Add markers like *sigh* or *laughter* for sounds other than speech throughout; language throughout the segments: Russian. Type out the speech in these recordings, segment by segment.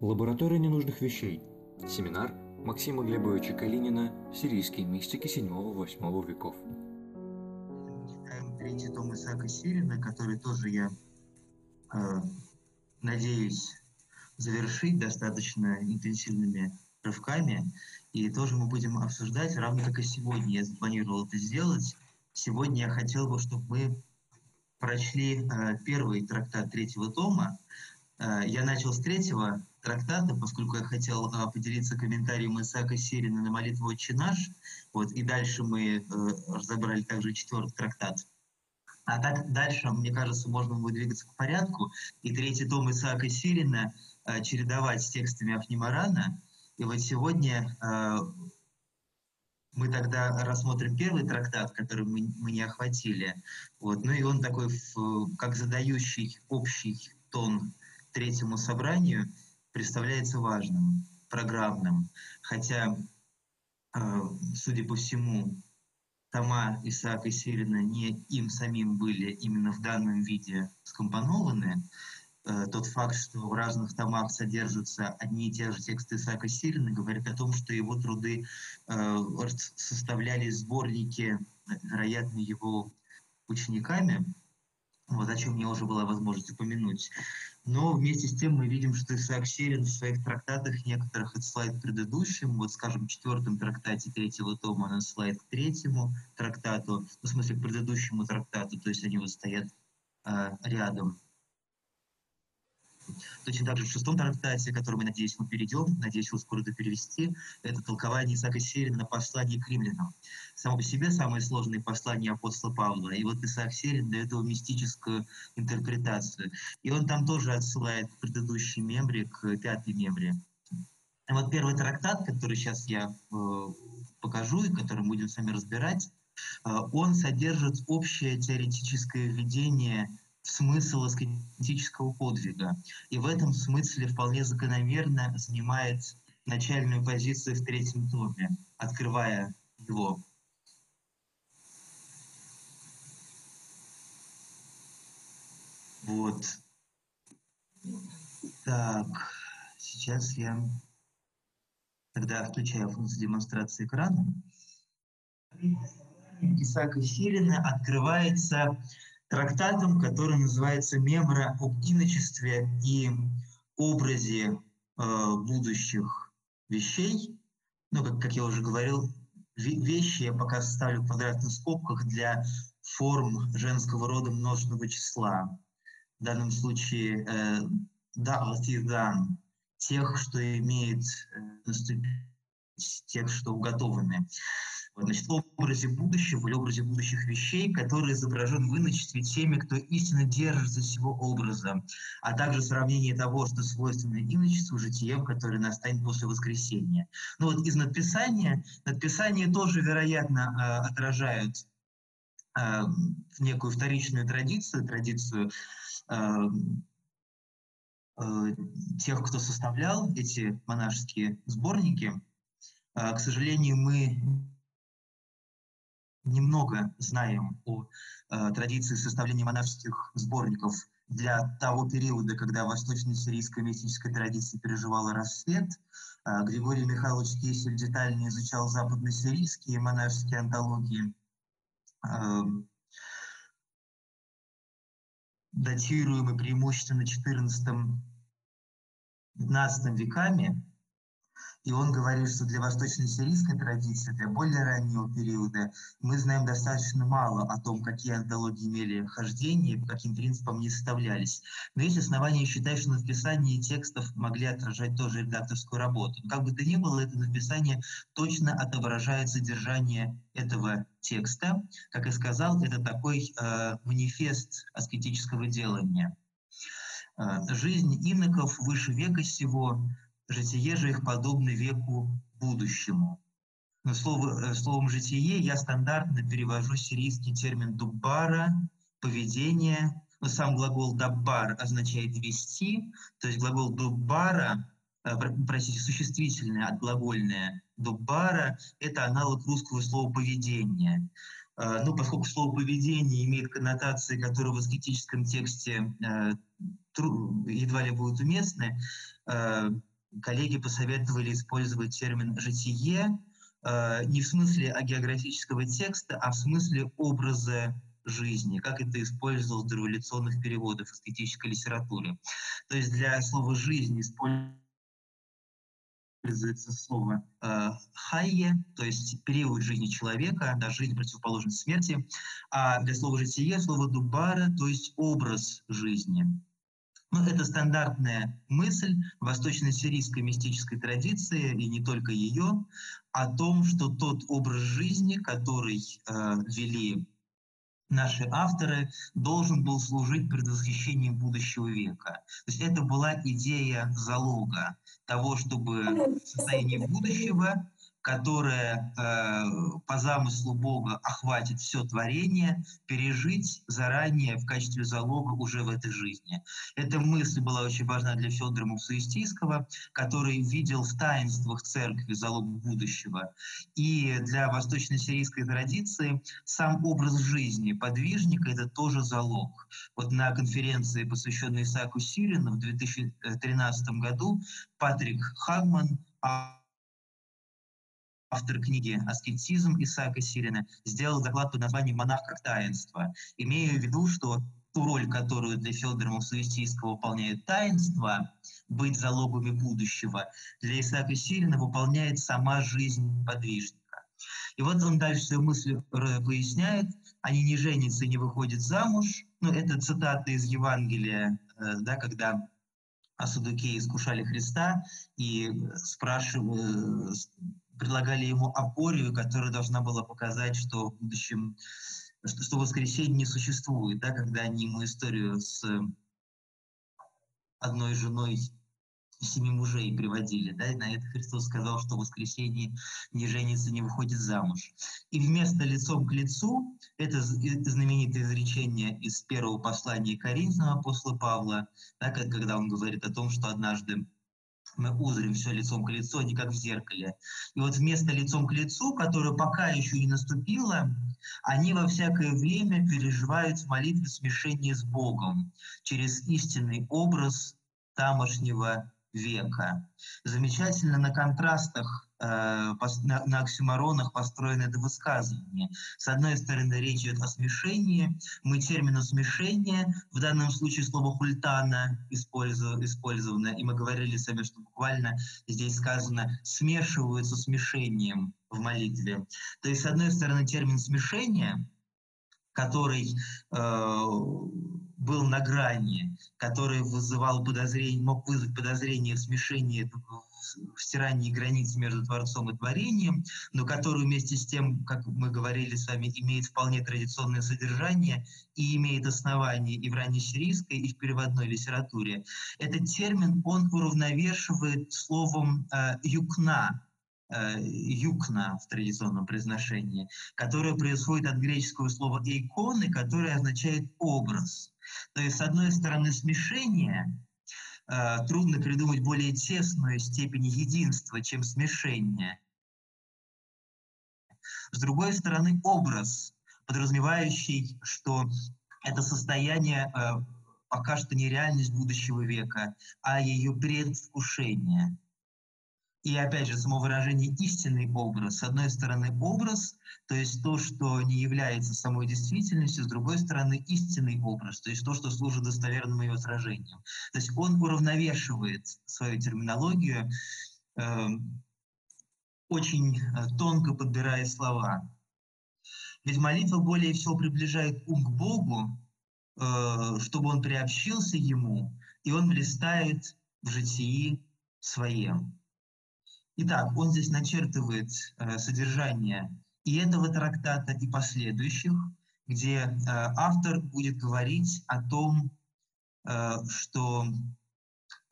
Лаборатория ненужных вещей. Семинар Максима Глебовича Калинина «Сирийские мистики 7-8 веков». Третий том Исаака Сирина, который тоже я э, надеюсь завершить достаточно интенсивными рывками. И тоже мы будем обсуждать, равно как и сегодня я запланировал это сделать. Сегодня я хотел бы, чтобы мы прочли э, первый трактат третьего тома. Э, я начал с третьего трактата, поскольку я хотел э, поделиться комментарием Исаака Сирина на молитву «Отче наш». Вот, и дальше мы э, разобрали также четвертый трактат. А так дальше, мне кажется, можно будет двигаться по порядку. И третий том Исаака Сирина э, чередовать с текстами Афнимарана. И вот сегодня э, мы тогда рассмотрим первый трактат, который мы, мы не охватили. Вот. Ну и он такой, как задающий общий тон третьему собранию, представляется важным, программным. Хотя, э, судя по всему, тома Исаака Сирина не им самим были именно в данном виде скомпонованы, Э, тот факт, что в разных томах содержатся одни и те же тексты Исаака Сирина, говорит о том, что его труды э, составляли сборники, вероятно, его учениками, вот, о чем мне уже была возможность упомянуть. Но вместе с тем мы видим, что Исаак Сирин в своих трактатах некоторых отсылает к предыдущим, вот, скажем, в четвертом трактате третьего тома он отсылает к третьему трактату, ну, в смысле, к предыдущему трактату, то есть они вот стоят э, рядом. Точно так же в шестом трактате, который мы, надеюсь, мы перейдем, надеюсь, его скоро перевести, это толкование Исаака Сирина на послание к римлянам. Само по себе самое сложное послание апостола Павла. И вот Исаак Сирин дает его мистическую интерпретацию. И он там тоже отсылает к предыдущей мембре, к пятой мембре. И вот первый трактат, который сейчас я э, покажу и который мы будем с вами разбирать, э, он содержит общее теоретическое введение смысл аскетического подвига. И в этом смысле вполне закономерно занимает начальную позицию в третьем томе, открывая его. Вот. Так, сейчас я тогда включаю функцию демонстрации экрана. Исаака Сирина открывается трактатом, который называется «Мемора об иночестве и образе э, будущих вещей». Ну, как, как я уже говорил, вещи я пока ставлю в квадратных скобках для форм женского рода множественного числа. В данном случае э, да, дан, тех, что имеет э, наступить, тех, что уготованы значит, образе будущего или образе будущих вещей, который изображен в иночестве теми, кто истинно держится всего образа, а также сравнение того, что свойственно иночеству, житием, которое настанет после воскресения. Ну вот из надписания, надписание тоже, вероятно, э, отражают э, некую вторичную традицию, традицию э, тех, кто составлял эти монашеские сборники. К сожалению, мы немного знаем о э, традиции составления монашеских сборников для того периода, когда восточно-сирийская мистическая традиция переживала расцвет. Э, Григорий Михайлович Кисель детально изучал западно-сирийские монашеские антологии, э, датируемые преимущественно 14-15 веками, и он говорит, что для восточно-сирийской традиции, для более раннего периода, мы знаем достаточно мало о том, какие антологии имели хождение по каким принципам они составлялись. Но есть основания считать, что написание текстов могли отражать тоже редакторскую работу. Как бы то ни было, это написание точно отображает содержание этого текста. Как я сказал, это такой э, манифест аскетического делания. Э, жизнь иноков выше века сего житие же их подобно веку будущему. Но слово, э, словом «житие» я стандартно перевожу сирийский термин «дуббара», «поведение». Но сам глагол «даббар» означает «вести», то есть глагол «дуббара», э, простите, существительное от глагольное «дуббара» — это аналог русского слова «поведение». Э, ну, поскольку слово «поведение» имеет коннотации, которые в аскетическом тексте едва ли будут уместны, коллеги посоветовали использовать термин «житие» не в смысле агеографического текста, а в смысле образа жизни, как это использовалось в дореволюционных переводах в эстетической литературе. То есть для слова «жизнь» используется слово э, «хайе», то есть период жизни человека, да, жизнь противоположность смерти, а для слова «житие» слово «дубара», то есть образ жизни. Ну, это стандартная мысль восточно-сирийской мистической традиции, и не только ее, о том, что тот образ жизни, который э, вели наши авторы, должен был служить предвосхищением будущего века. То есть это была идея залога того, чтобы в состоянии будущего которая э, по замыслу Бога охватит все творение, пережить заранее в качестве залога уже в этой жизни. Эта мысль была очень важна для Федора Мусуистийского, который видел в таинствах церкви залог будущего. И для восточно-сирийской традиции сам образ жизни подвижника – это тоже залог. Вот на конференции, посвященной Исааку Сирину в 2013 году, Патрик Хагман автор книги «Аскетизм» Исаака Сирина, сделал доклад под названием «Монах как таинство», имея в виду, что ту роль, которую для Федора Мусуистийского выполняет таинство, быть залогами будущего, для Исаака Сирина выполняет сама жизнь подвижника. И вот он дальше свою мысль поясняет, они не женятся и не выходят замуж. Ну, это цитата из Евангелия, э, да, когда Асадукеи искушали Христа и спрашивали, предлагали ему апорию, которая должна была показать, что в будущем, что, что воскресенье не существует, да, когда они ему историю с одной женой семи мужей приводили, да, и на это Христос сказал, что в воскресенье не женится, не выходит замуж. И вместо лицом к лицу, это знаменитое изречение из первого послания Коринфянам апостола Павла, да, когда он говорит о том, что однажды мы узрим все лицом к лицу, а не как в зеркале. И вот вместо лицом к лицу, которое пока еще не наступило, они во всякое время переживают в молитве смешение с Богом через истинный образ тамошнего века. Замечательно на контрастах на, на оксюморонах построено это высказывание. С одной стороны, речь идет о смешении. Мы термину смешение, в данном случае слово хультана использовано, и мы говорили с вами, что буквально здесь сказано смешиваются смешением в молитве. То есть, с одной стороны, термин смешение, который э, был на грани, который вызывал подозрение, мог вызвать подозрение в смешении в стирании границ между Творцом и Творением, но который вместе с тем, как мы говорили с вами, имеет вполне традиционное содержание и имеет основание и в раннесирийской, и в переводной литературе. Этот термин, он уравновешивает словом э, «юкна», э, юкна в традиционном произношении, которое происходит от греческого слова «иконы», которое означает «образ». То есть, с одной стороны, смешение – трудно придумать более тесную степень единства, чем смешение. С другой стороны, образ, подразумевающий, что это состояние э, пока что не реальность будущего века, а ее предвкушение – и опять же, само выражение «истинный образ». С одной стороны, образ, то есть то, что не является самой действительностью, с другой стороны, истинный образ, то есть то, что служит достоверным его сражением. То есть он уравновешивает свою терминологию, э, очень тонко подбирая слова. Ведь молитва более всего приближает ум к Богу, э, чтобы он приобщился Ему, и он блистает в житии своем. Итак, он здесь начертывает э, содержание и этого трактата, и последующих, где э, автор будет говорить о том, э, что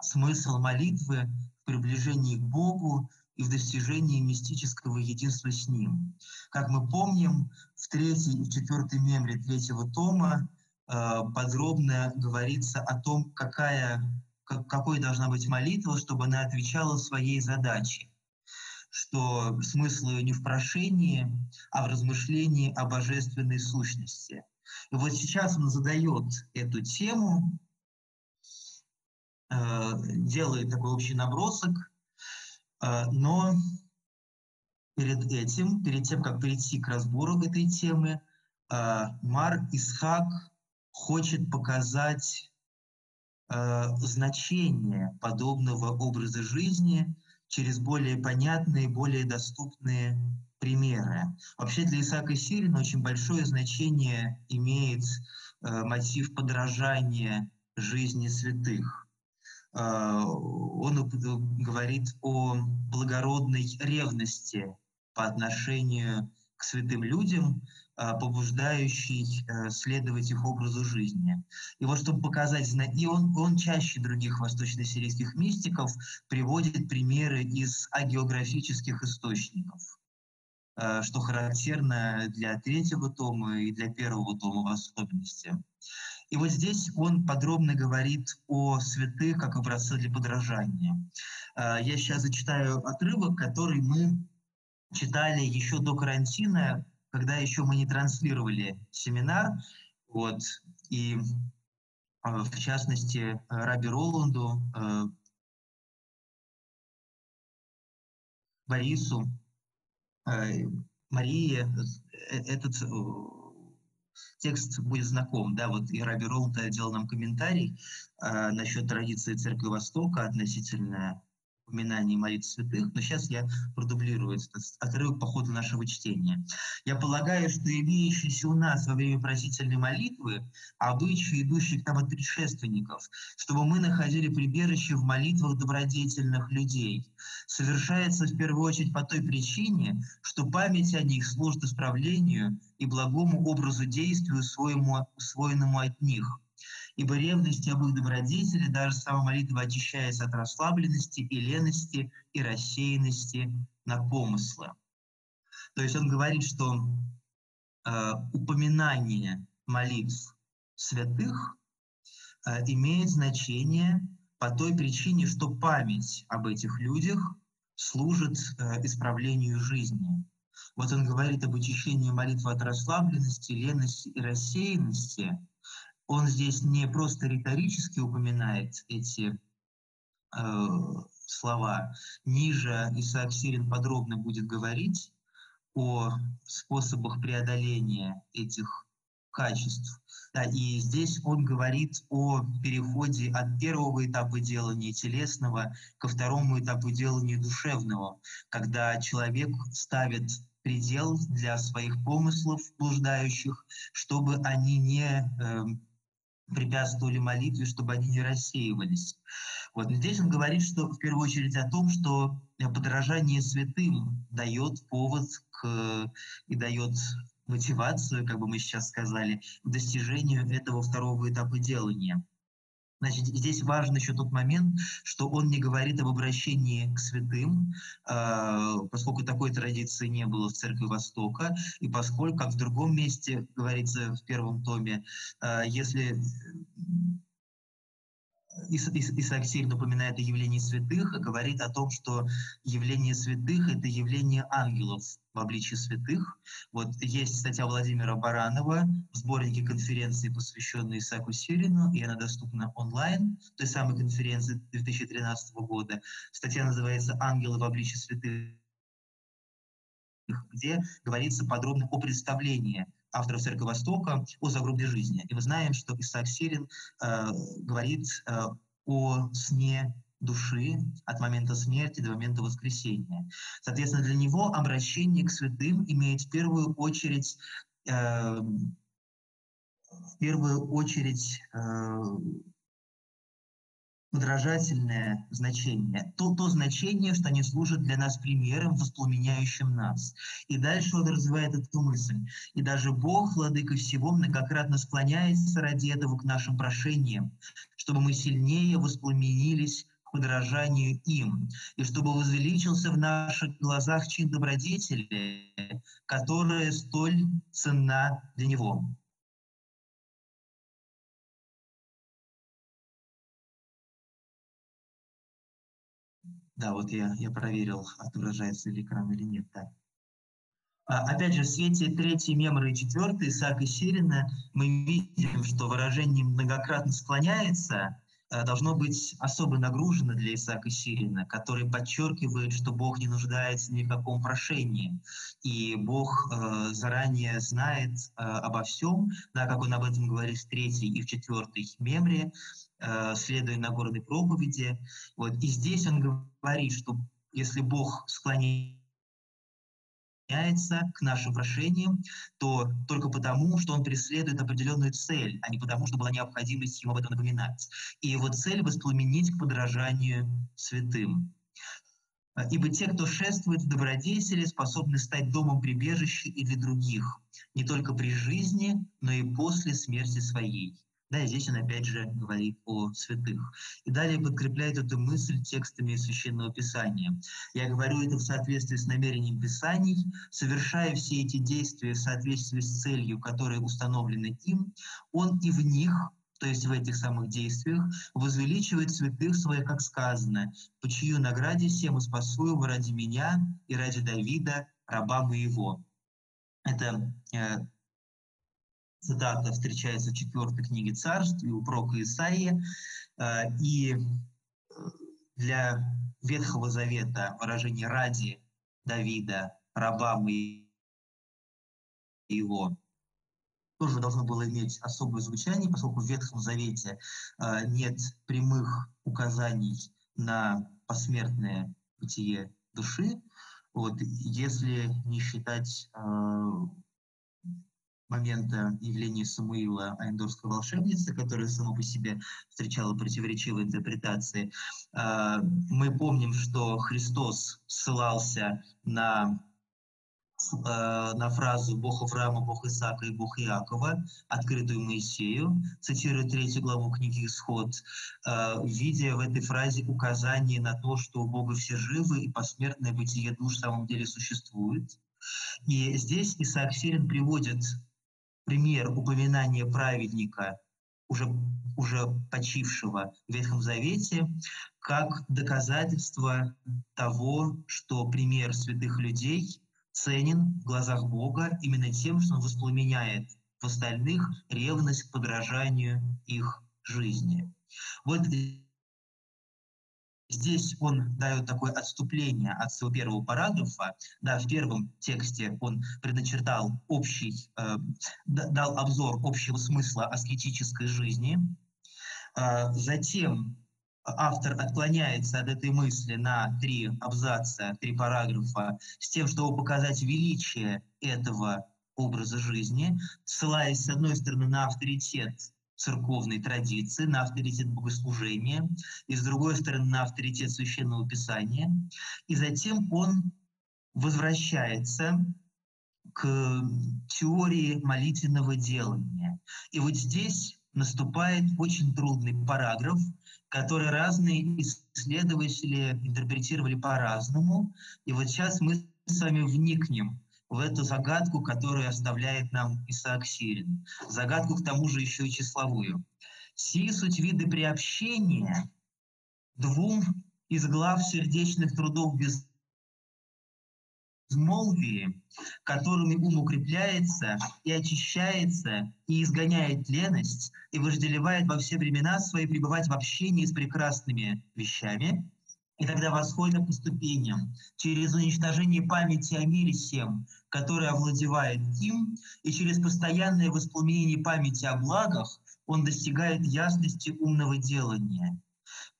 смысл молитвы в приближении к Богу и в достижении мистического единства с Ним. Как мы помним, в третьей и четвертой мемре третьего тома э, подробно говорится о том, какая, как, какой должна быть молитва, чтобы она отвечала своей задаче что смысл ее не в прошении, а в размышлении о божественной сущности. И вот сейчас он задает эту тему, э, делает такой общий набросок, э, но перед этим, перед тем, как перейти к разбору этой темы, э, Мар Исхак хочет показать значение подобного образа жизни через более понятные, более доступные примеры. Вообще для Исаака Сирина очень большое значение имеет э, мотив подражания жизни святых. Э, он говорит о благородной ревности по отношению к святым людям, э, побуждающей э, следовать их образу жизни. И вот чтобы показать, и он, он чаще других восточно-сирийских мистиков приводит примеры из агеографических источников. Э, что характерно для третьего тома и для первого тома в особенности. И вот здесь он подробно говорит о святых как образце для подражания. Э, я сейчас зачитаю отрывок, который мы читали еще до карантина, когда еще мы не транслировали семинар. Вот, и э, в частности Раби Роланду, Борису, Э, Марии э, этот э, текст будет знаком, да, вот и Раби Роланд делал нам комментарий э, насчет традиции Церкви Востока относительно упоминаний молитв святых, но сейчас я продублирую этот отрывок по ходу нашего чтения. Я полагаю, что имеющиеся у нас во время просительной молитвы обычаи, идущие к нам от предшественников, чтобы мы находили прибежище в молитвах добродетельных людей, совершается в первую очередь по той причине, что память о них служит исправлению и благому образу действию, своему, усвоенному от них – ибо ревность об их добродетели даже сама молитва очищается от расслабленности и лености и рассеянности на помыслы. То есть он говорит, что э, упоминание молитв святых э, имеет значение по той причине, что память об этих людях служит э, исправлению жизни. Вот он говорит об очищении молитвы от расслабленности, лености и рассеянности – он здесь не просто риторически упоминает эти э, слова. Ниже Исаак Сирин подробно будет говорить о способах преодоления этих качеств. Да, и здесь он говорит о переходе от первого этапа делания телесного ко второму этапу делания душевного, когда человек ставит предел для своих помыслов блуждающих, чтобы они не э, препятствовали молитве, чтобы они не рассеивались. Вот здесь он говорит, что в первую очередь о том, что подражание святым дает повод к, и дает мотивацию, как бы мы сейчас сказали, к достижению этого второго этапа делания. Значит, здесь важен еще тот момент, что он не говорит об обращении к святым, э, поскольку такой традиции не было в Церкви Востока, и поскольку, как в другом месте говорится в первом томе, э, если Исаак Сирин напоминает о явлении святых и говорит о том, что явление святых — это явление ангелов в обличии святых. Вот есть статья Владимира Баранова в сборнике конференции, посвященной Исааку Сирину, и она доступна онлайн, той самой конференции 2013 года. Статья называется «Ангелы в обличии святых» где говорится подробно о представлении авторов Церкви Востока о загробной жизни. И мы знаем, что Исаак Сирин э, говорит э, о сне души от момента смерти до момента воскресения. Соответственно, для него обращение к святым имеет в первую очередь э, в первую очередь э, подражательное значение, то, то значение, что они служат для нас примером, воспламеняющим нас. И дальше он развивает эту мысль. И даже Бог, Владыка всего, многократно склоняется ради этого к нашим прошениям, чтобы мы сильнее воспламенились подражанию им, и чтобы возвеличился в наших глазах чин добродетели, которая столь ценна для Него. Да, вот я, я проверил, отображается ли экран или нет. Да. А, опять же, в свете третьей меморы и четвертой Исаака Сирина мы видим, что выражение «многократно склоняется» э, должно быть особо нагружено для Исаака Сирина, который подчеркивает, что Бог не нуждается ни в каком прошении, и Бог э, заранее знает э, обо всем, да, как он об этом говорит в третьей и в четвертой мемре, следуя на горной проповеди. Вот. И здесь он говорит, что если Бог склоняется к нашим прошениям, то только потому, что он преследует определенную цель, а не потому, что была необходимость ему об этом напоминать. И его цель – воспламенить к подражанию святым. Ибо те, кто шествует в добродетели, способны стать домом прибежища и для других, не только при жизни, но и после смерти своей. Да, и здесь он опять же говорит о святых. И далее подкрепляет эту мысль текстами Священного Писания. Я говорю это в соответствии с намерением Писаний, совершая все эти действия в соответствии с целью, которая установлена им, он и в них то есть в этих самых действиях, возвеличивает святых своих, как сказано, по чью награде всем и спасу его ради меня и ради Давида, раба моего. Это э, цитата встречается в четвертой книге царств и у пророка Исаии. Э, и э, для Ветхого Завета выражение «ради Давида, раба его» тоже должно было иметь особое звучание, поскольку в Ветхом Завете э, нет прямых указаний на посмертное бытие души. Вот, если не считать момента явления Самуила Айндорской волшебницы, которая сама по себе встречала противоречивые интерпретации. А, мы помним, что Христос ссылался на а, на фразу «Бог Авраама, Бог Исаака и Бог Иакова», открытую Моисею, цитирую третью главу книги «Исход», а, видя в этой фразе указание на то, что у Бога все живы и посмертное бытие душ в самом деле существует. И здесь Исаак Сирин приводит пример упоминания праведника, уже, уже почившего в Ветхом Завете, как доказательство того, что пример святых людей ценен в глазах Бога именно тем, что он воспламеняет в остальных ревность к подражанию их жизни. Вот Здесь он дает такое отступление от своего первого параграфа. Да, в первом тексте он предначертал общий, э, дал обзор общего смысла аскетической жизни. Э, затем автор отклоняется от этой мысли на три абзаца, три параграфа, с тем, чтобы показать величие этого образа жизни, ссылаясь, с одной стороны, на авторитет церковной традиции, на авторитет богослужения, и с другой стороны на авторитет священного писания. И затем он возвращается к теории молитвенного делания. И вот здесь наступает очень трудный параграф, который разные исследователи интерпретировали по-разному. И вот сейчас мы с вами вникнем в эту загадку, которую оставляет нам Исаак Сирин. Загадку к тому же еще и числовую. Сии суть виды приобщения двум из глав сердечных трудов без безмолвии, которыми ум укрепляется и очищается, и изгоняет леность, и вожделевает во все времена свои пребывать в общении с прекрасными вещами, и тогда восходит по ступеням, через уничтожение памяти о мире всем, который овладевает им, и через постоянное воспламенение памяти о благах он достигает ясности умного делания.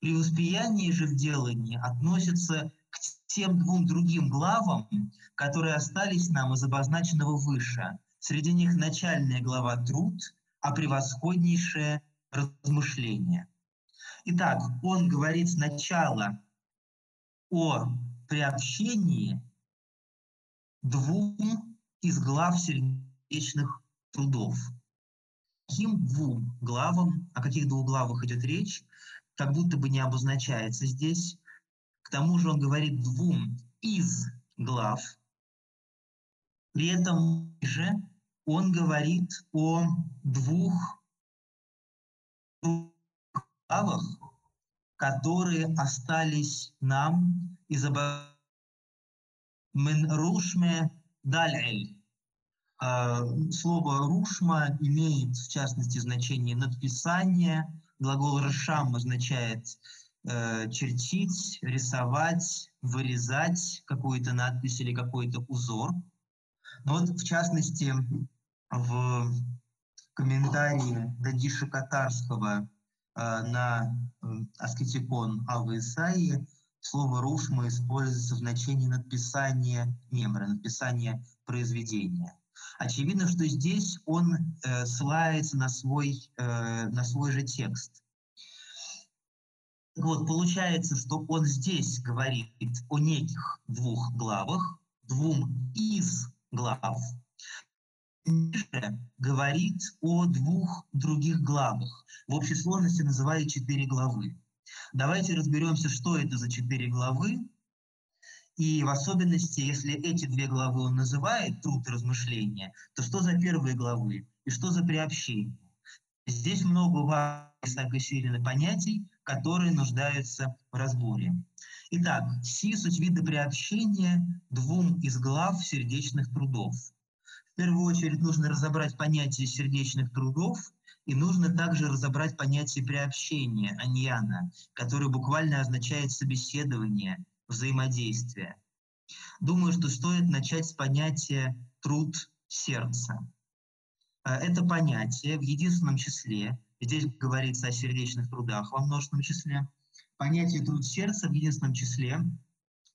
При восприятии же в делании относится к тем двум другим главам, которые остались нам из обозначенного выше. Среди них начальная глава «Труд», а превосходнейшее размышление. Итак, он говорит сначала о приобщении двум из глав сердечных трудов. Каким двум главам, о каких двух главах идет речь, как будто бы не обозначается здесь. К тому же он говорит двум из глав. При этом же он говорит о двух главах, которые остались нам из «Мен рушме а, Слово «рушма» имеет, в частности, значение «надписание». Глагол «рашам» означает э, чертить, рисовать, вырезать какую-то надпись или какой-то узор. Но вот, в частности, в комментарии Дадиша Катарского на э, аскетикон Авы Исаии слово «рушма» используется в значении написания мемора, написания произведения. Очевидно, что здесь он э, ссылается на свой, э, на свой же текст. Вот, получается, что он здесь говорит о неких двух главах, двум из глав, ниже говорит о двух других главах. В общей сложности называют четыре главы. Давайте разберемся, что это за четыре главы, и в особенности, если эти две главы он называет труд и размышления, то что за первые главы и что за приобщение? Здесь много важных понятий, которые нуждаются в разборе. Итак, си суть вида приобщения двум из глав сердечных трудов – в первую очередь нужно разобрать понятие сердечных трудов, и нужно также разобрать понятие приобщения, аньяна, которое буквально означает собеседование, взаимодействие. Думаю, что стоит начать с понятия труд сердца. Э, это понятие в единственном числе, здесь говорится о сердечных трудах во множественном числе, понятие труд сердца в единственном числе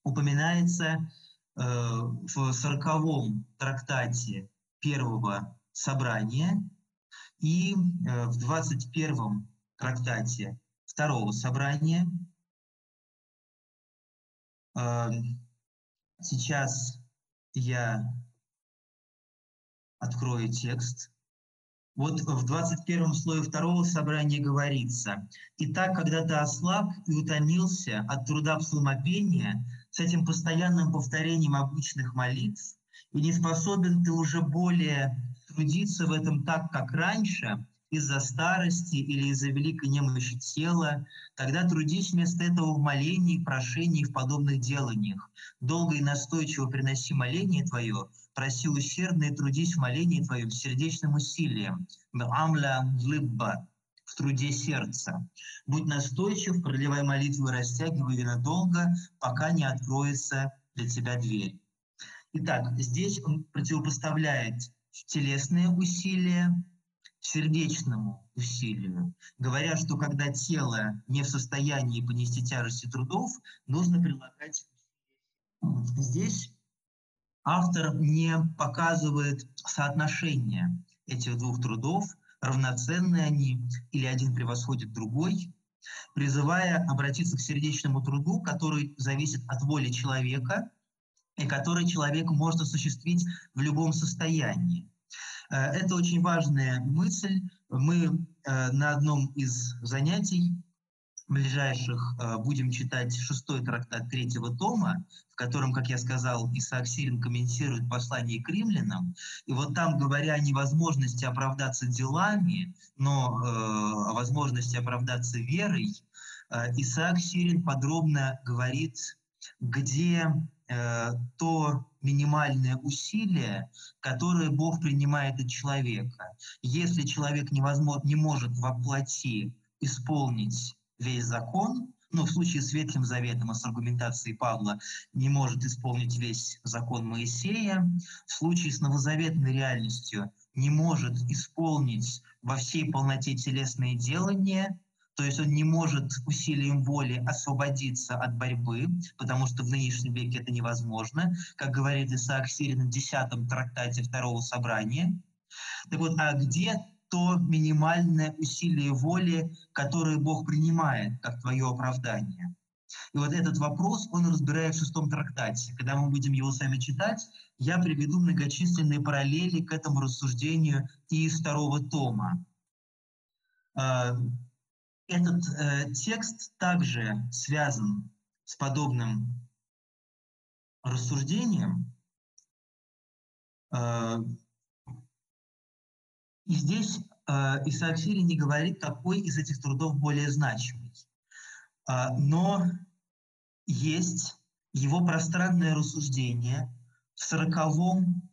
упоминается э, в сороковом трактате первого собрания и э, в 21 трактате второго собрания. Э, сейчас я открою текст. Вот в 21 слое второго собрания говорится, «Итак, когда ты ослаб и утомился от труда псалмопения, с этим постоянным повторением обычных молитв, и не способен ты уже более трудиться в этом так, как раньше, из-за старости или из-за великой немощи тела, тогда трудись вместо этого в молении, прошении в подобных деланиях. Долго и настойчиво приноси моление твое, проси усердно и трудись в молении твоем сердечным усилием. Амля лыбба в труде сердца. Будь настойчив, проливай молитву растягивай ее надолго, пока не откроется для тебя дверь. Итак, здесь он противопоставляет телесные усилия сердечному усилию, говоря, что когда тело не в состоянии понести тяжести трудов, нужно прилагать Здесь автор не показывает соотношение этих двух трудов, равноценны они или один превосходит другой, призывая обратиться к сердечному труду, который зависит от воли человека – и который человек может осуществить в любом состоянии. Э, это очень важная мысль. Мы э, на одном из занятий ближайших э, будем читать шестой трактат третьего тома, в котором, как я сказал, Исаак Сирин комментирует послание к римлянам. И вот там, говоря о невозможности оправдаться делами, но о возможности оправдаться верой, Исаак Сирин подробно говорит, где то минимальное усилие, которое Бог принимает от человека. Если человек невозможно, не может воплоти исполнить весь закон, ну, в случае с Ветхим Заветом, а с аргументацией Павла, не может исполнить весь закон Моисея, в случае с новозаветной реальностью не может исполнить во всей полноте телесные делания, то есть он не может усилием воли освободиться от борьбы, потому что в нынешнем веке это невозможно, как говорит Исаак Сирин в 10 трактате второго собрания. Так вот, а где то минимальное усилие воли, которое Бог принимает как твое оправдание? И вот этот вопрос он разбирает в шестом трактате. Когда мы будем его сами читать, я приведу многочисленные параллели к этому рассуждению из второго тома. Этот э, текст также связан с подобным рассуждением. Э, и здесь э, Исаак Сирий не говорит, какой из этих трудов более значимый. А, но есть его пространное рассуждение в сороковом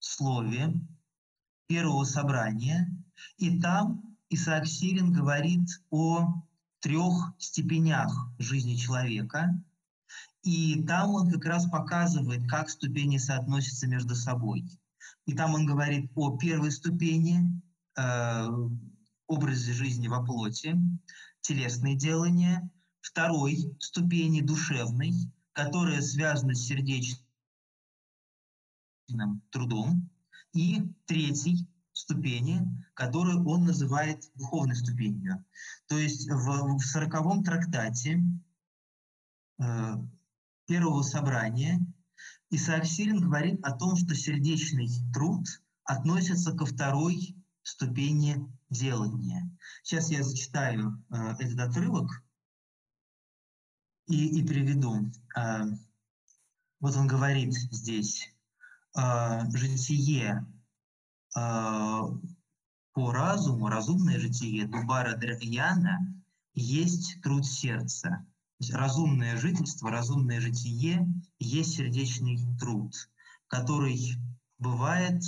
слове первого собрания, и там Исаак Сирин говорит о трех степенях жизни человека, и там он как раз показывает, как ступени соотносятся между собой. И там он говорит о первой ступени, э, образе жизни во плоти, телесные делания, второй ступени душевной, которая связана с сердечным трудом, и третий ступени, которую он называет духовной ступенью. То есть в, в 40 трактате э, первого собрания Исаак Сирин говорит о том, что сердечный труд относится ко второй ступени делания. Сейчас я зачитаю э, этот отрывок и, и приведу. Э, вот он говорит здесь, э, житие по разуму, разумное житие Дубара Драгьяна есть труд сердца. Разумное жительство, разумное житие есть сердечный труд, который бывает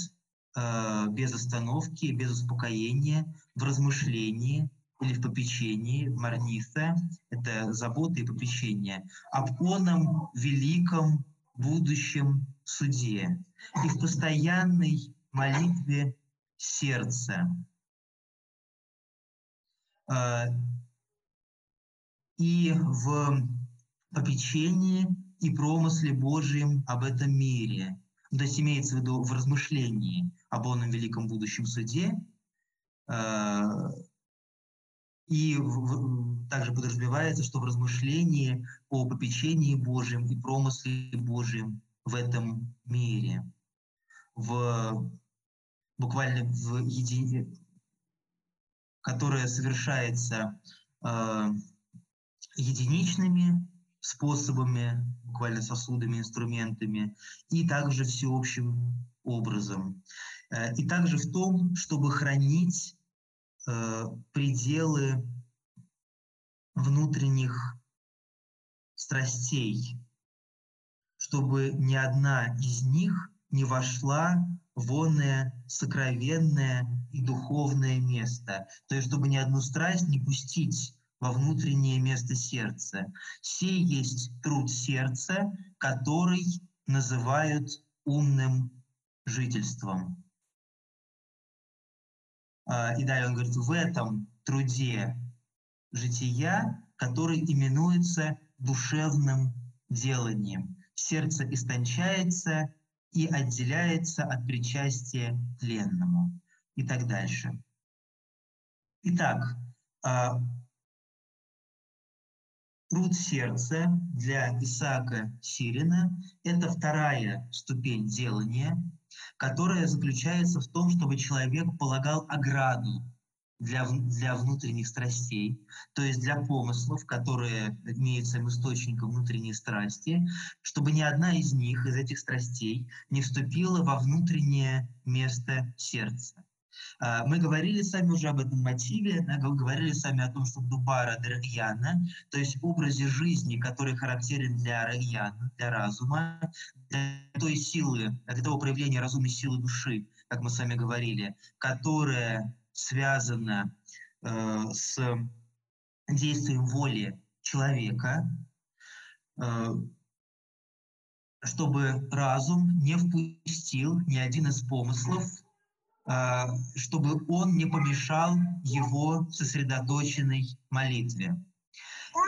э, без остановки, без успокоения, в размышлении или в попечении, марниса, это забота и попечение, об оном великом будущем суде и в постоянной молитве сердца. Э, и в попечении и промысле Божьем об этом мире. То есть имеется в виду в размышлении об оном великом будущем суде, э, и в, также подразумевается, что в размышлении о попечении Божьем и промысле Божьем в этом мире, в, буквально в едине, которое совершается э, единичными способами, буквально сосудами, инструментами, и также всеобщим образом. Э, и также в том, чтобы хранить э, пределы внутренних страстей, чтобы ни одна из них не вошла в онное сокровенное и духовное место. То есть, чтобы ни одну страсть не пустить во внутреннее место сердца. Сей есть труд сердца, который называют умным жительством. А, и далее он говорит, в этом труде жития, который именуется душевным деланием. Сердце истончается и отделяется от причастия тленному и так дальше. Итак, а, Труд сердца для Исаака Сирина – это вторая ступень делания, которая заключается в том, чтобы человек полагал ограду для, для внутренних страстей, то есть для помыслов, которые имеют своим источником внутренние страсти, чтобы ни одна из них, из этих страстей, не вступила во внутреннее место сердца. А, мы говорили сами уже об этом мотиве, говорили сами о том, что Дубара Рагьяна, то есть образе жизни, который характерен для Рагьяна, для разума, для той силы, для того проявления разумной силы души, как мы с вами говорили, которая связана э, с действием воли человека, э, чтобы разум не впустил ни один из помыслов а, чтобы он не помешал его сосредоточенной молитве.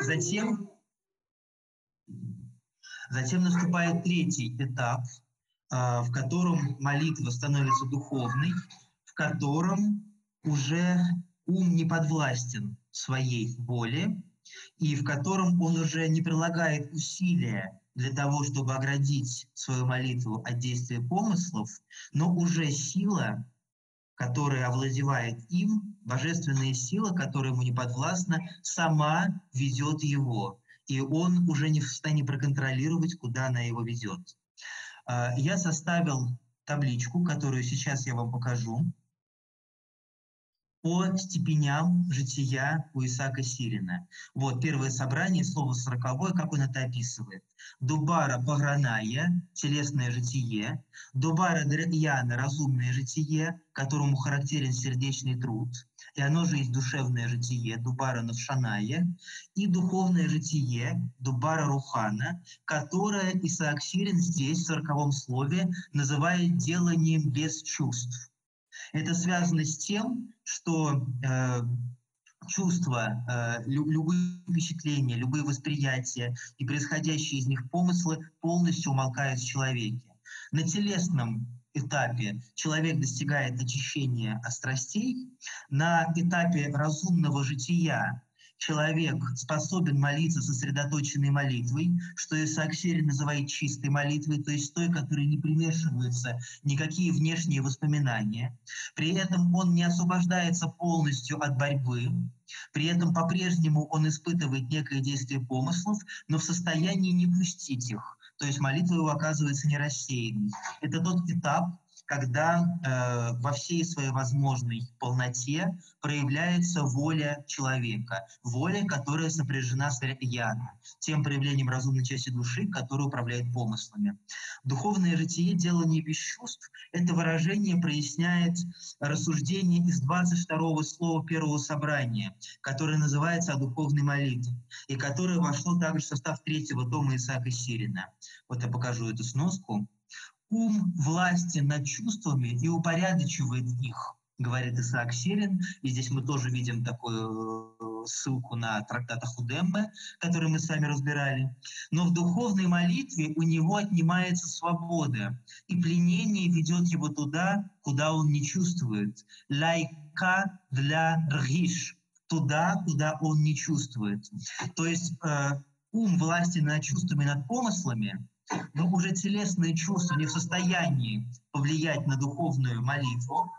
Затем, затем наступает третий этап, а, в котором молитва становится духовной, в котором уже ум не подвластен своей воле, и в котором он уже не прилагает усилия для того, чтобы оградить свою молитву от действия помыслов, но уже сила которая овладевает им, божественная сила, которая ему не подвластна, сама ведет его. И он уже не в состоянии проконтролировать, куда она его ведет. А, я составил табличку, которую сейчас я вам покажу. По степеням жития у Исаака Сирина. Вот первое собрание, слово сороковое, как он это описывает. Дубара пограная, телесное житие, Дубара Дряна, разумное житие, которому характерен сердечный труд, и оно же есть душевное житие, Дубара Навшаная, и духовное житие, Дубара Рухана, которое Исаак Сирин здесь, в сороковом слове, называет деланием без чувств. Это связано с тем, что э, чувства, э, любые впечатления, любые восприятия и происходящие из них помыслы полностью умолкают в человеке. На телесном этапе человек достигает очищения страстей, на этапе разумного жития человек способен молиться сосредоточенной молитвой, что Исаак Сирин называет чистой молитвой, то есть той, которой не примешиваются никакие внешние воспоминания. При этом он не освобождается полностью от борьбы, при этом по-прежнему он испытывает некое действие помыслов, но в состоянии не пустить их. То есть молитва его оказывается не рассеянной. Это тот этап, когда э, во всей своей возможной полноте проявляется воля человека, воля, которая сопряжена с яна, тем проявлением разумной части души, которая управляет помыслами. Духовное житие, делание без чувств, это выражение проясняет рассуждение из 22 слова первого собрания, которое называется «О духовной молитве», и которое вошло также в состав третьего тома Исаака Сирина. Вот я покажу эту сноску ум власти над чувствами и упорядочивает их, говорит Исаак Сирин. И здесь мы тоже видим такую э, ссылку на трактат Худембе, который мы с вами разбирали. Но в духовной молитве у него отнимается свобода, и пленение ведет его туда, куда он не чувствует. Лайка для ргиш, туда, куда он не чувствует. То есть э, ум власти над чувствами, над помыслами но уже телесные чувства не в состоянии повлиять на духовную молитву,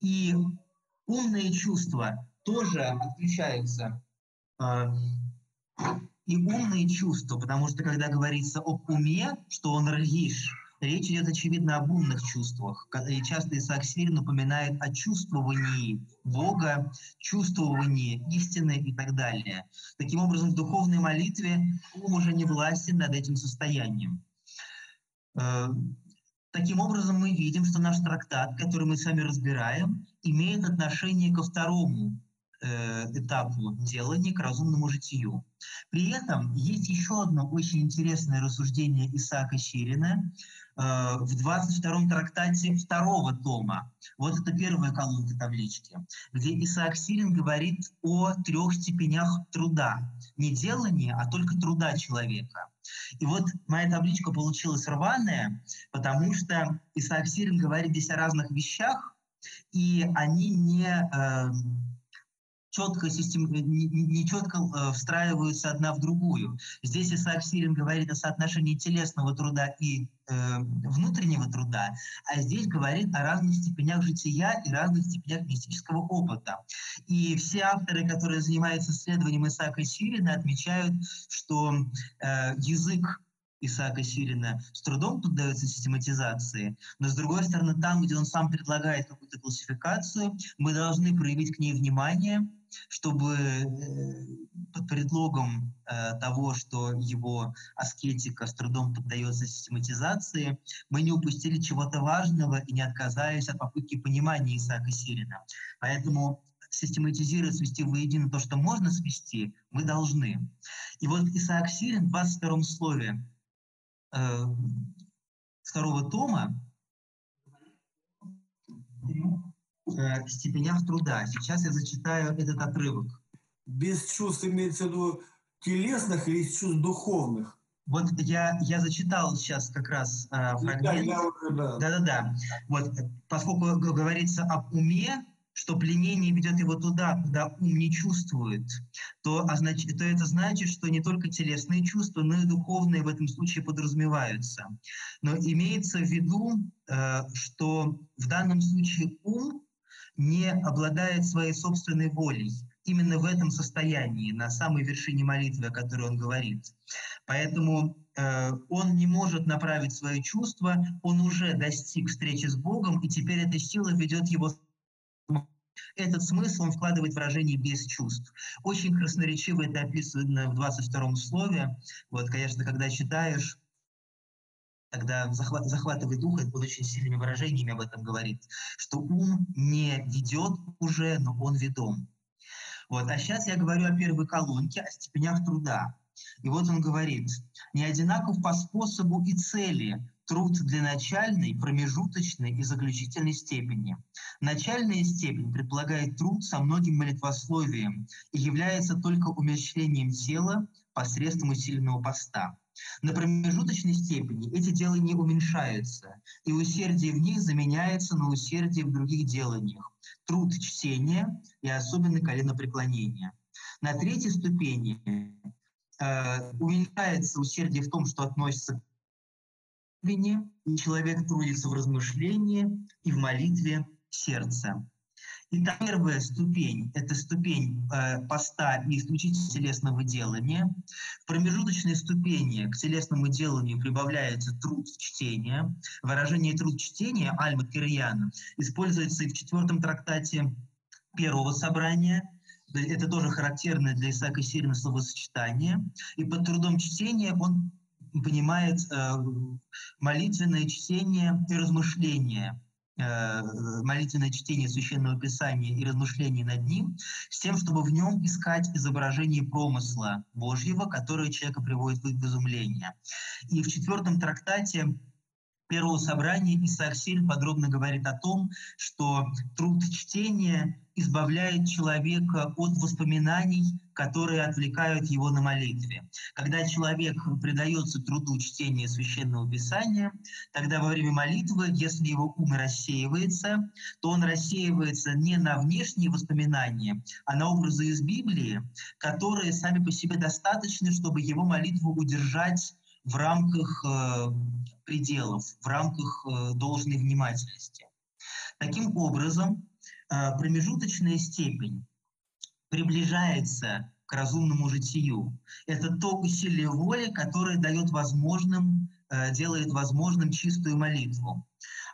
и умные чувства тоже отключаются. А, и умные чувства, потому что когда говорится об уме, что он ргиш, Речь идет, очевидно, об умных чувствах. И часто Исаак Сирин упоминает о чувствовании Бога, чувствовании истины и так далее. Таким образом, в духовной молитве ум уже не властен над этим состоянием. Э, таким образом, мы видим, что наш трактат, который мы сами разбираем, имеет отношение ко второму этапу делания, к разумному житию. При этом есть еще одно очень интересное рассуждение Исаака Щирина, Э, в 22-м трактате второго тома. Вот это первая колонка таблички, где Исаак Сирин говорит о трех степенях труда. Не делания, а только труда человека. И вот моя табличка получилась рваная, потому что Исаак Сирин говорит здесь о разных вещах, и они не э, четко, систем... не четко э, встраиваются одна в другую. Здесь Исаак Сирин говорит о соотношении телесного труда и э, внутреннего труда, а здесь говорит о разных степенях жития и разных степенях мистического опыта. И все авторы, которые занимаются исследованием Исаака Сирина, отмечают, что э, язык Исаака Сирина с трудом поддается систематизации, но с другой стороны, там, где он сам предлагает какую-то классификацию, мы должны проявить к ней внимание, чтобы э, под предлогом э, того, что его аскетика с трудом поддается систематизации, мы не упустили чего-то важного и не отказались от попытки понимания Исаака Сирина. Поэтому систематизировать, свести воедино то, что можно свести, мы должны. И вот Исаак Сирин в 22 слове э, второго тома э, степенях труда. Сейчас я зачитаю этот отрывок. Без чувств имеется в виду телесных или чувств духовных? Вот я, я зачитал сейчас как раз э, фрагмент. Да, да, да. Вот, поскольку говорится об уме, что пленение ведет его туда, куда ум не чувствует, то, значит, то это значит, что не только телесные чувства, но и духовные в этом случае подразумеваются. Но имеется в виду, э, что в данном случае ум не обладает своей собственной волей. Именно в этом состоянии, на самой вершине молитвы, о которой он говорит. Поэтому э, он не может направить свои чувства, он уже достиг встречи с Богом, и теперь эта сила ведет его этот смысл он вкладывает выражение «без чувств». Очень красноречиво это описано в 22 слове. Вот, конечно, когда читаешь, тогда захват, захватывает дух, он очень сильными выражениями об этом говорит, что ум не ведет уже, но он ведом. Вот. А сейчас я говорю о первой колонке, о степенях труда. И вот он говорит, не одинаков по способу и цели труд для начальной, промежуточной и заключительной степени. Начальная степень предполагает труд со многим молитвословием и является только умерщвлением тела посредством усиленного поста. На промежуточной степени эти делания уменьшаются, и усердие в них заменяется на усердие в других деланиях. Труд чтения и особенно коленопреклонения. На третьей ступени э, уменьшается усердие в том, что относится к и человек трудится в размышлении и в молитве сердца. Итак, первая ступень – это ступень э, поста и исключительно телесного делания. В промежуточной ступени к телесному деланию прибавляется труд чтения. Выражение труд чтения Альма Кирьяна используется и в четвертом трактате первого собрания. Это тоже характерное для Исаака Сирина словосочетание. И под трудом чтения он понимает э, молитвенное чтение и размышление молитвенное чтение Священного Писания и размышления над ним, с тем, чтобы в нем искать изображение промысла Божьего, которое человека приводит в изумление. И в четвертом трактате первого собрания Исаак Силь подробно говорит о том, что труд чтения избавляет человека от воспоминаний, которые отвлекают его на молитве. Когда человек предается труду чтения священного писания, тогда во время молитвы, если его ум рассеивается, то он рассеивается не на внешние воспоминания, а на образы из Библии, которые сами по себе достаточны, чтобы его молитву удержать в рамках э, пределов, в рамках э, должной внимательности. Таким образом, э, промежуточная степень приближается к разумному житию. Это то усилие воли, которое дает возможным, делает возможным чистую молитву.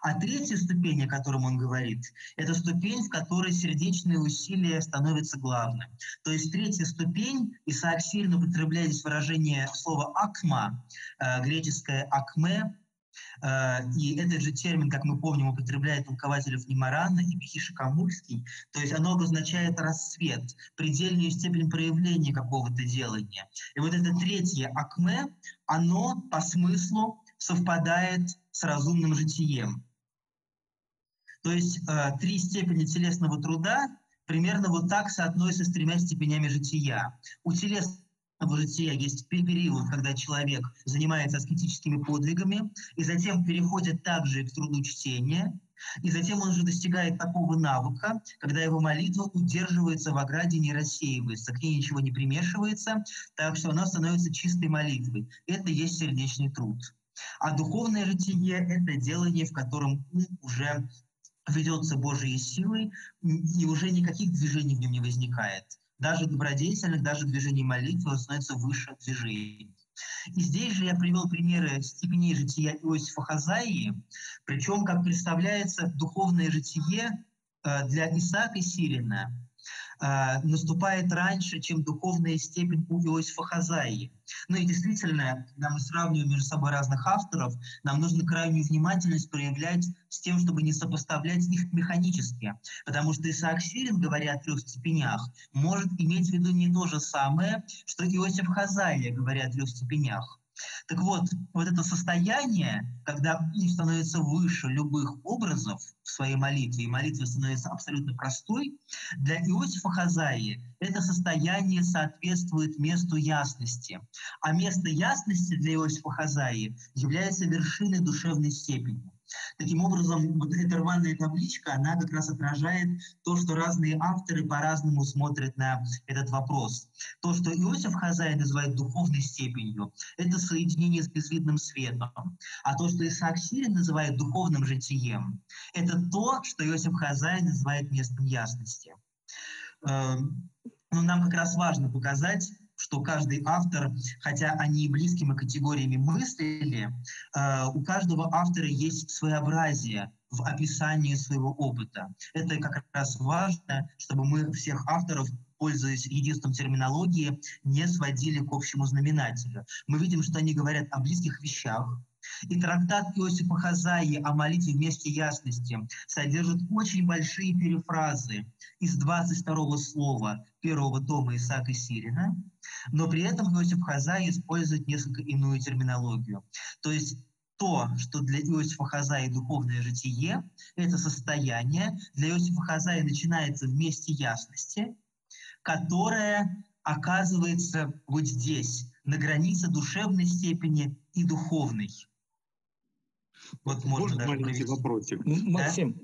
А третья ступень, о котором он говорит, это ступень, в которой сердечные усилия становятся главным. То есть третья ступень, Исаак сильно употребляет здесь выражение слова «акма», э, греческое «акме», э, и этот же термин, как мы помним, употребляет толкователь Немарана и Бехиша Камульский. То есть оно обозначает рассвет, предельную степень проявления какого-то делания. И вот это третье акме, оно по смыслу совпадает с разумным житием. То есть э, три степени телесного труда примерно вот так соотносятся с тремя степенями жития. У телесного жития есть период, когда человек занимается аскетическими подвигами, и затем переходит также к труду чтения, и затем он уже достигает такого навыка, когда его молитва удерживается в ограде, не рассеивается, к ней ничего не примешивается, так что она становится чистой молитвой. Это есть сердечный труд. А духовное житие – это делание, в котором ум уже ведется Божьей силой, и уже никаких движений в нем не возникает. Даже добродетельных, даже движений молитвы становится выше движений. И здесь же я привел примеры степеней жития Иосифа Хазаии, причем, как представляется, духовное житие э, для Исаака Сирина э, наступает раньше, чем духовная степень у Иосифа Хазаи. Ну и действительно, когда мы сравниваем между собой разных авторов, нам нужно крайнюю внимательность проявлять с тем, чтобы не сопоставлять их механически. Потому что Исаак Сирин, говоря о трех степенях, может иметь в виду не то же самое, что Иосиф Хазаия, говоря о трех степенях. Так вот, вот это состояние, когда ум становится выше любых образов в своей молитве, и молитва становится абсолютно простой, для Иосифа Хазаи это состояние соответствует месту ясности. А место ясности для Иосифа Хазаи является вершиной душевной степени. Таким образом, вот эта рваная табличка, она как раз отражает то, что разные авторы по-разному смотрят на этот вопрос. То, что Иосиф Хазай называет духовной степенью, это соединение с безвидным светом. А то, что Исаак Сирин называет духовным житием, это то, что Иосиф Хазай называет местом ясности. Эм, Но ну, нам как раз важно показать, что каждый автор, хотя они близкими категориями мыслили, э, у каждого автора есть своеобразие в описании своего опыта. Это как раз важно, чтобы мы всех авторов пользуясь единством терминологии, не сводили к общему знаменателю. Мы видим, что они говорят о близких вещах, и трактат Иосифа Хазаи о молитве вместе ясности содержит очень большие перефразы из 22 слова первого тома Исаака Сирина, но при этом Иосиф Хазаи использует несколько иную терминологию. То есть то, что для Иосифа Хазаи духовное житие, это состояние для Иосифа Хазаи начинается вместе ясности, которое оказывается вот здесь, на границе душевной степени и духовной. Вот можно, можно маленький вопросик. Максим,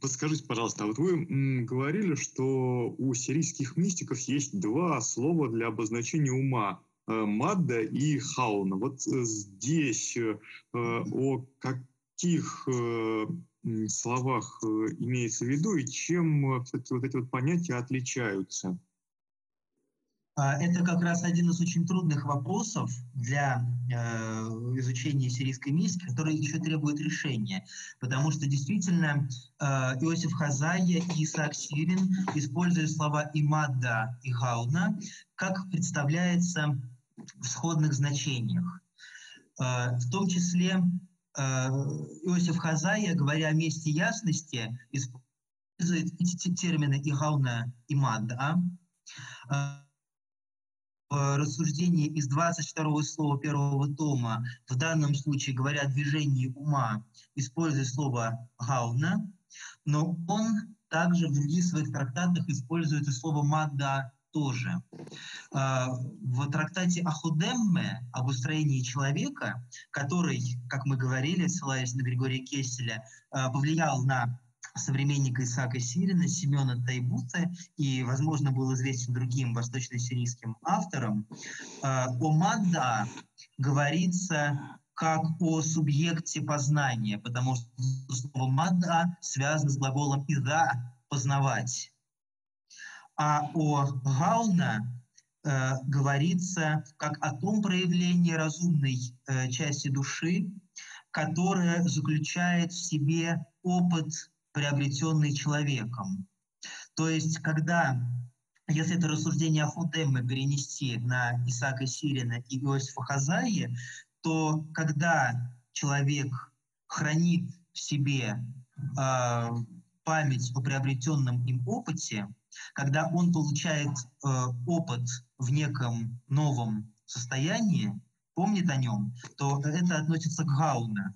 Подскажите, пожалуйста, а вот вы говорили, что у сирийских мистиков есть два слова для обозначения ума э, – Мадда и Хауна. Вот э, здесь э, о каких словах имеется в виду и чем вот эти вот понятия отличаются? А, это как раз один из очень трудных вопросов для э, изучения сирийской мистики, который еще требует решения. Потому что действительно э, Иосиф Хазая и Исаак Сирин используют слова «имадда» и «гауна», как представляется в сходных значениях. Э, в том числе э, Иосиф Хазая, говоря о месте ясности, использует эти термины «игауна» и «мадда», рассуждение из 22 слова первого тома, в данном случае говоря о движении ума, используя слово «гауна», но он также в других своих трактатах использует и слово «мада» тоже. А, в трактате Ахудемме об устроении человека, который, как мы говорили, ссылаясь на Григория Кесселя, а, повлиял на современника Исаака Сирина, Семена Тайбута, и, возможно, был известен другим восточно-сирийским авторам, э, о Мадда говорится как о субъекте познания, потому что слово «мадда» связано с глаголом «ида» — «познавать». А о «гауна» э, говорится как о том проявлении разумной э, части души, которая заключает в себе опыт приобретенный человеком. То есть, когда, если это рассуждение о Фудемме перенести на Исаака Сирина и Иосифа Хазаи, то когда человек хранит в себе э, память о приобретенном им опыте, когда он получает э, опыт в неком новом состоянии, помнит о нем, то это относится к гауна.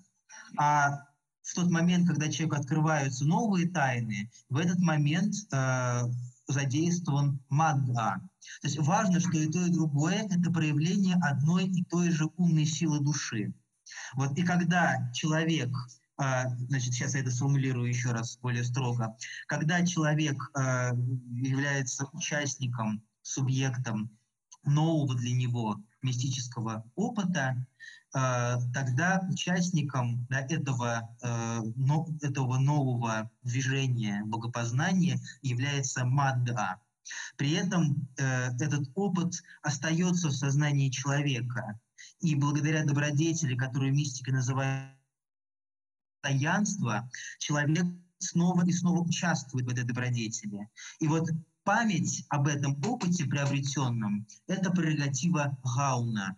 А в тот момент, когда человеку открываются новые тайны, в этот момент э, задействован мадга. То есть важно, что и то, и другое – это проявление одной и той же умной силы души. Вот, и когда человек э, значит, сейчас я это сформулирую еще раз более строго, когда человек э, является участником, субъектом нового для него мистического опыта, тогда участником да, этого, э, этого нового движения богопознания является Мадда. При этом э, этот опыт остается в сознании человека. И благодаря добродетели, которую мистика называет таянство, человек снова и снова участвует в этой добродетели. И вот память об этом опыте приобретенном – это прерогатива Гауна.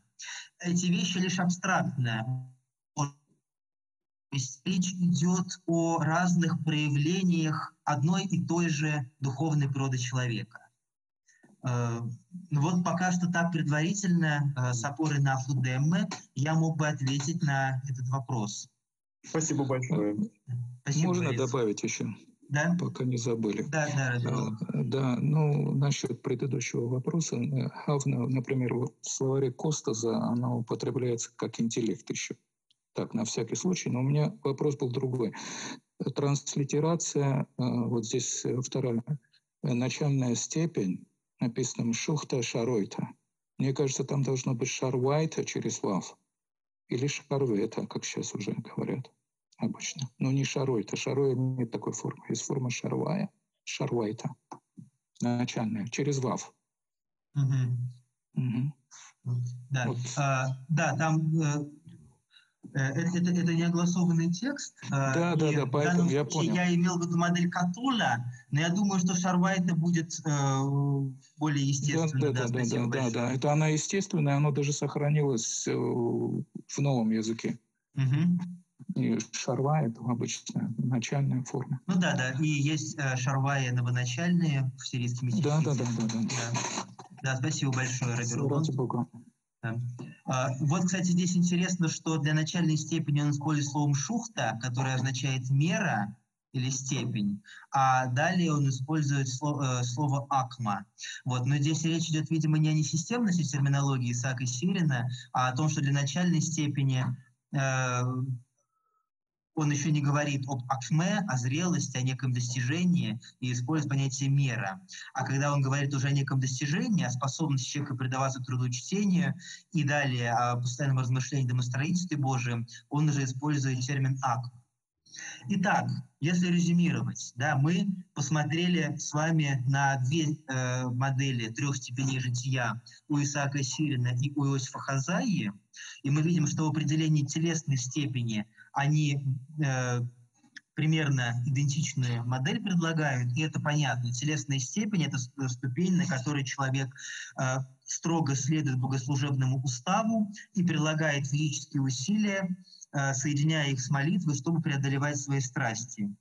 Эти вещи лишь абстрактные. Речь идет о разных проявлениях одной и той же духовной природы человека. Э, ну вот пока что так предварительно, э, с опорой на Фудемме, я мог бы ответить на этот вопрос. Спасибо большое. Спасибо, Можно Борис. добавить еще? Да? Пока не забыли. Да, да, разумеется. Да, ну, насчет предыдущего вопроса, Хавна, например, в словаре Костаза она употребляется как интеллект еще. Так, на всякий случай. Но у меня вопрос был другой. Транслитерация, э, вот здесь вторая, начальная степень, написано Шухта Шаройта. Мне кажется, там должно быть Шарвайта через Вав. Или Шарвета, как сейчас уже говорят обычно. Но не шарой. Это шарой нет такой формы. Есть форма шарвая. Шарвайта. Начальная. Через вав. Угу. Да, Вот. а, да, там э, э, это, это, это неогласованный текст. а, Да, да, и да, поэтому я понял. Я имел в виду модель Катула, но я думаю, что Шарвайта будет э, более Да, естественным. да, да, да, да, да, да. Это она естественная, оно даже сохранилось э, в новом языке. И шарва это обычная начальная форма. Ну да, да, и есть э, шарваи новоначальные в сирийском Да, да, да, да, да. Да. Да, спасибо большое, Роберт. Ради Бога. Да. А, Вот, кстати, здесь интересно, что для начальной степени он использует словом «шухта», которое означает «мера» или «степень», а далее он использует сло- э, слово «акма». Вот. Но здесь речь идет, видимо, не о несистемности терминологии Исаака Сирина, а о том, что для начальной степени э, он еще не говорит об акме, о зрелости, о неком достижении и использует понятие мера. А когда он говорит уже о неком достижении, о способности человека предаваться труду чтению и далее о постоянном размышлении домостроительстве Божьем, он уже использует термин ак. Итак, если резюмировать, да, мы посмотрели с вами на две э, модели трех степеней жития у Исаака Сирина и у Иосифа Хазаи, и мы видим, что в определении телесной степени они э, примерно идентичную модель предлагают, и это понятно. Телесная степень – это ступень, на которой человек э, строго следует богослужебному уставу и прилагает физические усилия, э, соединяя их с молитвой, чтобы преодолевать свои страсти.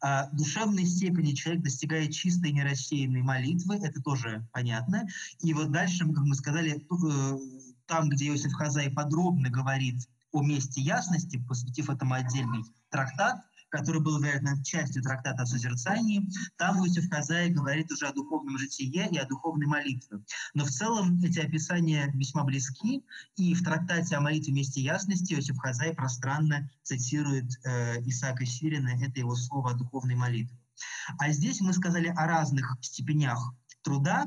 А душевной степени человек достигает чистой нерассеянной молитвы, это тоже понятно. И вот дальше, как мы сказали, э, там, где Иосиф Хазай подробно говорит о месте ясности, посвятив этому отдельный трактат, который был, вероятно, частью трактата о созерцании, там Иосиф Хазай говорит уже о духовном житие и о духовной молитве. Но в целом эти описания весьма близки, и в трактате о молитве вместе ясности Иосиф Хазай пространно цитирует э, Исаака Сирина, это его слово о духовной молитве. А здесь мы сказали о разных степенях труда,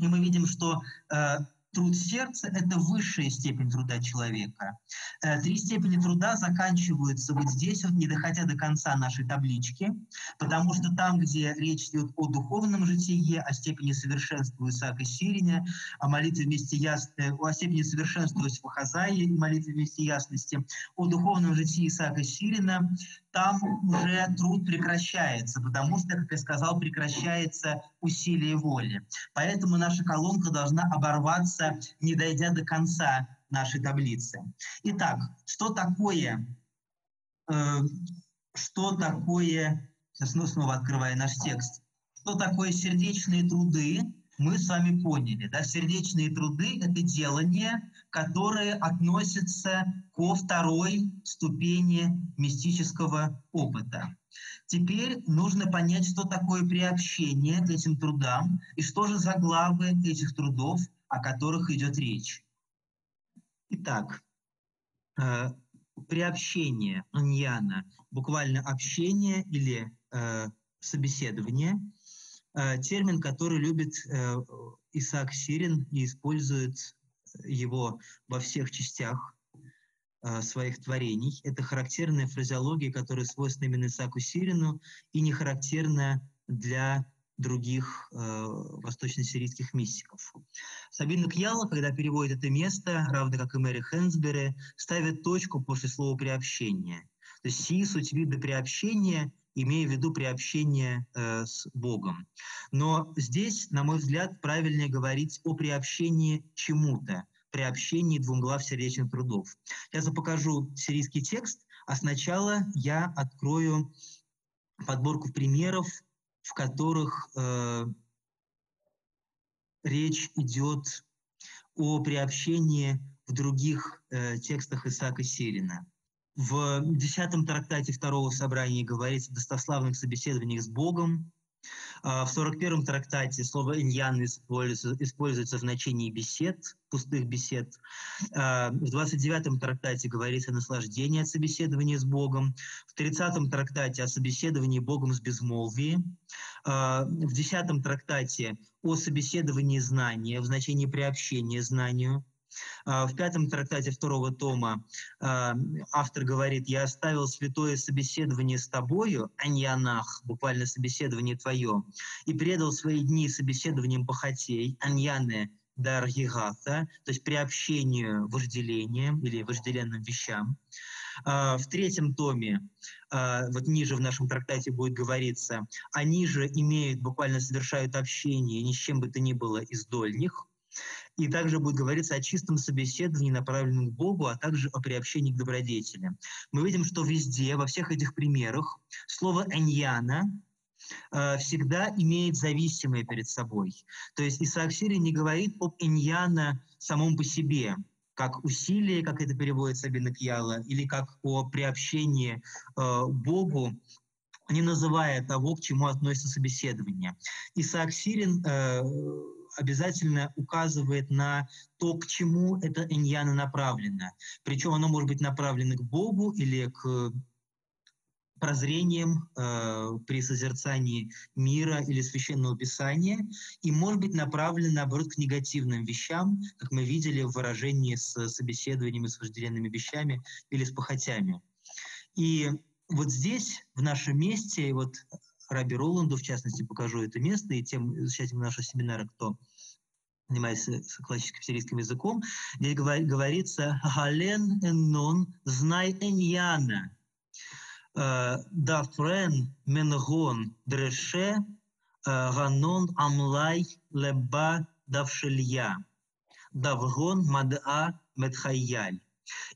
и мы видим, что э, труд сердца – это высшая степень труда человека. Э, Три степени труда заканчиваются вот здесь, вот, не доходя до конца нашей таблички, потому что там, где речь идет о духовном житие, о степени совершенства Исаака Сириня, о молитве вместе яс... э, о степени совершенства Иосифа Хазая и молитве вместе ясности, о духовном житии Исаака Сирина, там уже труд прекращается, потому что, как я сказал, прекращается усилие воли. Поэтому наша колонка должна оборваться, не дойдя до конца нашей таблицы. Итак, что такое, э, что такое, сейчас снова, снова открываю наш текст, что такое сердечные труды, мы с вами поняли. Да? Сердечные труды – это делания, которые относятся ко второй ступени мистического опыта. Теперь нужно понять, что такое приобщение к этим трудам и что же за главы этих трудов, о которых идет речь. Итак, э, приобщение, аньяна, буквально общение или э, собеседование, термин, который любит э, Исаак Сирин и использует его во всех частях э, своих творений. Это характерная фразеология, которая свойственна именно Исааку Сирину и не характерна для других э, восточно-сирийских мистиков. Сабина Кьяла, когда переводит это место, равно как и Мэри Хэнсбери, ставит точку после слова «приобщение». То есть «си» суть вида приобщения, имея в виду приобщение э, с Богом. Но здесь, на мой взгляд, правильнее говорить о приобщении чему-то, приобщении двумглав сердечных трудов. Я покажу сирийский текст, а сначала я открою подборку примеров, в которых э, речь идет о приобщении в других э, текстах Исаака Сирина. В десятом трактате второго собрания говорится о достославных собеседованиях с Богом. А В 41-м трактате слово «иньян» используется, используется в значении бесед, пустых бесед. А В 29-м трактате говорится о наслаждении от собеседования с Богом. В 30-м трактате о собеседовании Богом с безмолвием. А В 10-м трактате о собеседовании знания в значении приобщения знанию. А В пятом трактате второго тома а, автор говорит, «Я оставил святое собеседование с тобою, аньянах, буквально собеседование твое, и предал свои дни собеседованием похотей, аньяне, даргигата, то есть приобщению вожделением или вожделенным вещам. А, в третьем томе, вот ниже в нашем трактате будет говориться, они же имеют, буквально совершают общение ни с чем бы то ни было из дольних. И также будет говориться о чистом собеседовании, направленном к Богу, а также о приобщении к добродетели. Мы видим, что везде, во всех этих примерах, слово «эньяна» э, всегда имеет зависимое перед собой. То есть Исаак Сирий не говорит об «эньяна» самом по себе, как усилие, как это переводится Бенекьяла, или как о приобщении э, Богу, не называя того, к чему относится собеседование. Исаак Сирин э, обязательно указывает на то, к чему это иньяна направлено. Причем оно может быть направлено к Богу или к прозрением э, при созерцании мира или священного писания, и может быть направлено, наоборот, к негативным вещам, как мы видели в выражении с собеседованиями с вожделенными вещами или с похотями. И вот здесь, в нашем месте, вот Раби Роланду, в частности, покажу это место, и тем участникам нашего семинара, кто занимается классическим сирийским языком, здесь говорится «Гален эннон знай эньяна, э, дафрен менгон дреше э, ганон амлай леба давшелья, давгон мада медхайяль».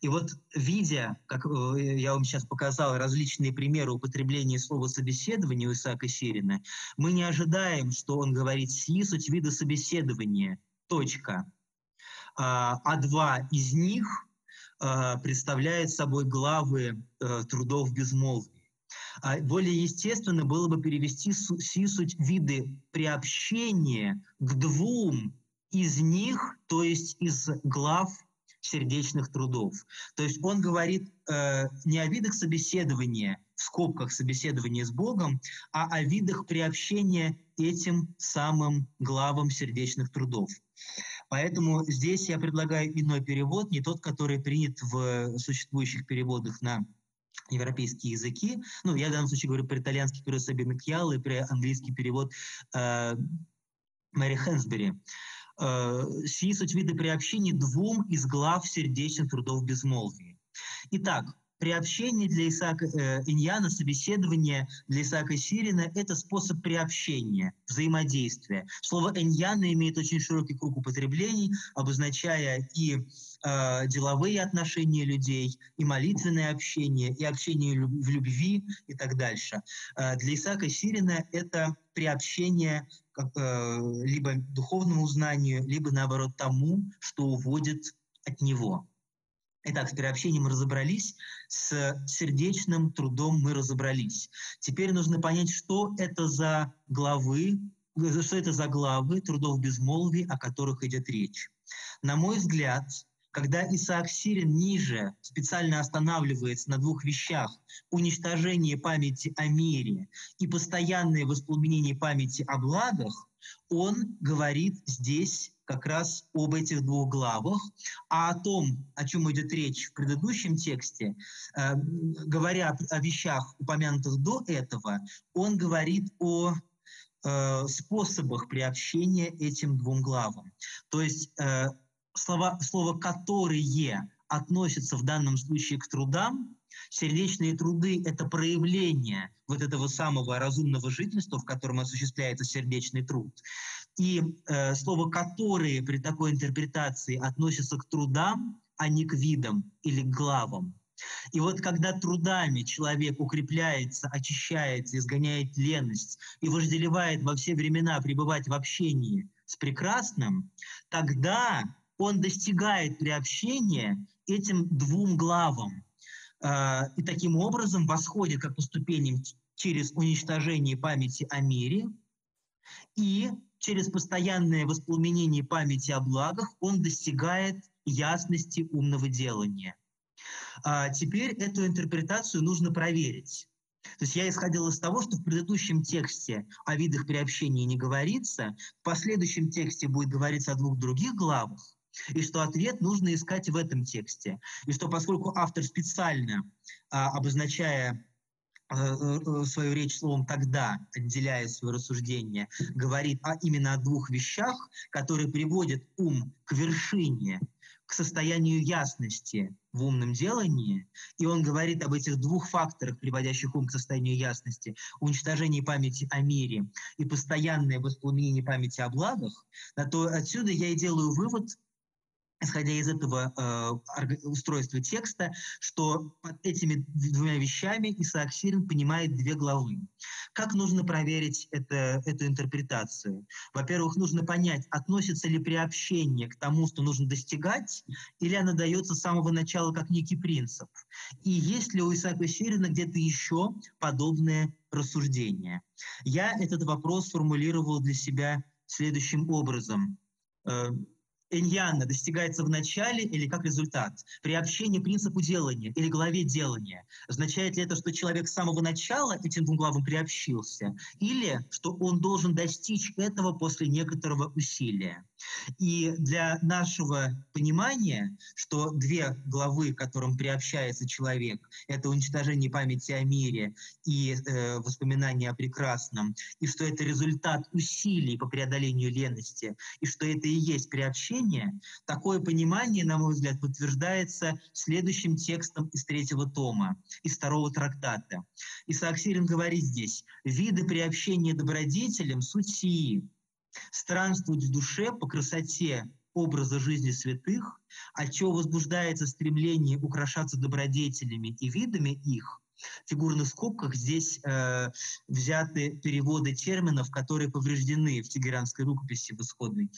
И вот видя, как э, я вам сейчас показал, различные примеры употребления слова «собеседование» у Исаака Сирина, мы не ожидаем, что он говорит «си» суть вида собеседования, точка. А, а два из них а, представляют собой главы а, трудов безмолвия. А более естественно было бы перевести «си» суть виды приобщения к двум из них, то есть из глав сердечных трудов. То есть он говорит э, не о видах собеседования, в скобках собеседования с Богом, а о видах приобщения этим самым главам сердечных трудов. Поэтому здесь я предлагаю иной перевод, не тот, который принят в существующих переводах на европейские языки. Ну, я в данном случае говорю про итальянский перевод Сабины Кьял и про английский перевод э, Мэри Хэнсбери. Э, сии суть виды приобщения двум из глав сердечных трудов безмолвия. Итак, приобщение для Исаака э, Иньяна, собеседование для Исаака Сирина – это способ приобщения, взаимодействия. Слово «иньяна» имеет очень широкий круг употреблений, обозначая и э, деловые отношения людей, и молитвенное общение, и общение в любви и так дальше. Э, для Исаака Сирина это приобщение как, э, либо духовному знанию, либо наоборот тому, что уводит от него. Итак, с приобщением разобрались, с сердечным трудом мы разобрались. Теперь нужно понять, что это за главы, что это за главы трудов безмолвия, о которых идет речь. На мой взгляд, когда Исаак Сирин ниже специально останавливается на двух вещах – уничтожение памяти о мире и постоянное воспламенение памяти о благах, он говорит здесь как раз об этих двух главах, а о том, о чем идет речь в предыдущем тексте, э, говоря о вещах, упомянутых до этого, он говорит о э, способах приобщения этим двум главам. То есть э, слова, слово «которые» относятся в данном случае к трудам, сердечные труды – это проявление вот этого самого разумного жительства, в котором осуществляется сердечный труд. И э, слово «которые» при такой интерпретации относится к трудам, а не к видам или к главам. И вот когда трудами человек укрепляется, очищается, изгоняет леность и вожделевает во все времена пребывать в общении с прекрасным, тогда он достигает приобщения этим двум главам. А, и таким образом восходит как по ступеням через уничтожение памяти о мире и через постоянное воспламенение памяти о благах он достигает ясности умного делания. А теперь эту интерпретацию нужно проверить. То есть я исходил из того, что в предыдущем тексте о видах приобщения не говорится, в последующем тексте будет говориться о двух других главах, и что ответ нужно искать в этом тексте. И что поскольку автор специально, а, обозначая свою речь словом «тогда», отделяя свое рассуждение, говорит а именно о двух вещах, которые приводят ум к вершине, к состоянию ясности в умном делании, и он говорит об этих двух факторах, приводящих ум к состоянию ясности, уничтожении памяти о мире и постоянное воспламенение памяти о благах, то отсюда я и делаю вывод, исходя из этого э, устройства текста, что под этими двумя вещами Исаак Сирин понимает две главы. Как нужно проверить это, эту интерпретацию? Во-первых, нужно понять, относится ли приобщение к тому, что нужно достигать, или она дается с самого начала как некий принцип. И есть ли у Исаака Сирина где-то еще подобные рассуждения? Я этот вопрос сформулировал для себя следующим образом Эньяна достигается в начале или как результат? Приобщение принципу делания или главе делания. Означает ли это, что человек с самого начала этим двум главам приобщился? Или что он должен достичь этого после некоторого усилия? И для нашего понимания, что две главы, к которым приобщается человек, это уничтожение памяти о мире и э, воспоминания о прекрасном, и что это результат усилий по преодолению лености, и что это и есть приобщение, такое понимание, на мой взгляд, подтверждается следующим текстом из третьего тома, из второго трактата. Исаак Сирин говорит здесь, «Виды приобщения добродетелям – суть сии, странствовать в душе по красоте образа жизни святых, от чего возбуждается стремление украшаться добродетелями и видами их, в фигурных скобках здесь э, взяты переводы терминов, которые повреждены в тегеранской рукописи в исходной.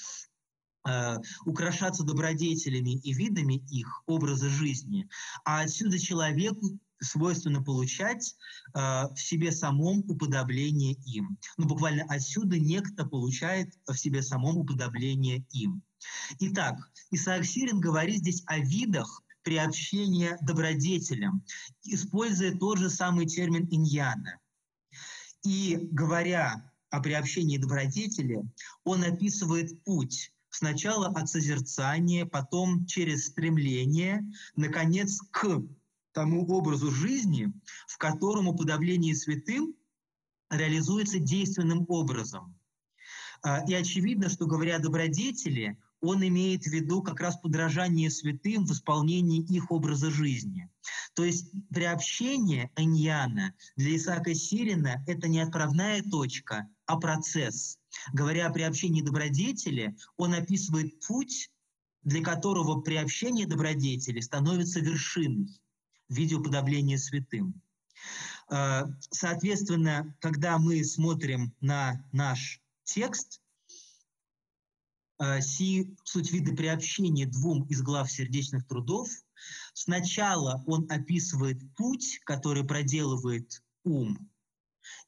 Э, украшаться добродетелями и видами их, образа жизни. А отсюда человеку свойственно получать э, в себе самом уподобление им. Ну, буквально отсюда некто получает в себе самом уподобление им. Итак, Исаак Сирин говорит здесь о видах приобщения добродетелям, используя тот же самый термин иньяна. И говоря о приобщении добродетели, он описывает путь сначала от созерцания, потом через стремление, наконец, к тому образу жизни, в котором уподобление святым реализуется действенным образом. А, и очевидно, что говоря о добродетели, он имеет в виду как раз подражание святым в исполнении их образа жизни. То есть приобщение Аньяна для Исаака Сирина – это не отправная точка, а процесс. Говоря о приобщении добродетели, он описывает путь, для которого приобщение добродетели становится вершиной в виде уподобления святым. Э, соответственно, когда мы смотрим на наш текст, э, си суть вида приобщения двум из глав сердечных трудов, сначала он описывает путь, который проделывает ум,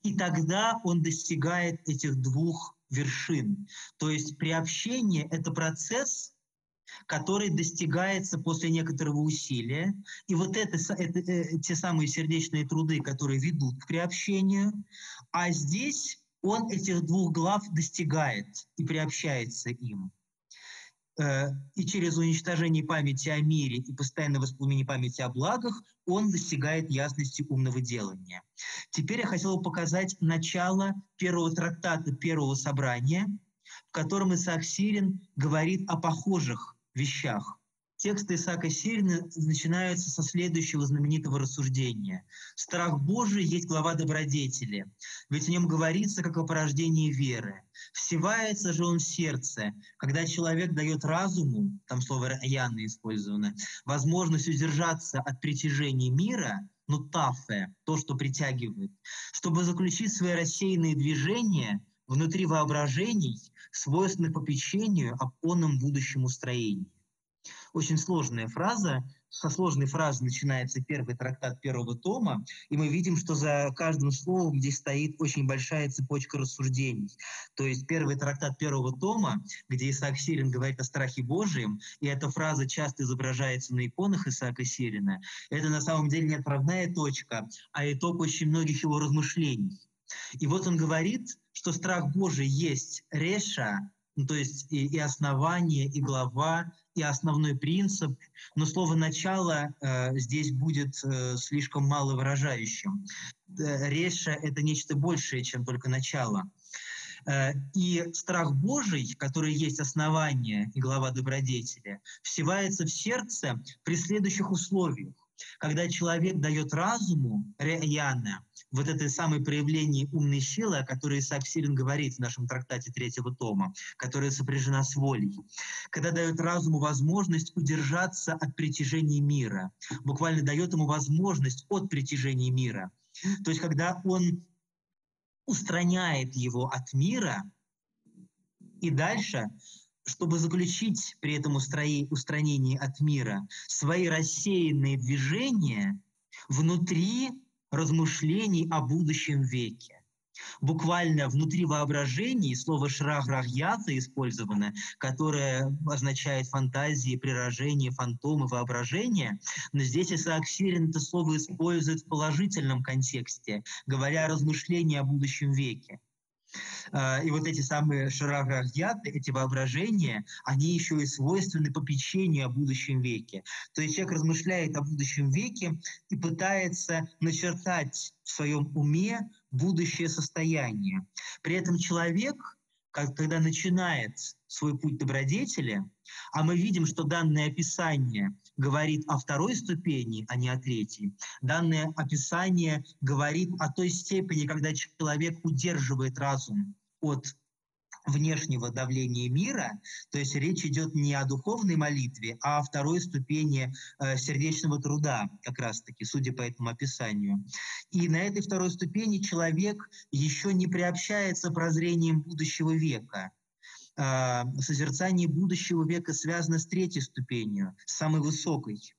и тогда он достигает этих двух вершин. То есть приобщение – это процесс, который достигается после некоторого усилия. И вот это, это, это те самые сердечные труды, которые ведут к приобщению. А здесь он этих двух глав достигает и приобщается им. Э, и через уничтожение памяти о мире и постоянное воспламенение памяти о благах он достигает ясности умного делания. Теперь я хотел бы показать начало первого трактата первого собрания, в котором Исаак Сирин говорит о похожих вещах. Тексты Исаака Сирина начинаются со следующего знаменитого рассуждения. «Страх Божий есть глава добродетели, ведь в нем говорится, как о порождении веры. Всевается же он в сердце, когда человек дает разуму, там слово «яны» использовано, возможность удержаться от притяжения мира, ну тафе, то, что притягивает, чтобы заключить свои рассеянные движения внутри воображений, свойственных попечению об онном будущем устроении. Очень сложная фраза. Со сложной фразы начинается первый трактат первого тома, и мы видим, что за каждым словом здесь стоит очень большая цепочка рассуждений. То есть первый трактат первого тома, где Исаак Сирин говорит о страхе Божьем, и эта фраза часто изображается на иконах Исаака Сирина, это на самом деле не отправная точка, а итог очень многих его размышлений. И вот он говорит, что страх Божий есть реша, ну, то есть и, и основание, и глава, и основной принцип, но слово «начало» э, здесь будет э, слишком мало выражающим. Э, Реша — это нечто большее, чем только начало. Э, и страх Божий, который есть основание и глава добродетели, всевается в сердце при следующих условиях. Когда человек дает разуму, реяна, вот это самое проявление умной силы, о которой Исаак Сирин говорит в нашем трактате третьего тома, которая сопряжена с волей. Когда дает разуму возможность удержаться от притяжения мира, буквально дает ему возможность от притяжения мира. То есть когда он устраняет его от мира, и дальше чтобы заключить при этом устранении от мира свои рассеянные движения внутри размышлений о будущем веке. Буквально внутри воображения слово «шраграгьята» использовано, которое означает фантазии, прирожение, фантомы, воображение. Но здесь Исаак Сирин это слово использует в положительном контексте, говоря о размышлении о будущем веке. А, и вот эти самые шараградьяты, эти воображения, они еще и свойственны попечению о будущем веке. То есть человек размышляет о будущем веке и пытается начертать в своем уме будущее состояние. При этом человек, когда начинает свой путь добродетели, а мы видим, что данное описание говорит о второй ступени, а не о третьей. Данное описание говорит о той степени, когда человек удерживает разум от внешнего давления мира, то есть речь идет не о духовной молитве, а о второй ступени э, сердечного труда, как раз-таки, судя по этому описанию. И на этой второй ступени человек еще не приобщается прозрением будущего века. Э, созерцание будущего века связано с третьей ступенью, самой высокой.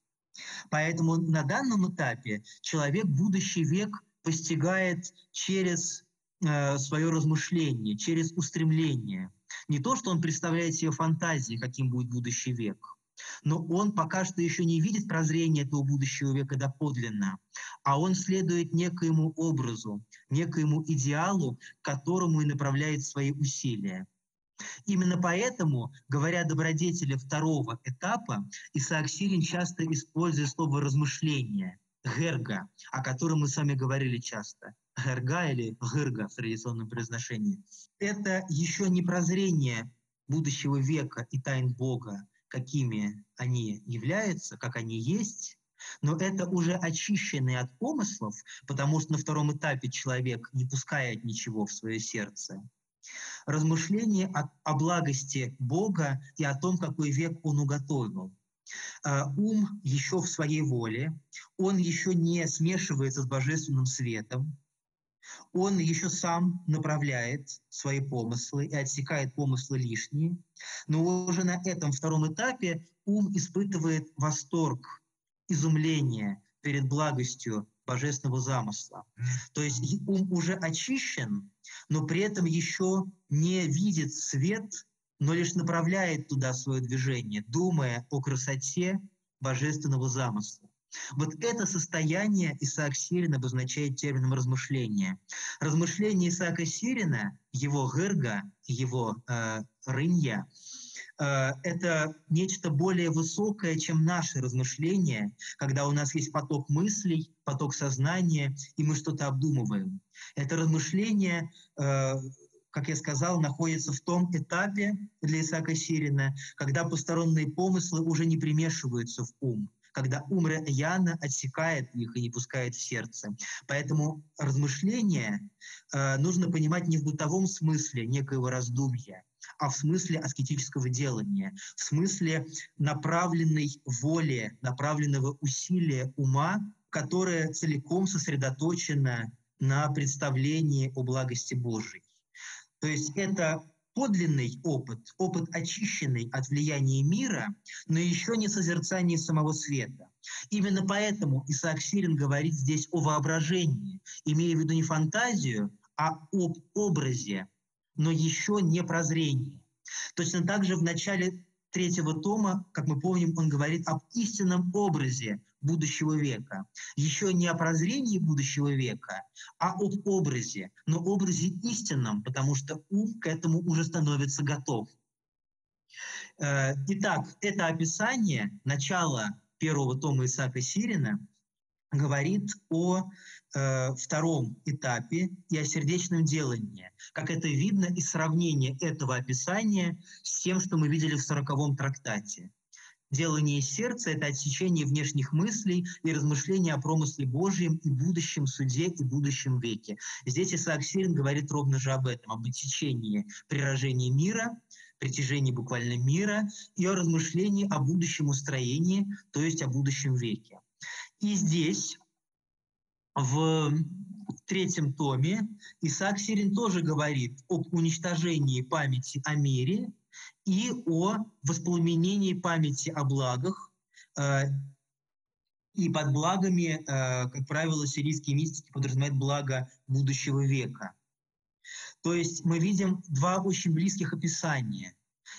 Поэтому на данном этапе человек будущий век постигает через э, свое размышление, через устремление. Не то, что он представляет себе фантазии, каким будет будущий век, но он пока что еще не видит прозрения этого будущего века доподлинно, а он следует некоему образу, некоему идеалу, к которому и направляет свои усилия. Именно поэтому, говоря о добродетели второго этапа, Исаак Сирин часто использует слово «размышление», «герга», о котором мы с вами говорили часто. «Герга» или «гырга» в традиционном произношении. Это еще не прозрение будущего века и тайн Бога, какими они являются, как они есть, но это уже очищенные от помыслов, потому что на втором этапе человек не пускает ничего в свое сердце, размышление о, о благости Бога и о том, какой век Он уготовил. А, ум еще в своей воле, он еще не смешивается с божественным светом, он еще сам направляет свои помыслы и отсекает помыслы лишние, но уже на этом втором этапе ум испытывает восторг, изумление перед благостью божественного замысла. То есть ум уже очищен, но при этом еще не видит свет, но лишь направляет туда свое движение, думая о красоте божественного замысла. Вот это состояние Исаак Сирин обозначает термином размышления. Размышление Исаака Сирина, его гырга, его э, рынья, это нечто более высокое, чем наши размышления, когда у нас есть поток мыслей, поток сознания, и мы что-то обдумываем. Это размышление, э, как я сказал, находится в том этапе для Исаака Сирина, когда посторонние помыслы уже не примешиваются в ум, когда ум Яна отсекает их и не пускает в сердце. Поэтому размышление э, нужно понимать не в бытовом смысле некоего раздумья, а в смысле аскетического делания, в смысле направленной воли, направленного усилия ума, которое целиком сосредоточено на представлении о благости Божией. То есть это подлинный опыт, опыт очищенный от влияния мира, но еще не созерцание самого света. Именно поэтому Исаак Сирин говорит здесь о воображении, имея в виду не фантазию, а об образе, но еще не прозрение. Точно так же в начале третьего тома, как мы помним, он говорит об истинном образе будущего века. Еще не о прозрении будущего века, а об образе, но образе истинном, потому что ум к этому уже становится готов. Э, итак, это описание начала первого тома Исаака Сирина говорит о э, втором этапе и о сердечном делании. Как это видно из сравнения этого описания с тем, что мы видели в сороковом трактате. Делание сердца – это отсечение внешних мыслей и размышления о промысле Божьем и будущем суде и будущем веке. Здесь Исаак Сирин говорит ровно же об этом, об отсечении прирожения мира, притяжении буквально мира и о размышлении о будущем устроении, то есть о будущем веке. И здесь, в третьем томе, Исаак Сирин тоже говорит об уничтожении памяти о мире и о воспламенении памяти о благах. Э, и под благами, э, как правило, сирийские мистики подразумевают благо будущего века. То есть мы видим два очень близких описания.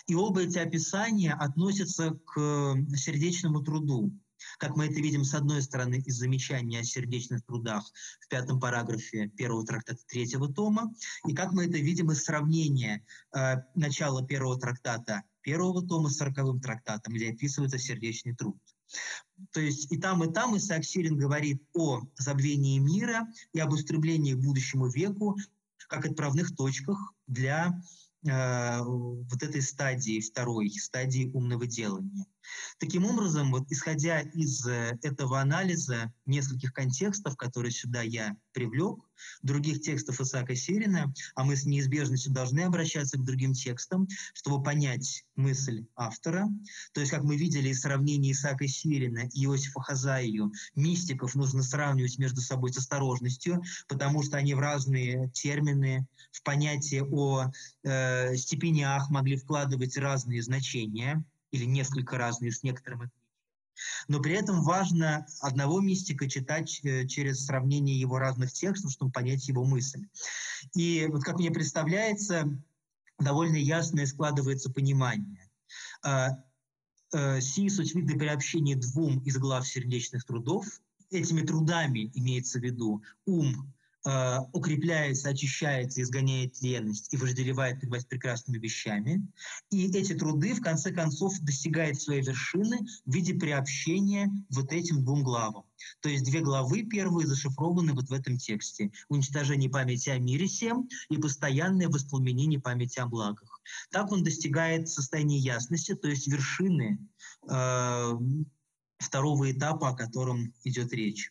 И оба эти описания относятся к сердечному труду. Как мы это видим, с одной стороны, из замечания о сердечных трудах в пятом параграфе первого трактата третьего тома, и как мы это видим из сравнения э, начала первого трактата первого тома с сороковым трактатом, где описывается сердечный труд. То есть и там, и там Исаак Сирин говорит о забвении мира и об устремлении к будущему веку как отправных точках для э, вот этой стадии, второй стадии умного делания. Таким образом, вот исходя из э, этого анализа нескольких контекстов, которые сюда я привлек, других текстов Исаака Сирина, а мы с неизбежностью должны обращаться к другим текстам, чтобы понять мысль автора. То есть, как мы видели из сравнения Исаака Сирина и Иосифа Хазаию, мистиков нужно сравнивать между собой с осторожностью, потому что они в разные термины, в понятие о э, степенях могли вкладывать разные значения или несколько разные с некоторым отличием. Но при этом важно одного мистика читать э, через сравнение его разных текстов, чтобы понять его мысль. И вот как мне представляется, довольно ясное складывается понимание. А, э, Си суть виды приобщения двум из глав сердечных трудов. Этими трудами имеется в виду ум, Э, укрепляется, очищается, изгоняет леность и вожделевает пребывать прекрасными вещами. И эти труды, в конце концов, достигают своей вершины в виде приобщения вот этим двум главам. То есть две главы первые зашифрованы вот в этом тексте. Уничтожение памяти о мире всем и постоянное воспламенение памяти о благах. Так он достигает состояния ясности, то есть вершины э, второго этапа, о котором идет речь.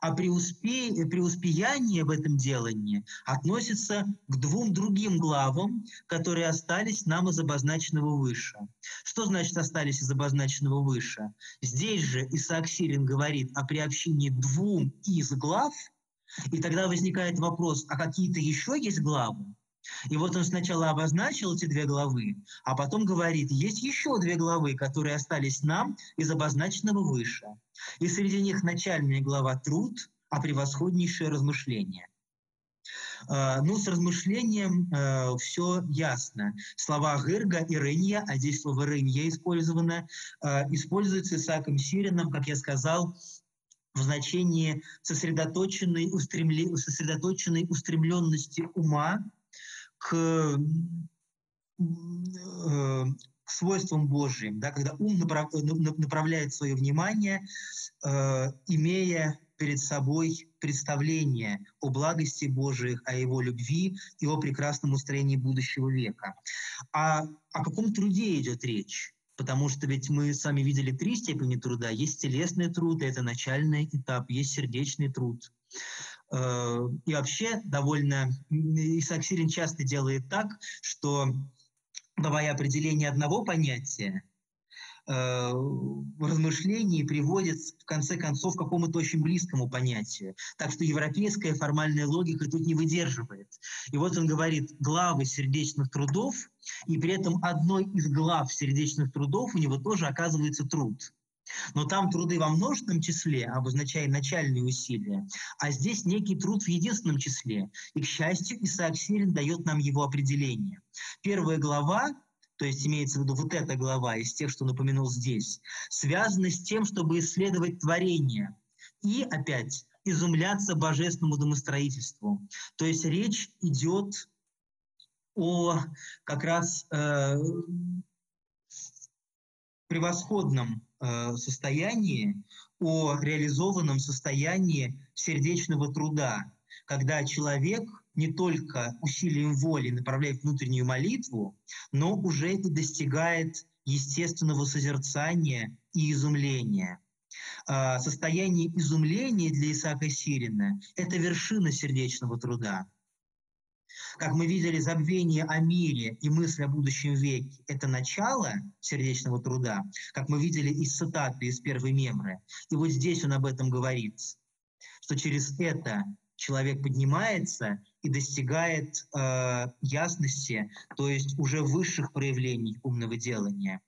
А преуспе... преуспеяние в этом делании относится к двум другим главам, которые остались нам из обозначенного выше. Что значит остались из обозначенного выше? Здесь же Исаак Сирин говорит о приобщении двум из глав, и тогда возникает вопрос, а какие-то еще есть главы? И вот он сначала обозначил эти две главы, а потом говорит, есть еще две главы, которые остались нам из обозначенного выше. И среди них начальная глава «Труд», а превосходнейшее размышление. Uh, ну, с размышлением uh, все ясно. Слова «гырга» и «рынья», а здесь слово «рынья» использовано, uh, используется Исааком Сирином, как я сказал, в значении сосредоточенной, устремле... сосредоточенной устремленности ума к, э, к свойствам Божьим, да, когда ум направ, направляет свое внимание, э, имея перед собой представление о благости Божиих, о его любви и о прекрасном устроении будущего века. А о каком труде идет речь? Потому что ведь мы сами видели три степени труда. Есть телесный труд, это начальный этап, есть сердечный труд. Э, и вообще довольно Исаак Сирин часто делает так, что давая определение одного понятия, э, в размышлении приводит в конце концов к какому-то очень близкому понятию. Так что европейская формальная логика тут не выдерживает. И вот он говорит главы сердечных трудов, и при этом одной из глав сердечных трудов у него тоже оказывается труд. Но там труды во множественном числе, обозначая начальные усилия, а здесь некий труд в единственном числе. И, к счастью, Исаак Сирин дает нам его определение. Первая глава то есть имеется в виду вот эта глава из тех, что напомянул здесь, связана с тем, чтобы исследовать творение и, опять, изумляться божественному домостроительству. То есть речь идет о как раз э, превосходном э, состоянии, о реализованном состоянии сердечного труда, когда человек не только усилием воли направляет внутреннюю молитву, но уже и достигает естественного созерцания и изумления. А, состояние изумления для Исаака Сирина – это вершина сердечного труда. Как мы видели, забвение о мире и мысль о будущем веке – это начало сердечного труда, как мы видели из цитаты из первой мемры. И вот здесь он об этом говорит, что через это человек поднимается и достигает э, ясности, то есть уже высших проявлений умного делания.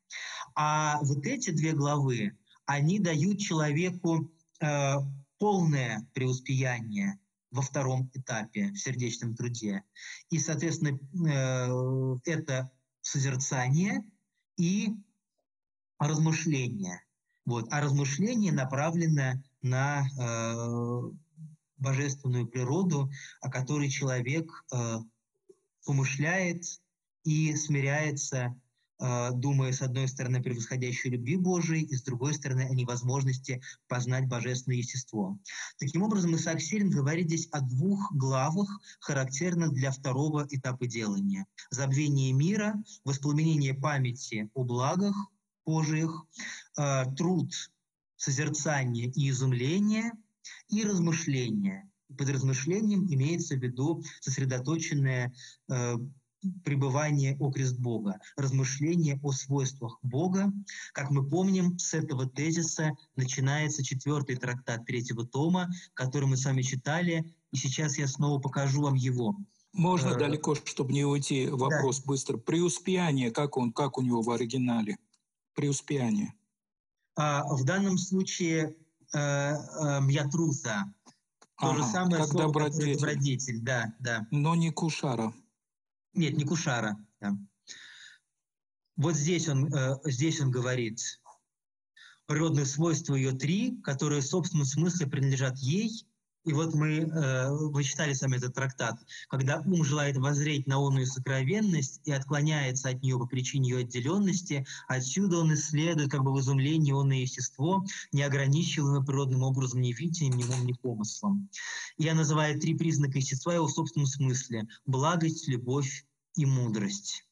А вот эти две главы, они дают человеку э, полное преуспеяние во втором этапе в сердечном труде. И, соответственно, э, это созерцание и размышление. Вот. А размышление направлено на э, божественную природу, о которой человек э, помышляет и смиряется, думая, с одной стороны, о превосходящей любви Божией, и с другой стороны, о невозможности познать божественное естество. Таким образом, Исаак Сирин говорит здесь о двух главах, характерных для второго этапа делания. Забвение мира, воспламенение памяти о благах Божиих, э, труд, созерцание и изумление – и размышления. Под размышлением имеется в виду сосредоточенное э, пребывание окрест Бога, размышление о свойствах Бога. Как мы помним, с этого тезиса начинается четвертый трактат третьего тома, который мы с вами читали, и сейчас я снова покажу вам его. Можно э, далеко, чтобы не уйти, вопрос да. быстро. Преуспеяние, как, он, как у него в оригинале? Преуспеяние. А, в данном случае Мьятруса. Э, эм, То ага, же самое как слово, добродетель. добродетель, да, да. Но не кушара. Нет, не кушара. Да. Вот здесь он, э, здесь он говорит, природные свойства ее три, которые в собственном смысле принадлежат ей, и вот мы, э, вы читали сами этот трактат, когда ум желает воззреть на онную сокровенность и отклоняется от нее по причине ее отделенности, отсюда он исследует как бы в изумлении онное естество, неограничиваемое природным образом ни видением, ни умом, ни помыслом. Я называю три признака естества его в собственном смысле – благость, любовь и мудрость.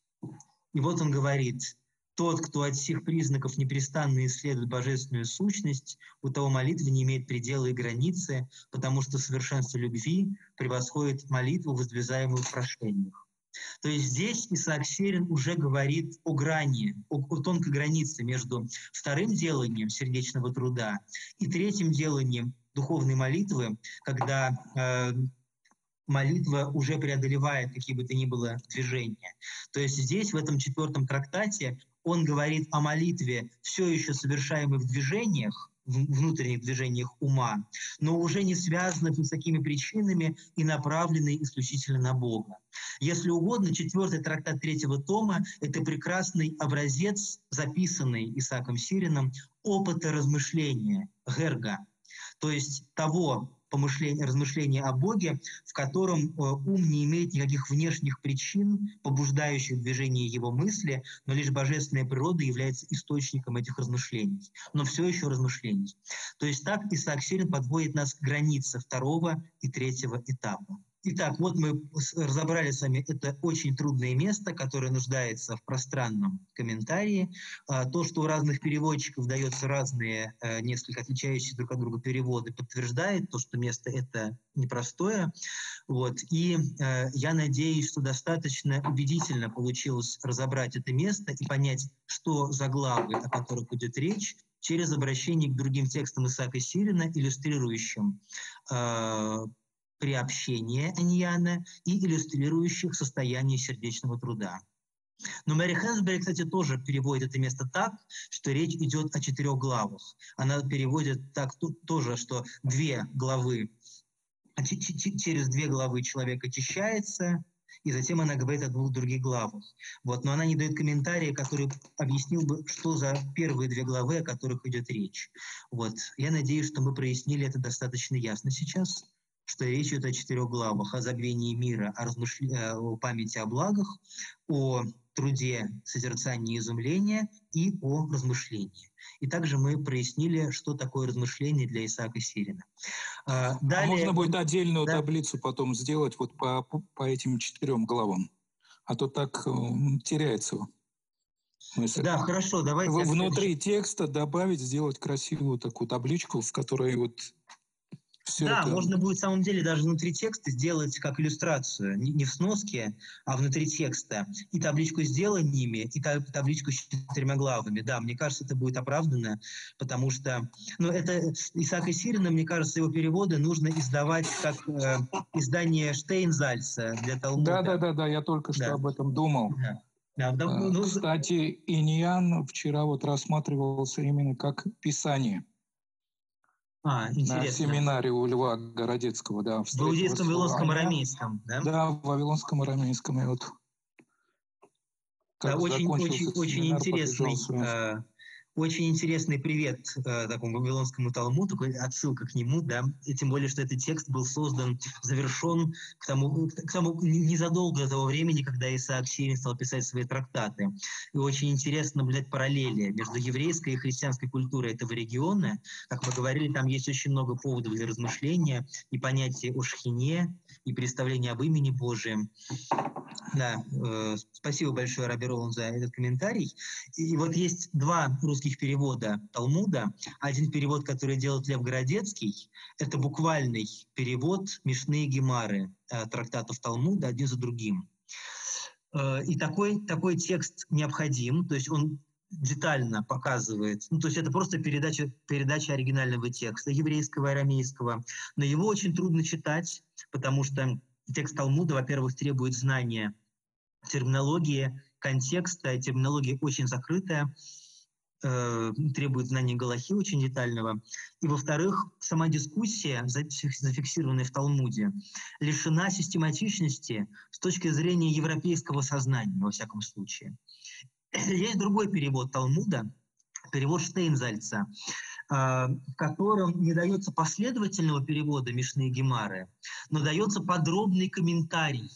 И вот он говорит – тот, кто от всех признаков непрестанно исследует божественную сущность, у того молитва не имеет предела и границы, потому что совершенство любви превосходит молитву, воздвизаемую в прошениях. То есть здесь Исаак Серин уже говорит о грани, о, о тонкой границе между вторым деланием сердечного труда и третьим деланием духовной молитвы, когда э, молитва уже преодолевает какие бы то ни было движения. То есть здесь, в этом четвертом трактате, он говорит о молитве, все еще совершаемой в движениях, внутренних движениях ума, но уже не связанных с такими причинами и направленной исключительно на Бога. Если угодно, четвертый трактат третьего тома – это прекрасный образец, записанный Исааком Сирином, опыта размышления, герга, то есть того помышления, размышления о Боге, в котором э, ум не имеет никаких внешних причин, побуждающих движение его мысли, но лишь божественная природа является источником этих размышлений, но все еще размышлений. То есть так Исаак Сирин подводит нас к границе второго и третьего этапа. Итак, вот мы разобрали с вами это очень трудное место, которое нуждается в пространном комментарии. А, то, что у разных переводчиков дается разные, э, несколько отличающиеся друг от друга переводы, подтверждает то, что место это непростое. Вот. И э, я надеюсь, что достаточно убедительно получилось разобрать это место и понять, что за главы, о которых идет речь, через обращение к другим текстам Исаака Сирина, иллюстрирующим э, приобщения Аньяна и иллюстрирующих состояние сердечного труда. Но Мэри Хэнсбери, кстати, тоже переводит это место так, что речь идет о четырех главах. Она переводит так тоже, что две главы, через две главы человек очищается, и затем она говорит о двух других главах. Вот, но она не дает комментария, который объяснил бы, что за первые две главы, о которых идет речь. Вот. Я надеюсь, что мы прояснили это достаточно ясно сейчас что речь идет о четырех главах, о забвении мира, о, размышля... Э, о памяти о благах, о труде созерцания и изумления и о размышлении. И также мы прояснили, что такое размышление для Исаака Сирина. А, далее... а можно будет отдельную да? таблицу потом сделать вот по, по этим четырем главам? А то так э, теряется мысль. Да, хорошо, давайте... Внутри текста добавить, сделать красивую такую табличку, в которой вот все да, это... можно будет в самом деле даже внутри текста сделать как иллюстрацию, не в сноске, а внутри текста. И табличку с деланиями, и табличку с четырьмя главами. Да, мне кажется, это будет оправдано, потому что... Ну, это Исаака Сирина, мне кажется, его переводы нужно издавать как э, издание Штейнзальца для Талмуда. Да-да-да, я только что да. об этом думал. Да. Да, да, э, ну, Кстати, Иньян вчера вот рассматривался именно как Писание. А, интересно. На семинаре у Льва Городецкого, да. В иудейском, вавилонском, арамейском, да? Да, в вавилонском, арамейском. И вот да, очень, очень, очень интересный очень интересный привет э, такому Вавилонскому Талмуду, отсылка к нему, да, и тем более, что этот текст был создан, завершен к тому, к тому незадолго до того времени, когда Исаак Сирин стал писать свои трактаты. И очень интересно наблюдать параллели между еврейской и христианской культурой этого региона. Как мы говорили, там есть очень много поводов для размышления и понятия о шхине, и представления об имени Божьем. Да, э, спасибо большое, Раби за этот комментарий. И вот есть два русских перевода Талмуда. Один перевод, который делает Лев Городецкий, это буквальный перевод Мишны и Гемары э, трактатов Талмуда один за другим. Э, и такой, такой текст необходим, то есть он детально показывает, ну, то есть это просто передача, передача оригинального текста, еврейского, арамейского, но его очень трудно читать, потому что текст Талмуда, во-первых, требует знания терминологии, контекста, терминология очень закрытая, э, требует знания Галахи очень детального. И, во-вторых, сама дискуссия, зафиксированная в Талмуде, лишена систематичности с точки зрения европейского сознания, во всяком случае. Есть другой перевод Талмуда, перевод Штейнзальца, э, в котором не дается последовательного перевода Мишны и Гемары, но дается подробный комментарий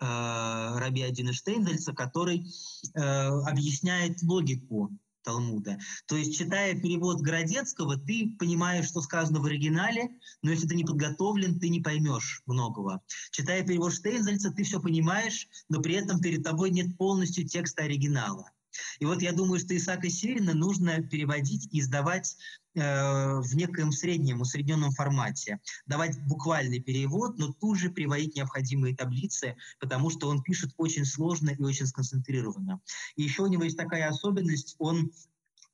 Раби Адина Штейндельца, который э, объясняет логику Талмуда. То есть, читая перевод Городецкого, ты понимаешь, что сказано в оригинале, но если ты не подготовлен, ты не поймешь многого. Читая перевод Штейнзельца, ты все понимаешь, но при этом перед тобой нет полностью текста оригинала. И вот я думаю, что Исаака Сирина нужно переводить и издавать э, в некоем среднем, усредненном формате. Давать буквальный перевод, но тут же приводить необходимые таблицы, потому что он пишет очень сложно и очень сконцентрированно. И еще у него есть такая особенность, он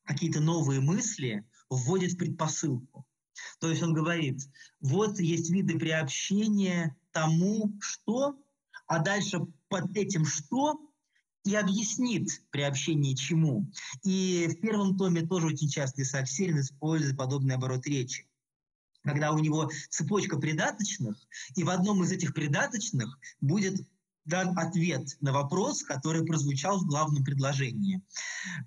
какие-то новые мысли вводит в предпосылку. То есть он говорит, вот есть виды приобщения тому, что, а дальше под этим что и объяснит приобщение чему. И в первом томе тоже очень часто Исаак Сирин использует подобный оборот речи когда у него цепочка придаточных, и в одном из этих придаточных будет дан ответ на вопрос, который прозвучал в главном предложении.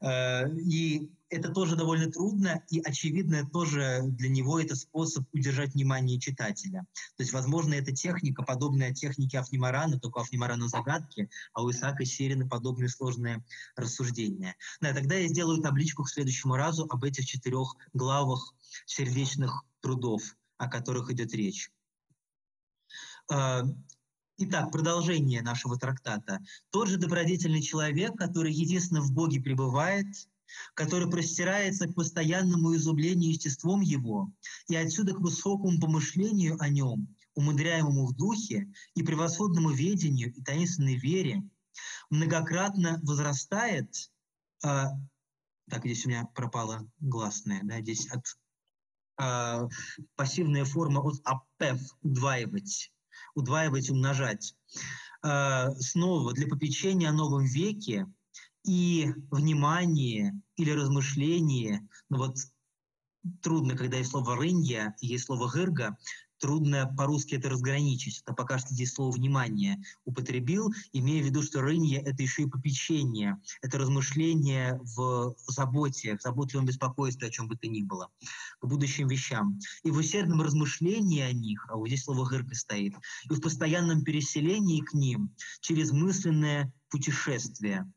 Э, и это тоже довольно трудно, и, очевидно, тоже для него это способ удержать внимание читателя. То есть, возможно, это техника, подобная технике Афнимарана, только Афнимарана загадки, а у Исаака Сирина подобные сложные рассуждения. Да, тогда я сделаю табличку к следующему разу об этих четырех главах сердечных трудов, о которых идет речь. Итак, продолжение нашего трактата. Тот же добродетельный человек, который единственно в Боге пребывает, который простирается к постоянному изумлению естеством его, и отсюда к высокому помышлению о нем, умудряемому в духе и превосходному ведению и таинственной вере, многократно возрастает, э, так, здесь у меня пропала гласная, да, здесь от э, пассивная форма от апев, удваивать, удваивать, умножать. Э, снова для попечения о новом веке и внимание или размышление, ну вот трудно, когда есть слово «рынья», есть слово «гырга», трудно по-русски это разграничить. Это пока что здесь слово «внимание» употребил, имея в виду, что рынья — это еще и попечение, это размышление в заботе, в заботливом беспокойстве, о чем бы то ни было, к будущим вещам. И в усердном размышлении о них, а вот здесь слово «гырга» стоит, и в постоянном переселении к ним через мысленное путешествие —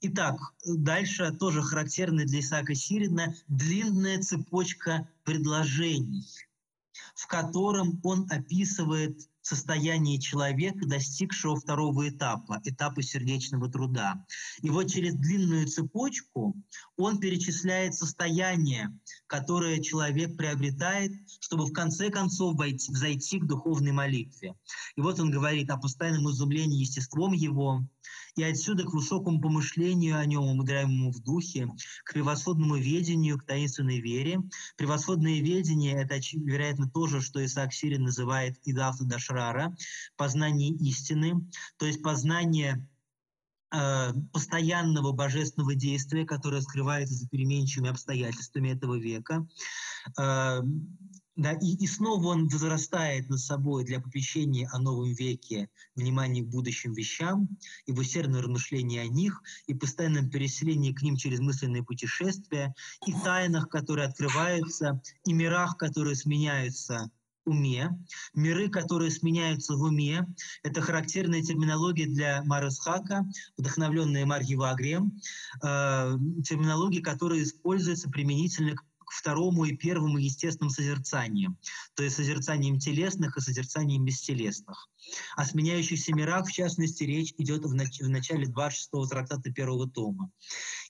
итак, дальше тоже характерно для Исаака Сирина длинная цепочка предложений, в котором он описывает состояние человека, достигшего второго этапа, этапа сердечного труда. И вот через длинную цепочку он перечисляет состояние, которое человек приобретает, чтобы в конце концов войти, взойти к духовной молитве. И вот он говорит о постоянном изумлении естеством его, и отсюда к высокому помышлению о нем, умудряемому в духе, к превосходному ведению, к таинственной вере. Превосходное ведение — это, вероятно, то же, что Исаак Сирин называет Идавта Дашрара, познание истины, то есть познание э, постоянного божественного действия, которое скрывается за переменчивыми обстоятельствами этого века, э, да, и, и снова он возрастает над собой для попечения о новом веке, внимания к будущим вещам, в усердное размышление о них, и постоянном переселении к ним через мысленные путешествия, и тайнах, которые открываются, и мирах, которые сменяются уме. Миры, которые сменяются в уме, это характерная терминология для Марасхака, вдохновленная Марьей Вагрием, э, терминология, которая используется применительно к второму и первому естественным созерцанием, то есть созерцанием телесных и созерцанием бестелесных. О сменяющихся мирах, в частности, речь идет в, нач- в начале 26-го трактата первого тома.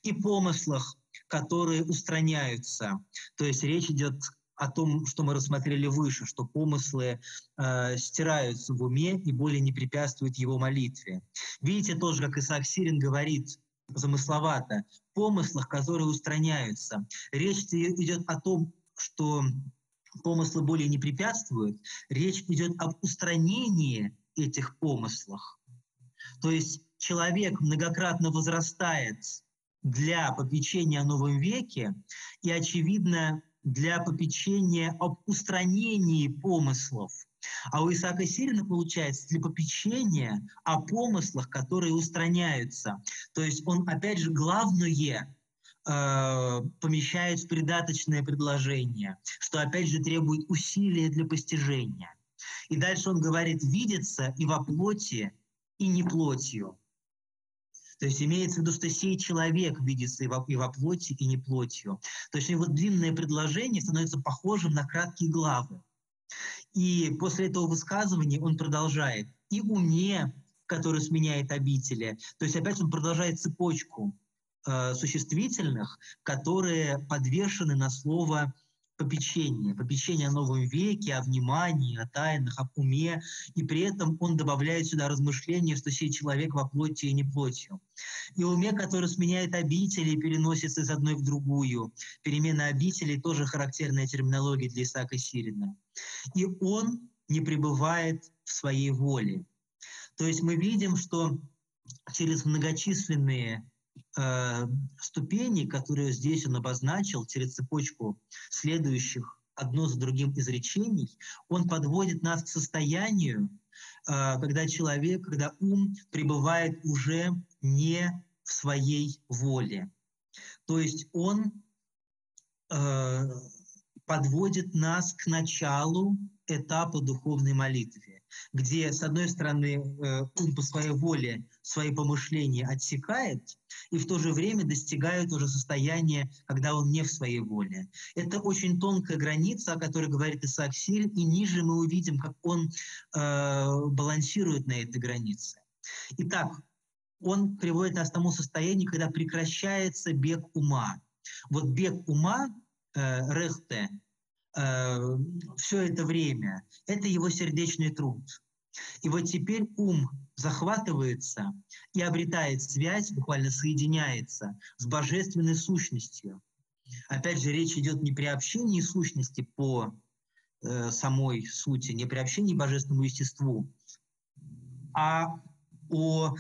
И помыслах, которые устраняются, то есть речь идет о том, что мы рассмотрели выше, что помыслы э, стираются в уме и более не препятствуют его молитве. Видите тоже, как Исаак Сирин говорит замысловато, помыслах, которые устраняются. Речь идет о том, что помыслы более не препятствуют, речь идет об устранении этих помыслов. То есть человек многократно возрастает для попечения о новом веке, и, очевидно, для попечения об устранении помыслов – а у Исаака Сирина получается для попечения о помыслах, которые устраняются. То есть он, опять же, главное э, помещает в придаточное предложение, что, опять же, требует усилия для постижения. И дальше он говорит, видится и во плоти, и не плотью. То есть имеется в виду, что сей человек видится и во, и во плоти, и не плотью. То есть его длинное предложение становится похожим на краткие главы. И после этого высказывания он продолжает. И уме, который сменяет обители. То есть опять он продолжает цепочку э, существительных, которые подвешены на слово попечение, попечение о новом веке, о внимании, о тайнах, об уме, и при этом он добавляет сюда размышление, что сей человек во плоти и не плотью. И уме, который сменяет обители переносится из одной в другую. Перемена обителей тоже характерная терминология для Исаака Сирина. И он не пребывает в своей воле. То есть мы видим, что через многочисленные э, ступени, которые здесь он обозначил, через цепочку следующих одно за другим изречений, он подводит нас к состоянию, э, когда человек, когда ум пребывает уже не в своей воле. То есть он э, подводит нас к началу этапа духовной молитвы где, с одной стороны, э, ум по своей воле свои помышления отсекает, и в то же время достигает уже состояния, когда он не в своей воле. Это очень тонкая граница, о которой говорит Исаак Сирин, и ниже мы увидим, как он э, балансирует на этой границе. Итак, он приводит нас к тому состоянию, когда прекращается бег ума. Вот бег ума, э, рехте, э, все это время. Это его сердечный труд. И вот теперь ум захватывается и обретает связь, буквально соединяется с божественной сущностью. Опять же, речь идет не при общении сущности по э, самой сути, не при общении божественному естеству, а о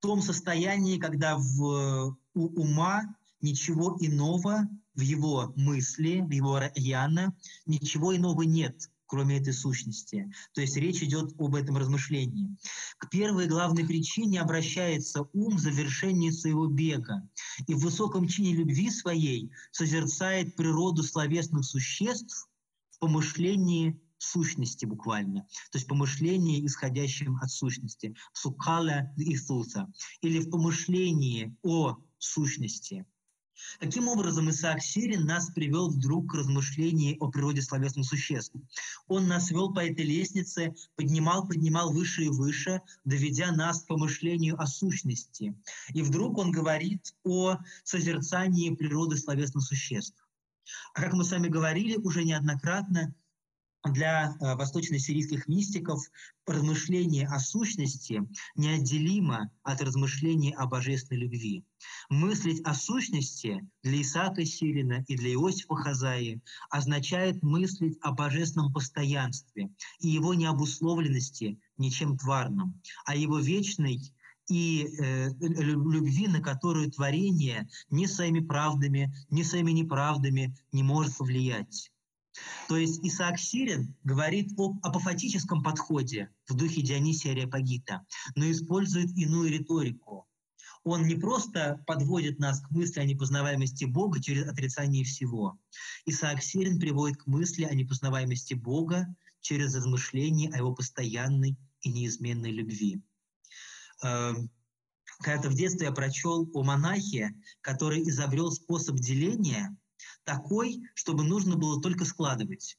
том состоянии, когда в, у ума ничего иного в его мысли, в его яна, ничего иного нет, кроме этой сущности. То есть речь идет об этом размышлении. К первой главной причине обращается ум в завершении своего бега и в высоком чине любви своей созерцает природу словесных существ в помышлении сущности буквально, то есть помышление, исходящим от сущности, сукаля Иисуса, или в помышлении о сущности. Таким образом, Исаак Сирин нас привел вдруг к размышлению о природе словесных существ. Он нас вел по этой лестнице, поднимал, поднимал выше и выше, доведя нас к помышлению о сущности. И вдруг он говорит о созерцании природы словесных существ. А как мы с вами говорили уже неоднократно, для э, восточно-сирийских мистиков размышление о сущности неотделимо от размышления о божественной любви. Мыслить о сущности для Исаака Сирина и для Иосифа Хазаи означает мыслить о божественном постоянстве и его необусловленности ничем тварным, а его вечной и э, любви, на которую творение ни своими правдами, ни своими неправдами не может повлиять. То есть Исаак Сирин говорит об апофатическом подходе в духе Дионисия Ариапагита, но использует иную риторику. Он не просто подводит нас к мысли о непознаваемости Бога через отрицание всего. Исаак Сирин приводит к мысли о непознаваемости Бога через размышление о его постоянной и неизменной любви. Эм, когда-то в детстве я прочел о монахе, который изобрел способ деления – такой, чтобы нужно было только складывать.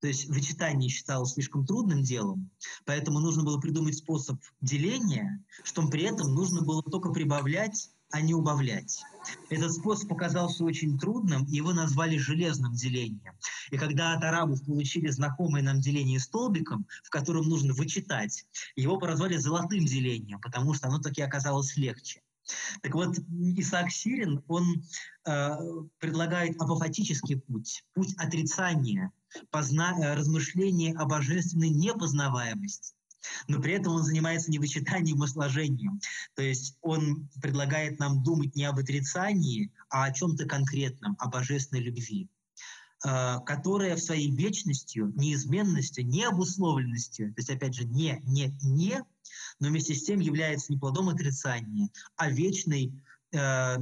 То есть вычитание считалось слишком трудным делом, поэтому нужно было придумать способ деления, что при этом нужно было только прибавлять, а не убавлять. Этот способ показался очень трудным, и его назвали железным делением. И когда от арабов получили знакомое нам деление столбиком, в котором нужно вычитать, его прозвали золотым делением, потому что оно таки оказалось легче. Так вот, Исаак Сирин, он э, предлагает апофатический путь, путь отрицания, позна, э, размышления о божественной непознаваемости. Но при этом он занимается не вычитанием, а сложением. То есть он предлагает нам думать не об отрицании, а о чем-то конкретном, о божественной любви э, которая в своей вечностью, неизменностью, необусловленностью, то есть, опять же, не, не, не, но вместе с тем является не плодом отрицания, а вечной, э,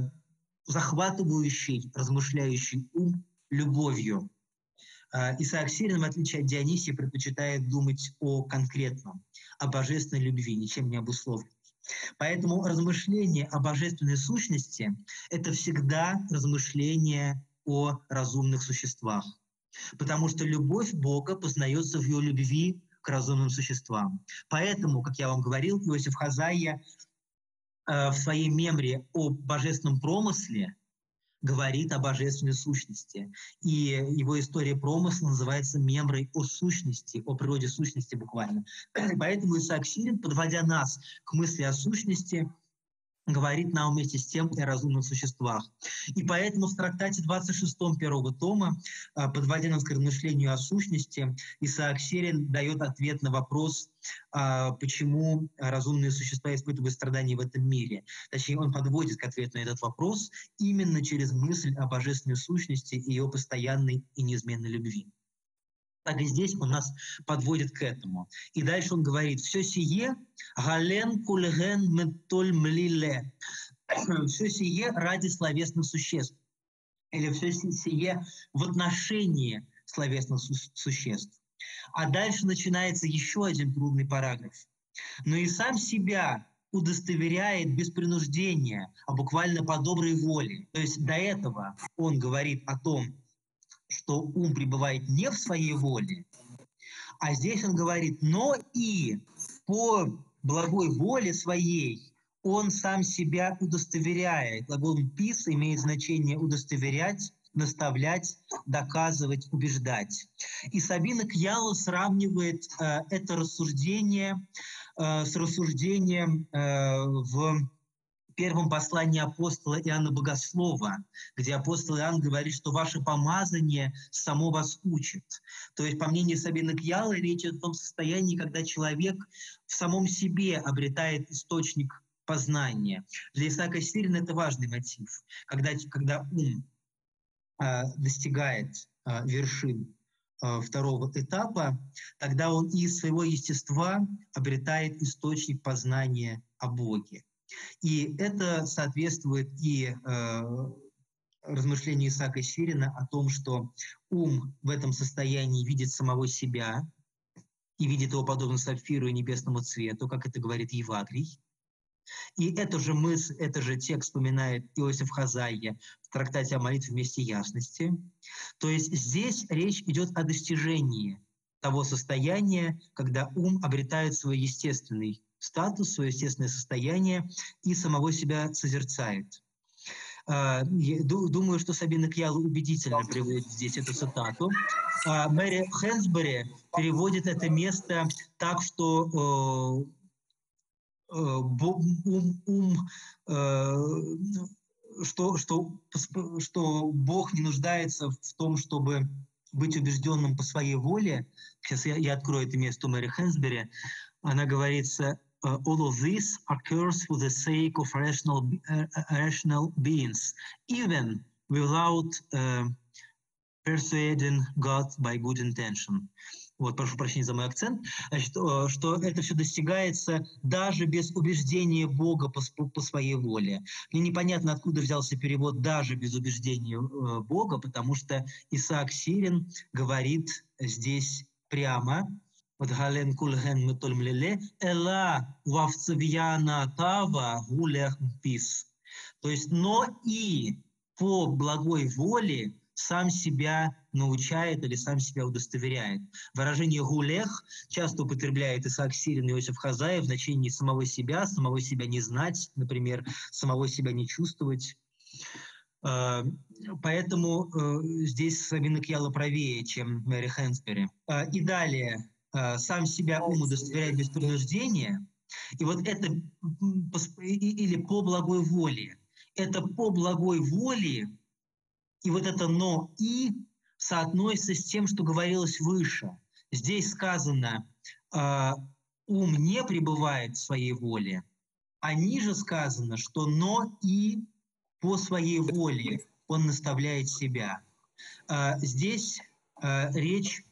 захватывающей, размышляющей ум любовью. Э, Исаак Сирин, в отличие от Дионисия, предпочитает думать о конкретном, о божественной любви, ничем не обусловленной. Поэтому размышление о божественной сущности – это всегда размышление о разумных существах. Потому что любовь Бога познается в ее любви к разумным существам. Поэтому, как я вам говорил, Иосиф Хазайя э, в своей мемре о божественном промысле говорит о божественной сущности. И его история промысла называется мемрой о сущности, о природе сущности буквально. *clears throat* Поэтому Исаак Сирин, подводя нас к мысли о сущности, говорит нам вместе с тем о разумных существах. И поэтому в трактате 26 первого тома, а, подводя нас к размышлению о сущности, Исаак Серин дает ответ на вопрос, а, почему разумные существа испытывают страдания в этом мире. Точнее, он подводит к ответу на этот вопрос именно через мысль о божественной сущности и ее постоянной и неизменной любви. Так и здесь он нас подводит к этому. И дальше он говорит, все сие гален кульген метоль млиле. *clears throat* Все сие ради словесных существ. Или все сие в отношении словесных существ. А дальше начинается еще один трудный параграф. Но и сам себя удостоверяет без принуждения, а буквально по доброй воле. То есть до этого он говорит о том, что ум пребывает не в своей воле, а здесь он говорит, но и по благой воле своей он сам себя удостоверяет. Глагол «пис» имеет значение удостоверять, наставлять, доказывать, убеждать. И Сабина Кьяла сравнивает э, это рассуждение э, с рассуждением э, в первом послании апостола Иоанна Богослова, где апостол Иоанн говорит, что ваше помазание само вас учит. То есть, по мнению Сабины Кьялы, речь идет о том состоянии, когда человек в самом себе обретает источник познания. Для Исаака Сирина это важный мотив. Когда, когда ум э, достигает э, вершин э, второго этапа, тогда он из своего естества обретает источник познания о Боге. И это соответствует и э, размышление Исаака Сирина о том, что ум в этом состоянии видит самого себя и видит его подобно сапфиру и небесному цвету, как это говорит Евагрий. И это же мысль, это же текст вспоминает Иосиф Хазайя в трактате о молитве вместе ясности. То есть здесь речь идет о достижении того состояния, когда ум обретает свой естественный статус, свое естественное состояние и самого себя созерцает. А, думаю, что Сабина Кьял убедительно приводит здесь эту цитату. А, Мэри Хэнсбери переводит это место так, что э, э, ум, ум э, что, что, что Бог не нуждается в том, чтобы быть убежденным по своей воле. Сейчас я, я открою это место у Мэри Хэнсбери. Она говорится, uh, all of this occurs for the sake of rational, uh, rational beings, even without uh, persuading God by good intention. Вот, прошу прощения за мой акцент. Значит, что это все достигается даже без убеждения Бога по, по своей воле. Мне непонятно, откуда взялся перевод «даже без убеждения Бога», потому что Исаак Сирин говорит здесь прямо, Подгален кульген метольмлеле, эла вавцевьяна тава гулях пис. То есть, но и по благой воле сам себя научает или сам себя удостоверяет. Выражение «гулех» часто употребляет Исаак Сирин и Иосиф Хазаев в значении самого себя, самого себя не знать, например, самого себя не чувствовать. А, поэтому э, здесь Савина Кьяла правее, чем Мэри Хенсбери. А, и далее сам себя ум удостоверяет без принуждения, и вот это или по благой воле, это по благой воле, и вот это «но» и соотносится с тем, что говорилось выше. Здесь сказано, э, ум не пребывает в своей воле, а ниже сказано, что «но» и по своей воле он наставляет себя. Э, здесь речь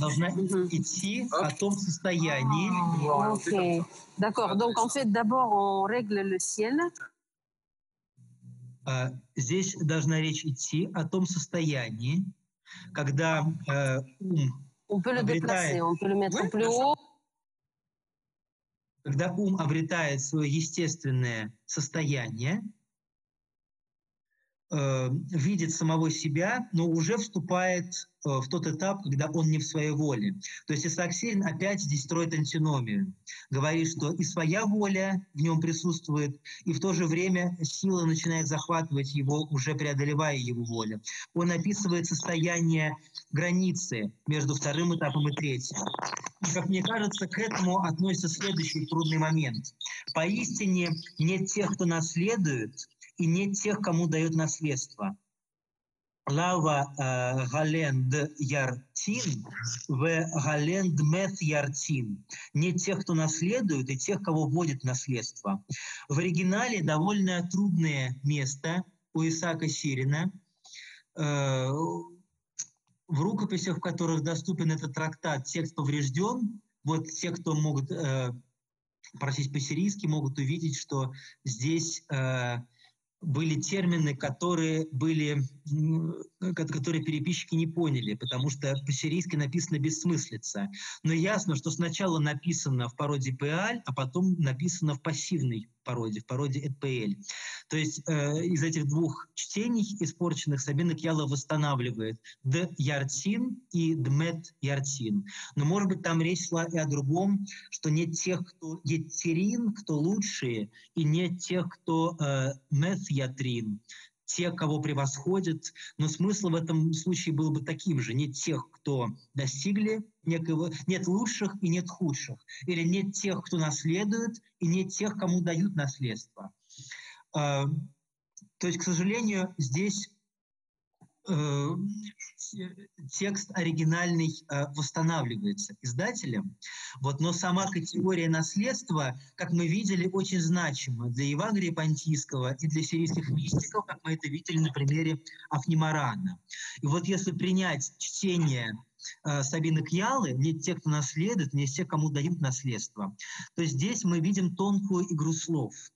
должна идти о том состоянии. Ok, d'accord. Donc en fait, d'abord on règle le ciel. Здесь должна речь идти о том состоянии, когда э, ум on peut le déplacer, on peut le mettre plus haut. Когда ум обретает свое естественное состояние, э, видит самого себя, но уже вступает Э, в тот этап, когда он не в своей воле. То есть Исаак Сирин опять здесь строит антиномию. Говорит, что и своя воля в нем присутствует, и в то же время сила начинает захватывать его, уже преодолевая его волю. Он описывает состояние границы между вторым этапом и третьим. И, как мне кажется, к этому относится следующий трудный момент. Поистине нет тех, кто наследует, и нет тех, кому дает наследство. Лава Галенд Яртин, в Галенд Мет Яртин. Не тех, кто наследует, и тех, кого вводит наследство. В оригинале довольно трудное место у Исаака Сирина. Э, в рукописях, в которых доступен этот трактат, текст поврежден. Вот те, кто могут э, просить по-сирийски, могут увидеть, что здесь э, были термины, которые были, которые переписчики не поняли, потому что по-сирийски написано бессмыслица. Но ясно, что сначала написано в пародии Пеаль, а потом написано в пассивной пародии, в пародии ЭПЛ. То есть э, из этих двух чтений испорченных Сабина Кьяла восстанавливает Д Яртин и Дмет Яртин. Но, может быть, там речь шла и о другом, что нет тех, кто етерин, кто лучшие, и нет тех, кто э, мет ятрин, те, кого превосходят, но смысл в этом случае был бы таким же. Нет тех, кто достигли некого, нет лучших и нет худших. Или нет тех, кто наследует, и нет тех, кому дают наследство. А, то есть, к сожалению, здесь э, текст оригинальный э, восстанавливается издателем, вот, но сама категория наследства, как мы видели, очень значима для Евагрия Понтийского и для сирийских мистиков, как мы это видели на примере Афнимарана. И вот если принять чтение э, Сабины Кьялы, не те, кто наследует, не те, кому дают наследство, то здесь мы видим тонкую игру слов –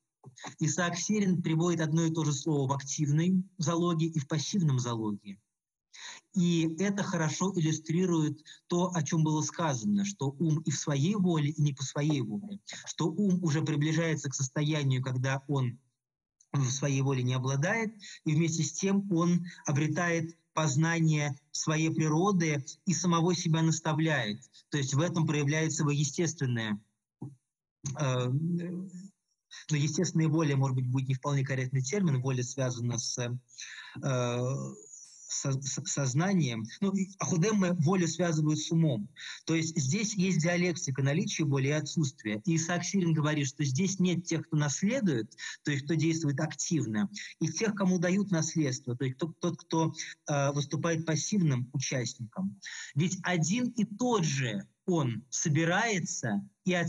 Исаак Серин приводит одно и то же слово в активной залоге и в пассивном залоге. И это хорошо иллюстрирует то, о чем было сказано, что ум и в своей воле, и не по своей воле, что ум уже приближается к состоянию, когда он в своей воле не обладает, и вместе с тем он обретает познание своей природы и самого себя наставляет. То есть в этом проявляется его естественное э, ну, естественная воля, может быть, будет не вполне корректный термин, воля связана с э, со, сознанием. Ну, Ахудемы волю связывают с умом. То есть здесь есть диалектика наличия воли и отсутствия. И Исаак Сирин говорит, что здесь нет тех, кто наследует, то есть кто действует активно, и тех, кому дают наследство, то есть тот, тот кто э, выступает пассивным участником. Ведь один и тот же он собирается и э,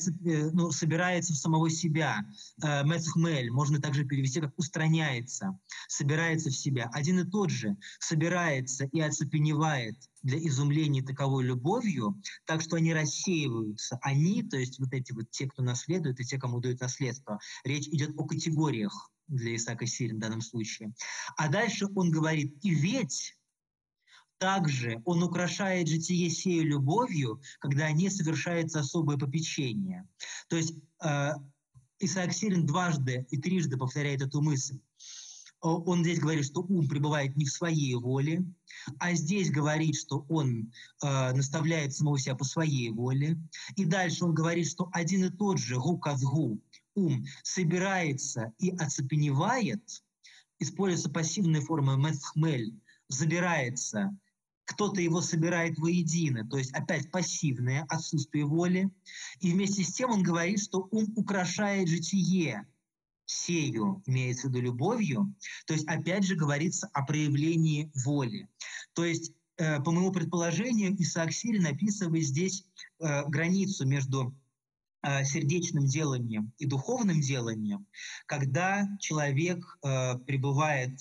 ну, собирается в самого себя. Э, Мецхмель можно также перевести как устраняется, собирается в себя. Один и тот же собирается и оцепеневает для изумления таковой любовью, так что они рассеиваются. Они, то есть вот эти вот те, кто наследует, и те, кому дают наследство. Речь идет о категориях для Исаака Сирин в данном случае. А дальше он говорит, и ведь также он украшает житие сею любовью, когда не совершается особое попечение. То есть э, Исаак Сирин дважды и трижды повторяет эту мысль. Он здесь говорит, что ум пребывает не в своей воле, а здесь говорит, что он э, наставляет самого себя по своей воле. И дальше он говорит, что один и тот же гу казгу, ум, собирается и оцепеневает, используется пассивная форма месхмель, забирается кто-то его собирает воедино, то есть опять пассивное отсутствие воли. И вместе с тем он говорит, что ум украшает житие, сею, имеется в виду любовью, то есть опять же говорится о проявлении воли. То есть, э, по моему предположению, Исаак Сирин описывает здесь э, границу между э, сердечным деланием и духовным деланием, когда человек э, пребывает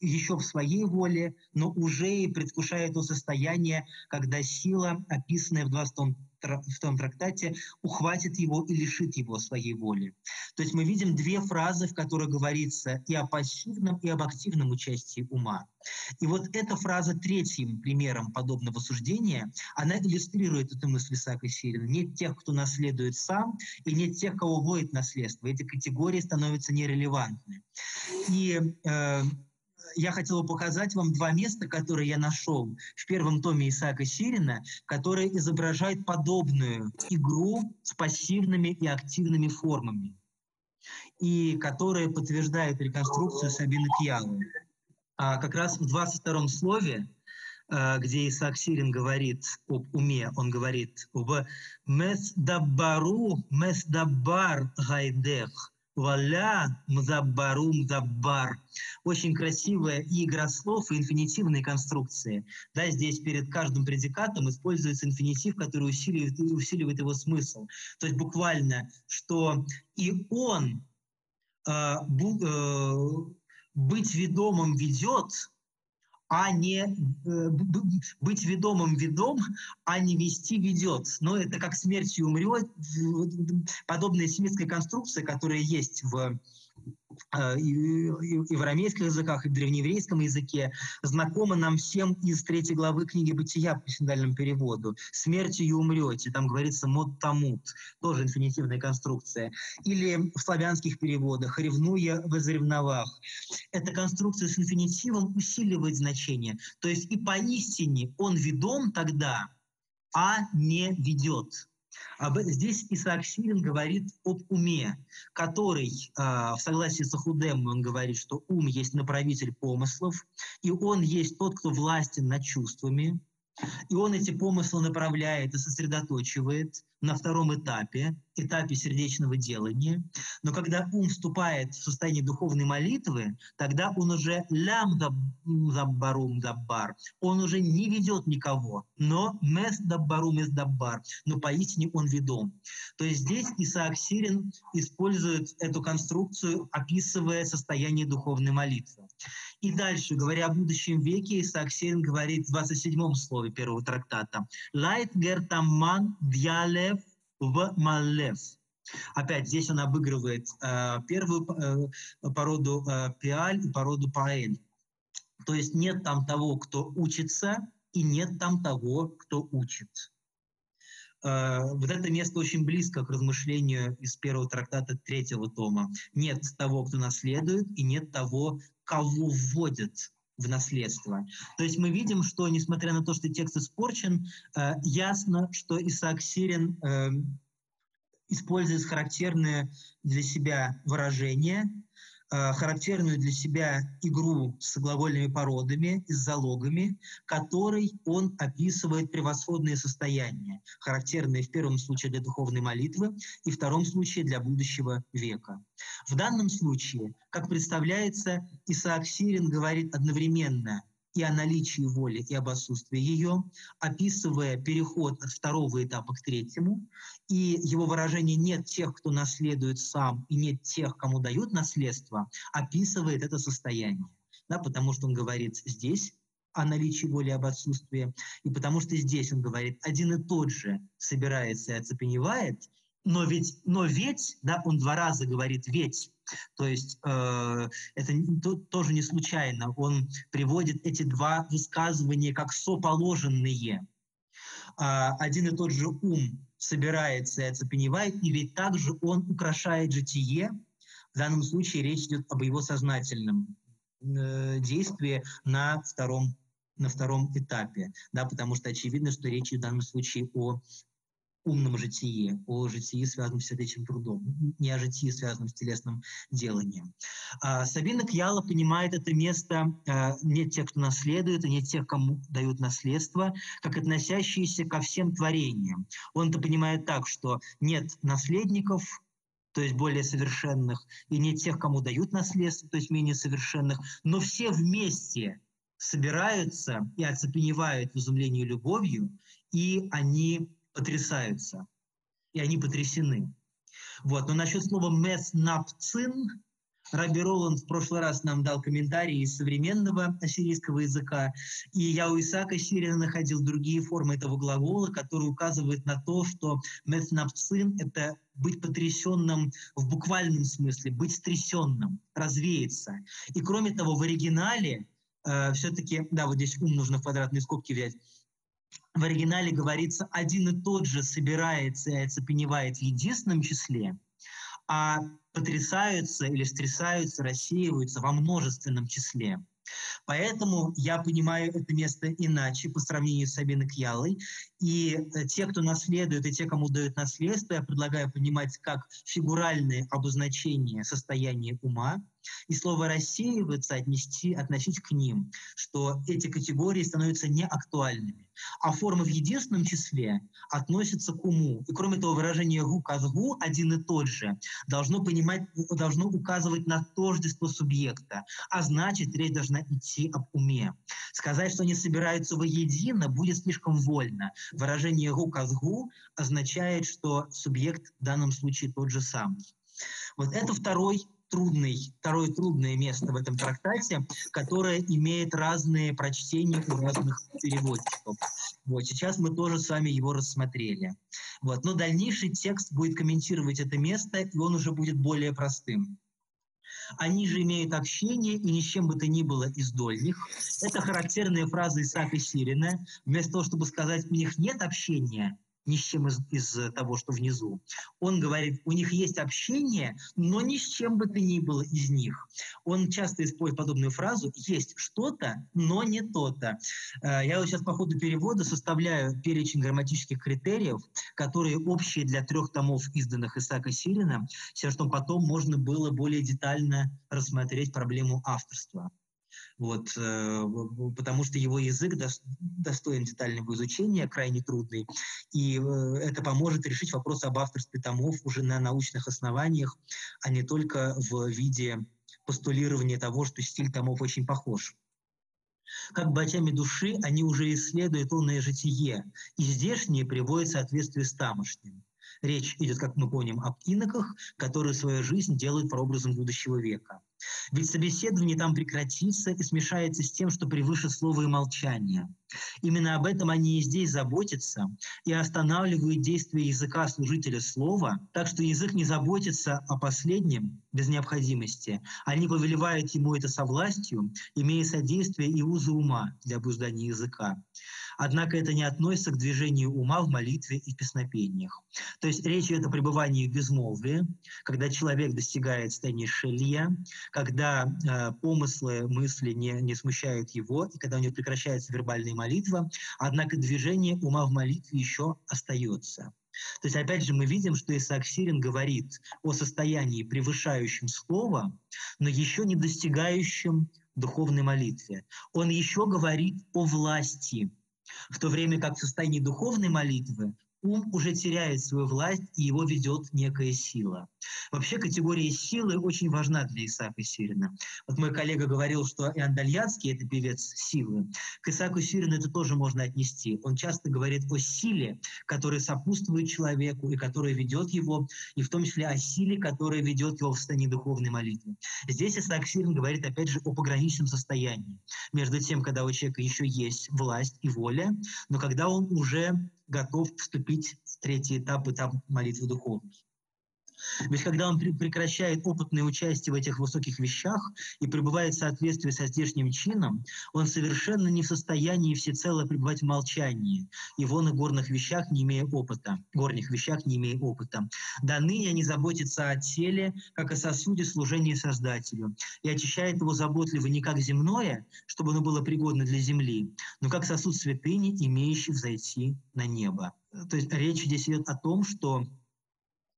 еще в своей воле, но уже и предвкушает то состояние, когда сила, описанная в 20 в том трактате ухватит его и лишит его своей воли. То есть мы видим две фразы, в которых говорится и о пассивном, и об активном участии ума. И вот эта фраза третьим примером подобного суждения, она иллюстрирует эту мысль Исаака Сирина. Нет тех, кто наследует сам, и нет тех, кого вводит наследство. Эти категории становятся нерелевантны. И э, я хотел бы показать вам два места, которые я нашел в первом томе Исаака Сирина, которые изображают подобную игру с пассивными и активными формами, и которые подтверждают реконструкцию Сабины Кьялы. А как раз в 22 слове, а, где Исаак Сирин говорит об уме, он говорит в «Месдабару, месдабар гайдех», Валя мзабару мзабар. Очень красивая и игра слов, и инфинитивные конструкции. Да, здесь перед каждым предикатом используется инфинитив, который усиливает, усиливает его смысл. То есть буквально, что и он э, бу, э, быть ведомым ведет, а не э, быть ведомым ведом, а не вести ведет. Но это как смертью умрет, подобная семитская конструкция, которая есть в Э, и в арамейских языках, и в древнееврейском языке, знакомо нам всем из третьей главы книги «Бытия» по синодальному переводу. «Смертью умрете», там говорится «мод тамут», тоже инфинитивная конструкция. Или в славянских переводах «ревнуя возревновах». Эта конструкция с инфинитивом усиливает значение. То есть и поистине он ведом тогда, а не ведет. Об, здесь Исаак Сирин говорит об уме, который, э, в согласии с Ахудем, он говорит, что ум есть направитель помыслов, и он есть тот, кто властен над чувствами, и он эти помыслы направляет и сосредоточивает на втором этапе, этапе сердечного делания. Но когда ум вступает в состояние духовной молитвы, тогда он уже лям заббарум заббар, он уже не ведет никого, но мес даббару мес даббар, но поистине он ведом. То есть здесь Исаак Сирин использует эту конструкцию, описывая состояние духовной молитвы. И дальше, говоря о будущем веке, Исаак Сирин говорит в 27-м слове первого трактата «Лайт гертаман дьялев в малев». Опять здесь он обыгрывает э, первую э, породу э, пиаль и породу паэль. То есть нет там того, кто учится, и нет там того, кто учит. Э, вот это место очень близко к размышлению из первого трактата третьего тома. Нет того, кто наследует, и нет того, кого вводят в наследство. То есть мы видим, что, несмотря на то, что текст испорчен, э, ясно, что Исаак Сирин э, использует характерные для себя выражения, характерную для себя игру с глагольными породами и с залогами, которой он описывает превосходные состояния, характерные в первом случае для духовной молитвы и в втором случае для будущего века. В данном случае, как представляется, Исаак Сирин говорит одновременно – и о наличии воли, и об отсутствии ее, описывая переход от второго этапа к третьему. И его выражение «нет тех, кто наследует сам, и нет тех, кому дают наследство», описывает это состояние. Да, потому что он говорит здесь о наличии воли об отсутствии, и потому что здесь он говорит, один и тот же собирается и оцепеневает, но ведь, но ведь, да, он два раза говорит ведь, то есть э, это то, тоже не случайно. Он приводит эти два высказывания как соположенные. Э, один и тот же ум собирается и оцепеневает, и ведь также он украшает житие. В данном случае речь идет об его сознательном э, действии на втором на втором этапе, да, потому что очевидно, что речь в данном случае о умном житии, о житии, связанном с сердечным трудом, не о житии, связанном с телесным деланием. А, Сабина Кьяла понимает это место а, не тех, кто наследует, и не тех, кому дают наследство, как относящиеся ко всем творениям. Он это понимает так, что нет наследников, то есть более совершенных, и не тех, кому дают наследство, то есть менее совершенных, но все вместе собираются и оцепеневают в изумлении любовью, и они потрясаются, и они потрясены. Вот. Но насчет слова «меснапцин» Раби Роланд в прошлый раз нам дал комментарий из современного ассирийского языка, и я у Исаака Сирина находил другие формы этого глагола, которые указывают на то, что «меснапцин» — это быть потрясенным в буквальном смысле, быть стрясенным, развеяться. И кроме того, в оригинале э, все-таки, да, вот здесь ум нужно в квадратные скобки взять, в оригинале говорится, один и тот же собирается и оцепеневает в единственном числе, а потрясаются или стрясаются, рассеиваются во множественном числе. Поэтому я понимаю это место иначе по сравнению с Сабиной Кьялой. И э, те, кто наследует, и те, кому дают наследство, я предлагаю понимать как фигуральное обозначение состояния ума, и слово «рассеиваться» отнести, относить к ним, что эти категории становятся неактуальными. А формы в единственном числе относятся к уму. И кроме того, выражение «гу» казгу один и тот же должно, понимать, должно указывать на тождество субъекта, а значит, речь должна идти об уме. Сказать, что они собираются воедино, будет слишком вольно. Выражение «гу» казгу означает, что субъект в данном случае тот же сам. Вот это второй трудный, второе трудное место в этом трактате, которое имеет разные прочтения у разных переводчиков. Вот, сейчас мы тоже с вами его рассмотрели. Вот, но дальнейший текст будет комментировать это место, и он уже будет более простым. Они же имеют общение и ни с чем бы то ни было из дольних. Это характерная фраза Исаака Сирина. Вместо того, чтобы сказать, у них нет общения, ни с чем из, из того, что внизу. Он говорит, у них есть общение, но ни с чем бы то ни было из них. Он часто использует подобную фразу «есть что-то, но не то-то». Э, я вот сейчас по ходу перевода составляю перечень грамматических критериев, которые общие для трех томов, изданных Исаака Сирина, чтобы потом можно было более детально рассмотреть проблему авторства вот, э, потому что его язык достоин детального изучения, крайне трудный, и э, это поможет решить вопрос об авторстве томов уже на научных основаниях, а не только в виде постулирования того, что стиль томов очень похож. Как очами души они уже исследуют онное житие, и здешнее приводит в соответствие с тамошним. Речь идет, как мы помним, об иноках, которые свою жизнь делают прообразом будущего века. Ведь собеседование там прекратится и смешается с тем, что превыше слова и молчания. Именно об этом они и здесь заботятся и останавливают действие языка служителя слова, так что язык не заботится о последнем без необходимости. Они повелевают ему это со властью, имея содействие и узы ума для обуздания языка. Однако это не относится к движению ума в молитве и песнопениях. То есть речь идет о пребывании в безмолвии, когда человек достигает состояния шелья, когда э, помыслы, мысли не, не смущают его, и когда у него прекращается вербальная молитва, однако движение ума в молитве еще остается. То есть, опять же, мы видим, что Исаак Сирин говорит о состоянии, превышающем слово, но еще не достигающем духовной молитве. Он еще говорит о власти, в то время как в состоянии духовной молитвы ум уже теряет свою власть, и его ведет некая сила. Вообще категория силы очень важна для Исаака Сирина. Вот мой коллега говорил, что Иоанн Дальянский — это певец силы. К Исааку Сирину это тоже можно отнести. Он часто говорит о силе, которая сопутствует человеку и которая ведет его, и в том числе о силе, которая ведет его в состоянии духовной молитвы. Здесь Исаак Сирин говорит, опять же, о пограничном состоянии между тем, когда у человека еще есть власть и воля, но когда он уже готов вступить в третий этап, этап молитвы духовной. Ведь когда он прекращает опытное участие в этих высоких вещах и пребывает в соответствии со здешним чином, он совершенно не в состоянии всецело пребывать в молчании, вон и горных вещах не имея опыта, горних вещах не имея опыта. До ныне они заботятся о теле, как о сосуде служения Создателю, и очищает его заботливо не как земное, чтобы оно было пригодно для земли, но как сосуд святыни, имеющий взойти на небо. То есть речь здесь идет о том, что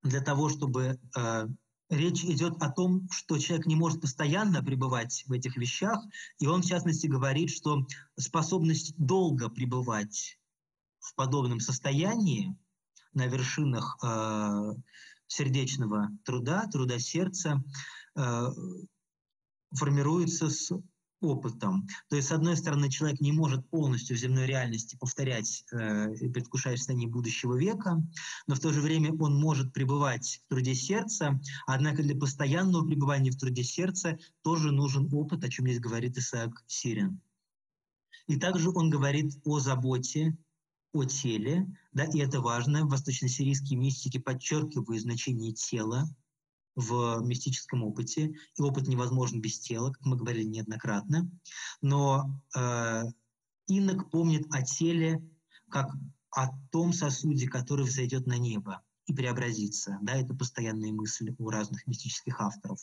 для того, чтобы э, речь идет о том, что человек не может постоянно пребывать в этих вещах, и он, в частности, говорит, что способность долго пребывать в подобном состоянии на вершинах э, сердечного труда, труда сердца, э, формируется с опытом. То есть, с одной стороны, человек не может полностью в земной реальности повторять э, и предвкушать состояние будущего века, но в то же время он может пребывать в труде сердца, однако для постоянного пребывания в труде сердца тоже нужен опыт, о чем здесь говорит Исаак Сирин. И также он говорит о заботе о теле, да, и это важно. Восточно-сирийские мистики подчеркивают значение тела, в мистическом опыте, и опыт невозможен без тела, как мы говорили неоднократно. Но э, инок помнит о теле как о том сосуде, который взойдет на небо и преобразится. Да, это постоянные мысли у разных мистических авторов.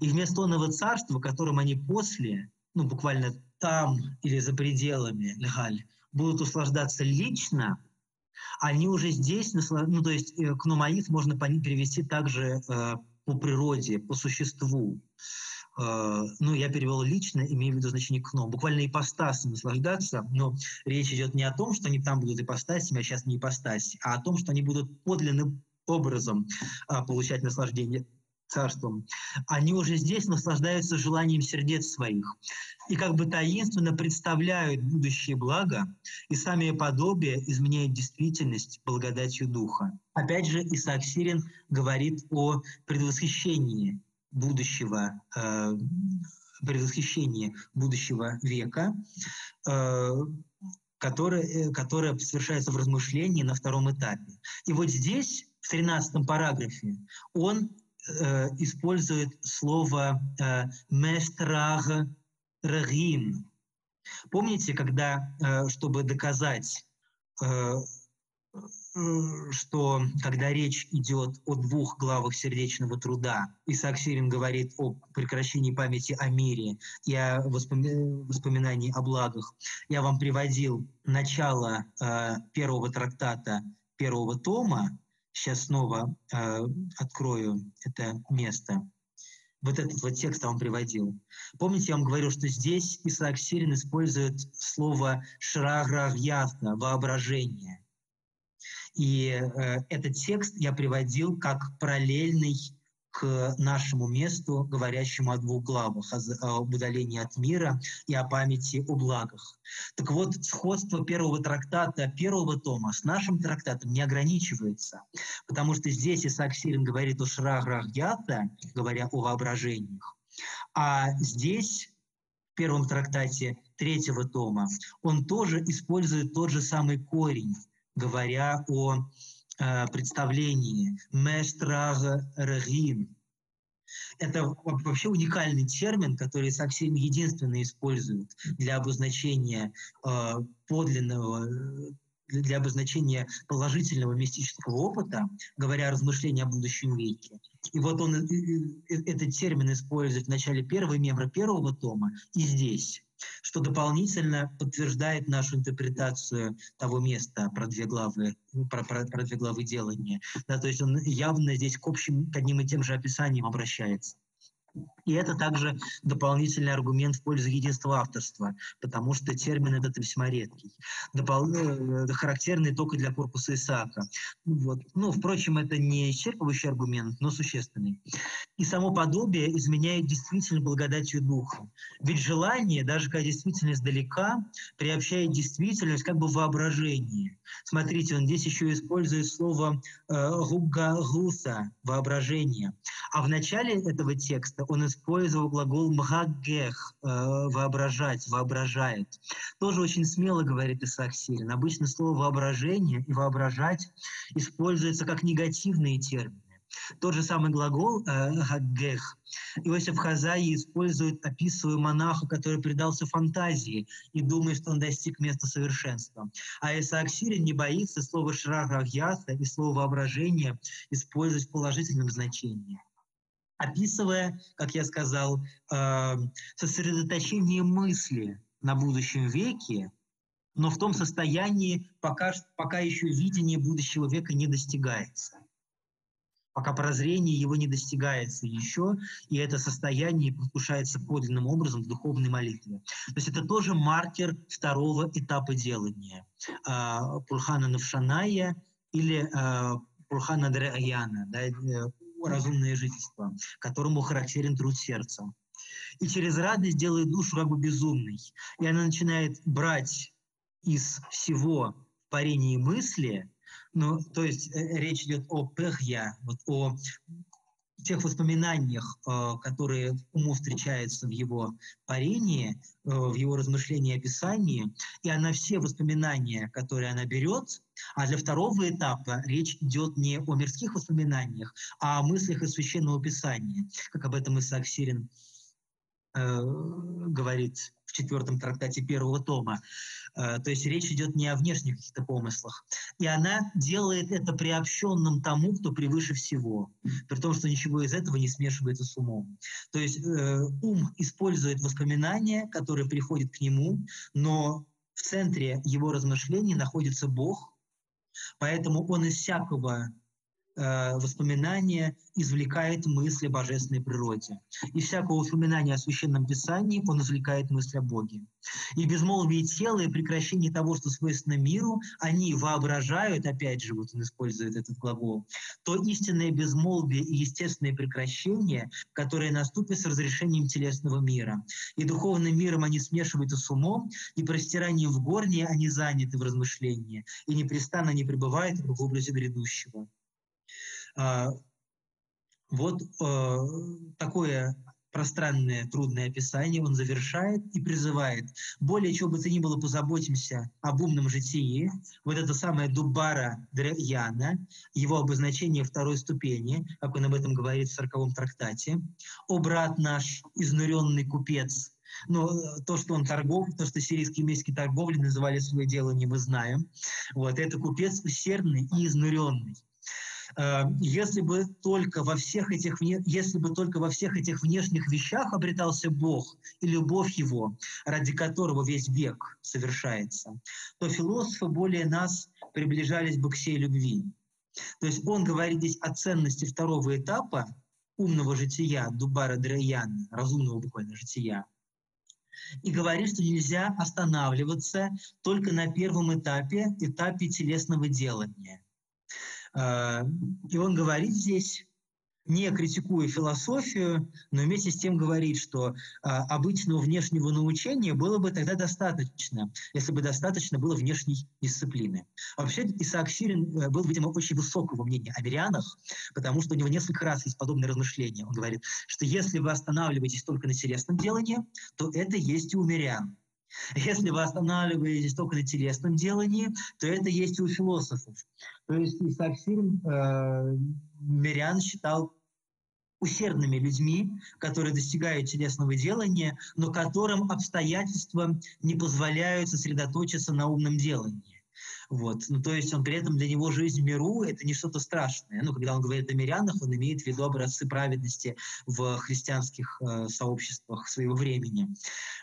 И вместо онного царства, которым они после, ну, буквально там или за пределами Легаль, будут услаждаться лично, они уже здесь, ну, то есть э, к Нумаид можно привести также э, по природе, по существу. Uh, ну, я перевел лично, имея в виду значение кно. Буквально ипостаси наслаждаться, но речь идет не о том, что они там будут ипостасями, а сейчас не ипостаси, а о том, что они будут подлинным образом uh, получать наслаждение царством, они уже здесь наслаждаются желанием сердец своих и как бы таинственно представляют будущее благо, и сами подобие изменяют действительность благодатью Духа. Опять же, Исаак Сирин говорит о предвосхищении будущего, э, предвосхищении будущего века, э, которое, э, которое совершается в размышлении на втором этапе. И вот здесь, в 13 параграфе, он э, использует слово э, «местраг рагим». Помните, когда, э, чтобы доказать, э, что когда речь идет о двух главах сердечного труда, Исаак Сирин говорит о прекращении памяти о мире и о воспоминании о благах, я вам приводил начало первого трактата первого тома, сейчас снова э, открою это место. Вот этот вот текст вам приводил. Помните, я вам говорил, что здесь Исаак Сирин использует слово «шрагравьясна» — «воображение». И э, этот текст я приводил как параллельный к нашему месту, говорящему о двух главах, об удалении от мира и о памяти о благах. Так вот, сходство первого трактата, первого тома с нашим трактатом не ограничивается, потому что здесь Исаак Сирин говорит о шраграх говоря о воображениях, А здесь, в первом трактате третьего тома, он тоже использует тот же самый корень, говоря о представлении «местраг регин», это вообще уникальный термин, который совсем единственно используют для обозначения э, подлинного для обозначения положительного мистического опыта, говоря о размышлении о будущем веке. И вот он э, э, этот термин использует в начале первого мемора первого тома и здесь что дополнительно подтверждает нашу интерпретацию того места про две главы, про, про, про две главы делания. Да, то есть он явно здесь к общим, к одним и тем же описаниям обращается. И это также дополнительный аргумент в пользу единства авторства, потому что термин этот весьма редкий. Допол... Э, характерный только для корпуса Исаака. Вот. Ну, впрочем, это не исчерпывающий аргумент, но существенный. И само подобие изменяет действительно благодатью духа. Ведь желание, даже когда действительно издалека, приобщает действительность как бы воображение. Смотрите, он здесь еще использует слово э, – воображение. А в начале этого текста он использовал глагол «мгагех» э, – «воображать», «воображает». Тоже очень смело говорит Исаак Сирин. Обычно слово «воображение» и «воображать» используется как негативные термины. Тот же самый глагол «гагех» Иосиф Хазаи использует, описывая монаха, который предался фантазии и думает, что он достиг места совершенства. А Исаак Сирин не боится слова «шрагагьяса» и слова «воображение» использовать в положительном значении описывая, как я сказал, э, сосредоточение мысли на будущем веке, но в том состоянии, пока, пока еще видение будущего века не достигается. Пока прозрение его не достигается еще, и это состояние предвкушается подлинным образом в духовной молитве. То есть это тоже маркер второго этапа делания. Э, Пурхана Навшаная или э, Пурхана Драяна, да, разумное жительство, которому характерен труд сердца. И через радость делает душу как бы безумной. И она начинает брать из всего парения мысли, ну, то есть э, речь идет о пехья, вот о тех воспоминаниях, э, которые уму встречаются в его парении, э, в его размышлении и описании, и она все воспоминания, которые она берет, а для второго этапа речь идет не о мирских воспоминаниях, а о мыслях из Священного Писания, как об этом Исаак Сирин говорит в четвертом трактате первого тома. Э, то есть речь идет не о внешних каких-то помыслах. И она делает это приобщенным тому, кто превыше всего, при том, что ничего из этого не смешивается с умом. То есть э, ум использует воспоминания, которые приходят к нему, но в центре его размышлений находится Бог, поэтому он из всякого Э, воспоминания извлекает мысли о божественной природе. Из всякого воспоминания о Священном Писании он извлекает мысли о Боге. И безмолвие тела и прекращение того, что свойственно миру, они воображают, опять же, вот он использует этот глагол, то истинное безмолвие и естественное прекращение, которое наступит с разрешением телесного мира. И духовным миром они смешиваются с умом, и простиранием в горнее они заняты в размышлении, и непрестанно не пребывают в образе грядущего. А, вот э, такое пространное, трудное описание он завершает и призывает. Более чего бы то ни было, позаботимся об умном житии. Вот это самое Дубара Дряна, его обозначение второй ступени, как он об этом говорит в сороковом трактате. «О, брат наш, изнуренный купец, но то, что он торгов, то, что сирийские местные торговли называли свое дело, не мы знаем. Вот, это купец усердный и изнуренный. Э, если бы только во всех этих, если бы только во всех этих внешних вещах обретался Бог и любовь Его, ради которого весь век совершается, то философы более нас приближались бы к сей любви. То есть он говорит здесь о ценности второго этапа умного жития, Дубара Драяна, разумного буквально жития, и говорит, что нельзя останавливаться только на первом этапе, этапе телесного делания – и он говорит здесь не критикуя философию, но вместе с тем говорит, что а, обычного внешнего научения было бы тогда достаточно, если бы достаточно было внешней дисциплины. Вообще Исаак Сирин э, был, видимо, очень высокого мнения о мирянах, потому что у него несколько раз есть подобные размышления. Он говорит, что если вы останавливаетесь только на телесном делании, то это есть и у мирян. Если вы останавливаетесь только на телесном делании, то это есть и у философов. То есть Исаак Сирин э, мирян считал усердными людьми, которые достигают телесного делания, но которым обстоятельства не позволяют сосредоточиться на умном делании. Вот. Ну, то есть он при этом для него жизнь в миру – это не что-то страшное. Ну, когда он говорит о мирянах, он имеет в виду образцы праведности в христианских э, сообществах своего времени.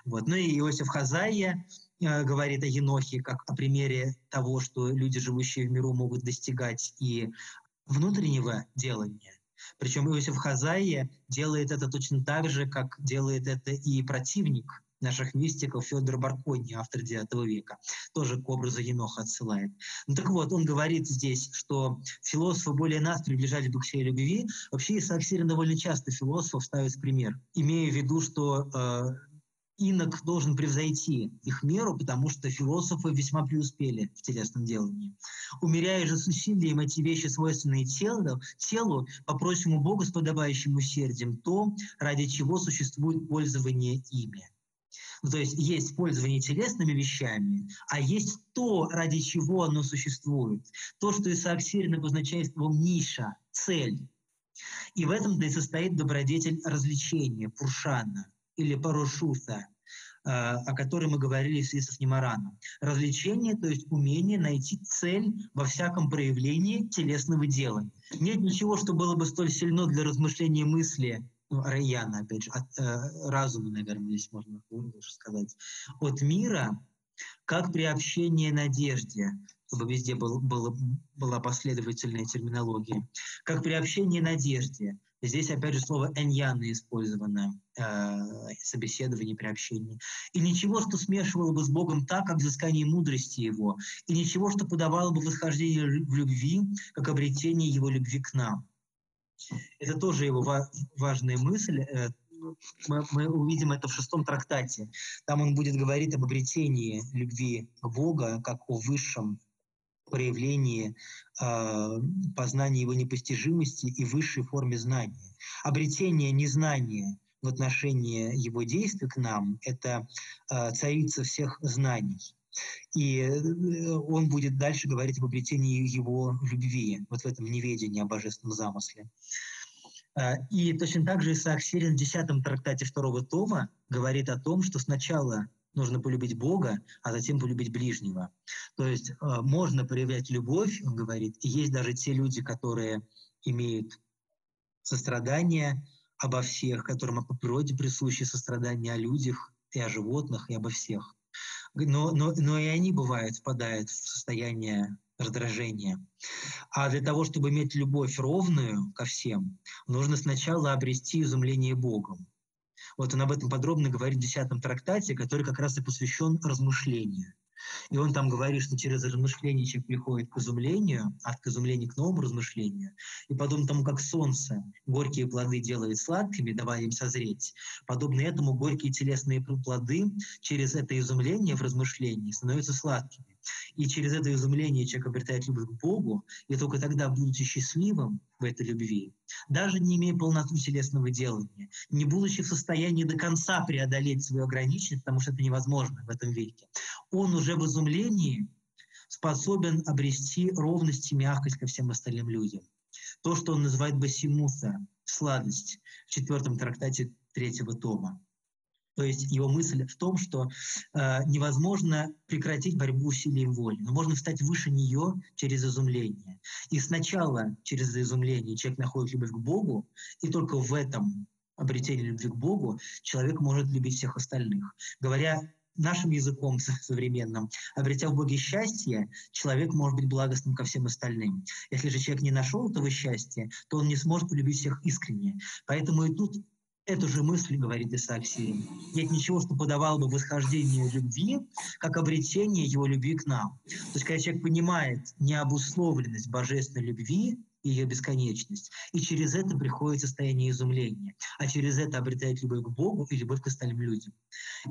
Вот. Ну и Иосиф Хазайя э, говорит о Енохе как о примере того, что люди, живущие в миру, могут достигать и внутреннего делания. Причем Иосиф Хазайя делает это точно так же, как делает это и противник наших мистиков Федор Баркони, автор IX века, тоже к образу Еноха отсылает. Ну так вот, он говорит здесь, что философы более нас приближались бы к всей любви. Вообще Исаак Сирин довольно часто философов ставит пример, имея в виду, что э, инок должен превзойти их меру, потому что философы весьма преуспели в телесном делании. Умеряя же с усилием эти вещи, свойственные телу, телу попросим у Бога с подобающим усердием то, ради чего существует пользование ими. Ну, то есть есть пользование телесными вещами, а есть то, ради чего оно существует. То, что Исаак Сирин обозначает словом «ниша», «цель». И в этом-то и состоит добродетель развлечения, пуршана или парушуса, э, о которой мы говорили с Исов Немараном. Развлечение, то есть умение найти цель во всяком проявлении телесного дела. Нет ничего, что было бы столь сильно для размышления мысли, ну, Раяна, опять же, от э, разума, наверное, здесь можно лучше сказать, от мира, как приобщение надежде, чтобы везде был, был, была последовательная терминология, как приобщение надежде. Здесь, опять же, слово «эньяна» использовано, э, собеседование, приобщение. И ничего, что смешивало бы с Богом так, как взыскание мудрости Его, и ничего, что подавало бы восхождение в любви, как обретение Его любви к нам. Это тоже его важная мысль. Э, мы, мы увидим это в шестом трактате. Там он будет говорить об обретении любви Бога как о высшем проявлении э, познания его непостижимости и высшей форме знания. Обретение незнания в отношении его действий к нам – это э, царица всех знаний. И э, он будет дальше говорить об обретении его любви, вот в этом неведении о божественном замысле. А, и точно так же Исаак Сирин в 10 трактате второго тома говорит о том, что сначала нужно полюбить Бога, а затем полюбить ближнего. То есть а, можно проявлять любовь, он говорит, и есть даже те люди, которые имеют сострадание обо всех, которым по природе присуще сострадание о людях и о животных, и обо всех но, но, но и они, бывают, впадают в состояние раздражения. А для того, чтобы иметь любовь ровную ко всем, нужно сначала обрести изумление Богом. Вот он об этом подробно говорит в 10 трактате, который как раз и посвящен размышлению. И он там говорит, что через размышление человек приходит к изумлению, к изумлению к новому размышлению. И подобно тому, как солнце горькие плоды делает сладкими, давая им созреть, подобно этому горькие телесные плоды через это изумление в размышлении становятся сладкими. И через это изумление человек обретает любовь к Богу, и только тогда, будучи счастливым в этой любви, даже не имея полноту телесного делания, не будучи в состоянии до конца преодолеть свою ограниченность, потому что это невозможно в этом веке, он уже в изумлении способен обрести ровность и мягкость ко всем остальным людям. То, что он называет басимуса, сладость, в четвертом трактате третьего тома. То есть его мысль в том, что э, невозможно прекратить борьбу усилием воли, но можно встать выше нее через изумление. И сначала через изумление человек находит любовь к Богу, и только в этом обретении любви к Богу человек может любить всех остальных. Говоря нашим языком современным, обретя в Боге счастье, человек может быть благостным ко всем остальным. Если же человек не нашел этого счастья, то он не сможет полюбить всех искренне. Поэтому и тут Эту же мысль, говорит Исаак Сирин, нет ничего, что подавало бы восхождение любви, как обретение его любви к нам. То есть, когда человек понимает необусловленность божественной любви, и ее бесконечность. И через это приходит состояние изумления. А через это обретает любовь к Богу и любовь к остальным людям.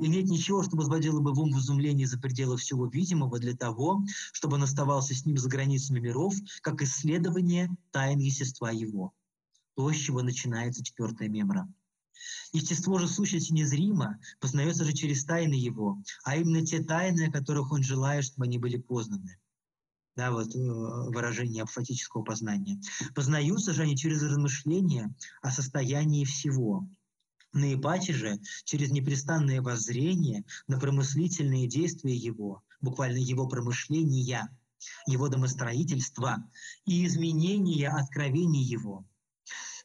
И нет ничего, что возводило бы в ум в изумлении за пределы всего видимого для того, чтобы он оставался с ним за границами миров, как исследование тайн естества его. То, с чего начинается четвертая мемора. Естество же сущности незримо, познается же через тайны его, а именно те тайны, о которых он желает, чтобы они были познаны да, вот э, выражение апофатического познания. Познаются же они через размышления о состоянии всего. На Ипате же через непрестанное воззрение на промыслительные действия его, буквально его промышления, его домостроительства и изменения откровений его,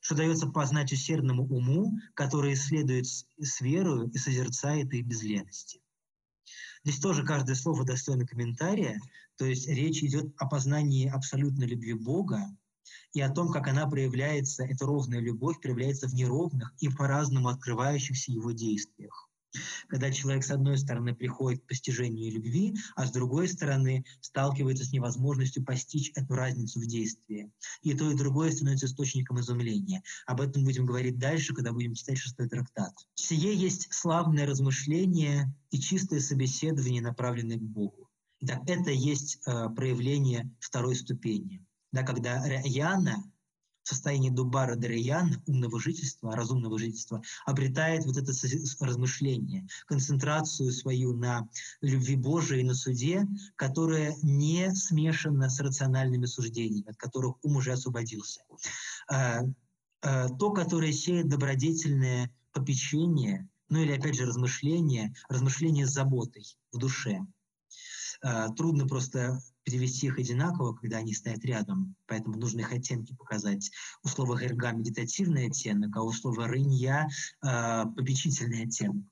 что дается познать усердному уму, который исследует с верою и созерцает их без лености. Здесь тоже каждое слово достойно комментария, то есть речь идет о познании абсолютной любви Бога и о том, как она проявляется, эта ровная любовь проявляется в неровных и по-разному открывающихся его действиях. Когда человек, с одной стороны, приходит к постижению любви, а с другой стороны, сталкивается с невозможностью постичь эту разницу в действии. И то, и другое становится источником изумления. Об этом будем говорить дальше, когда будем читать шестой трактат. Сие есть славное размышление и чистое собеседование, направленное к Богу. Да, это есть э, проявление второй ступени. Да, когда Яна в состоянии дубара дараян, умного жительства, разумного жительства, обретает вот это размышление, концентрацию свою на любви Божией и на суде, которая не смешана с рациональными суждениями, от которых ум уже освободился. А, а, то, которое сеет добродетельное попечение, ну или опять же размышление, размышление с заботой в душе. А, трудно просто перевести их одинаково, когда они стоят рядом, поэтому нужно их оттенки показать. У слова «герга» — медитативный оттенок, а у слова «рынья» э, — оттенок.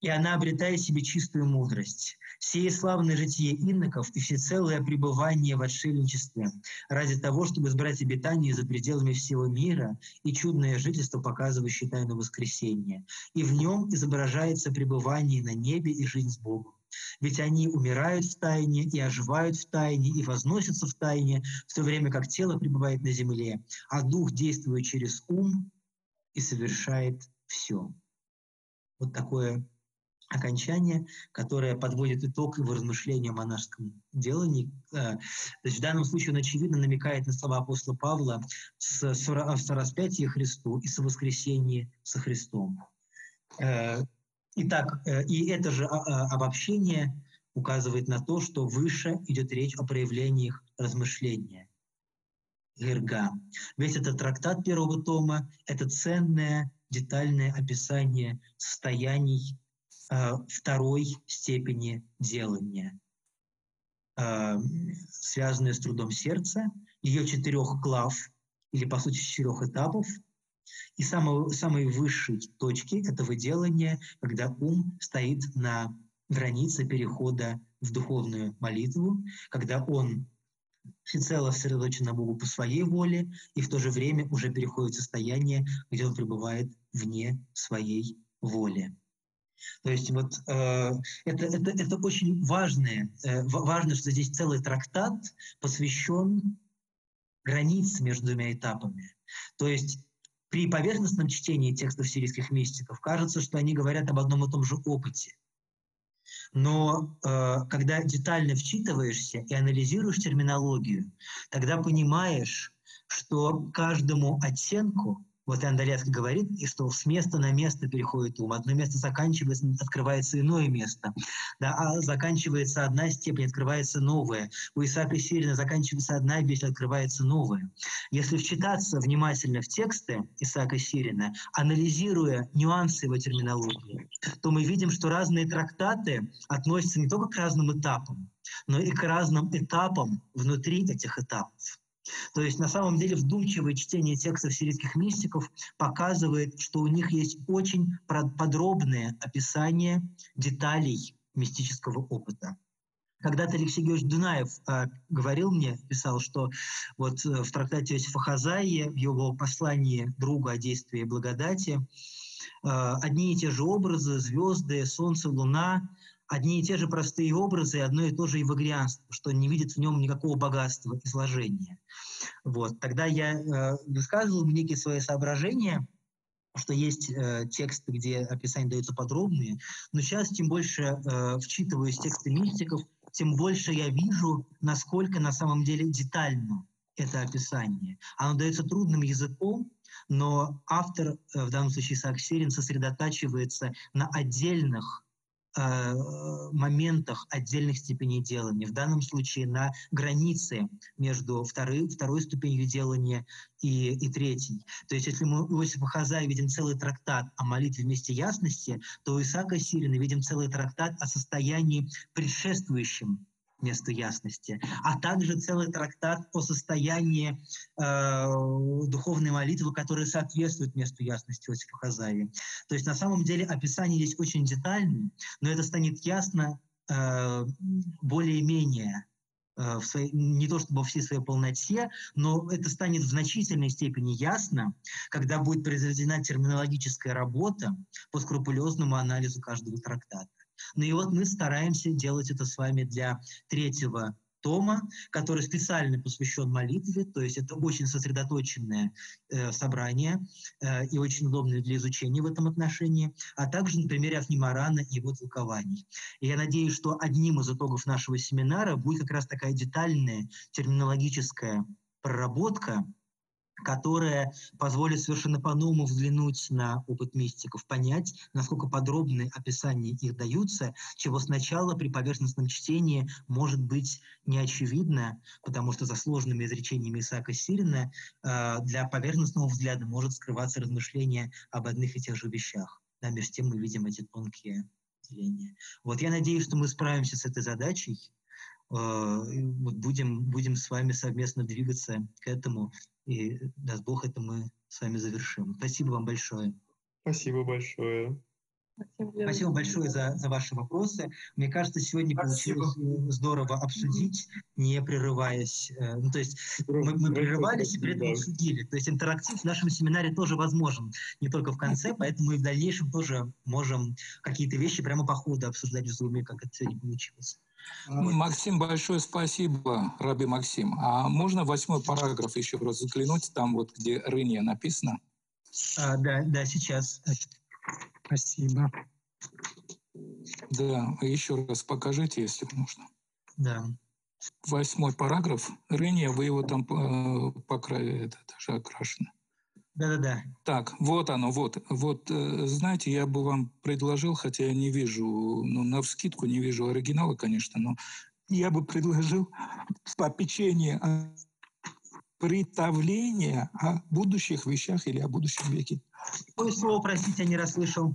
И она обретает себе чистую мудрость. Сие славное житие иноков и всецелое пребывание в отшельничестве ради того, чтобы избрать обитание за пределами всего мира и чудное жительство, показывающее тайну воскресения. И в нем изображается пребывание на небе и жизнь с Богом. Ведь они умирают в тайне и оживают в тайне и возносятся в тайне, в то время как тело пребывает на земле, а дух действует через ум и совершает все. Вот такое окончание, которое подводит итог его размышления о монашеском делании. Э, то есть в данном случае он, очевидно, намекает на слова апостола Павла с сораспятии Христу и со воскресении со Христом. Итак, э, и это же а, а, обобщение указывает на то, что выше идет речь о проявлениях размышления. Герга. Весь этот трактат первого тома – это ценное, детальное описание состояний э, второй степени делания, э, связанные с трудом сердца, ее четырех глав, или, по сути, четырех этапов – и самой, самой высшей точки этого делания, когда ум стоит на границе перехода в духовную молитву, когда он всецело сосредоточен на Богу по своей воле и в то же время уже переходит в состояние, где он пребывает вне своей воли. То есть вот э, это, это, это очень важное, э, важно, что здесь целый трактат посвящен границе между двумя этапами. То есть при поверхностном чтении текстов сирийских мистиков кажется, что они говорят об одном и том же опыте. Но э, когда детально вчитываешься и анализируешь терминологию, тогда понимаешь, что каждому оттенку вот Андалецкий говорит, и что с места на место переходит ум. Одно место заканчивается, открывается иное место. Да, а заканчивается одна степень, открывается новая. У Исаака Сирина заканчивается одна вещь, открывается новая. Если вчитаться внимательно в тексты Исаака Сирина, анализируя нюансы его терминологии, то мы видим, что разные трактаты относятся не только к разным этапам, но и к разным этапам внутри этих этапов. То есть на самом деле вдумчивое чтение текстов сирийских мистиков показывает, что у них есть очень подробное описание деталей мистического опыта. Когда-то Алексей Георгиевич Дунаев э, говорил мне, писал, что вот э, в трактате Иосифа Хазаи, в его послании другу о действии благодати, э, одни и те же образы, звезды, солнце, луна, одни и те же простые образы, одно и то же евагрианство, что не видит в нем никакого богатства изложения. Вот. Тогда я э, высказывал некие свои соображения, что есть э, тексты, где описания даются подробные, но сейчас тем больше э, вчитываюсь тексты мистиков, тем больше я вижу, насколько на самом деле детально это описание. Оно дается трудным языком, но автор, э, в данном случае Исаак Сирин, сосредотачивается на отдельных Э, моментах отдельных степеней делания. В данном случае на границе между второй, второй ступенью делания и, и третьей. То есть если мы у Иосифа Хазая видим целый трактат о молитве вместе ясности, то у Исаака Сирина видим целый трактат о состоянии предшествующем месту ясности, а также целый трактат о состоянии э, духовной молитвы, которая соответствует месту ясности Иосифа Хазави. То есть на самом деле описание здесь очень детальное, но это станет ясно э, более-менее э, не то чтобы во всей своей полноте, но это станет в значительной степени ясно, когда будет произведена терминологическая работа по скрупулезному анализу каждого трактата. Ну и вот мы стараемся делать это с вами для третьего тома, который специально посвящен молитве, то есть это очень сосредоточенное э, собрание э, и очень удобное для изучения в этом отношении, а также на примере Афнимарана и его толкований. И я надеюсь, что одним из итогов нашего семинара будет как раз такая детальная терминологическая проработка которая позволит совершенно по-новому взглянуть на опыт мистиков, понять, насколько подробные описания их даются, чего сначала при поверхностном чтении может быть не очевидно, потому что за сложными изречениями Исаака Сирина э, для поверхностного взгляда может скрываться размышление об одних и тех же вещах. Да, между тем мы видим эти тонкие деления. Вот я надеюсь, что мы справимся с этой задачей, вот будем, будем с вами совместно двигаться к этому. И даст Бог, это мы с вами завершим. Спасибо вам большое. Спасибо большое. Спасибо большое за, за ваши вопросы. Мне кажется, сегодня Спасибо. получилось здорово обсудить, не прерываясь. Э, ну, то есть мы, мы прерывались и при этом обсудили. То есть интерактив в нашем семинаре тоже возможен, не только в конце, поэтому и в дальнейшем тоже можем какие-то вещи прямо по ходу обсуждать в зуме, как это сегодня получилось. Максим, большое спасибо, Раби Максим. А можно восьмой параграф еще раз взглянуть, там вот, где Рыния написано? А, да, да, сейчас. Спасибо. Да, еще раз покажите, если можно. Да. Восьмой параграф. Рыния, вы его там по, э, краю, это даже окрашено. Да-да-да. Так, вот оно, вот. Вот, э, знаете, я бы вам предложил, хотя я не вижу, ну, на вскидку не вижу оригинала, конечно, но я бы предложил попечение представления о будущих вещах или о будущем веке. Какое слово, простите, я не расслышал?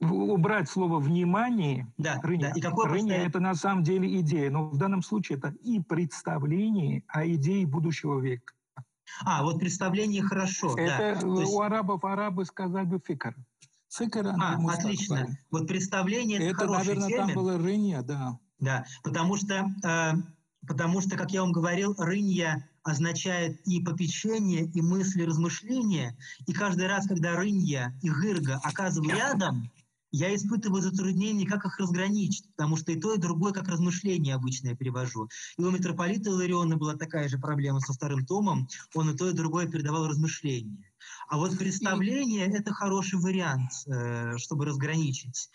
убрать слово «внимание», да, рыня, да. И какое рыня – это на самом деле идея, но в данном случае это и представление о идее будущего века. А, вот представление хорошо. Это да. у есть... арабов арабы сказали бы фикр. Фикр, а, отлично. Вот представление – это, это наверное, термин. там было рынья, да. Да, потому что, э, потому что, как я вам говорил, рынья означает и попечение, и мысли, размышления. И каждый раз, когда рынья и гырга оказываются рядом, я испытываю затруднение, как их разграничить, потому что и то, и другое как размышление обычно я перевожу. И у митрополита Илариона была такая же проблема со вторым томом, он и то, и другое передавал размышления. А вот представление – это хороший вариант, э, чтобы разграничить.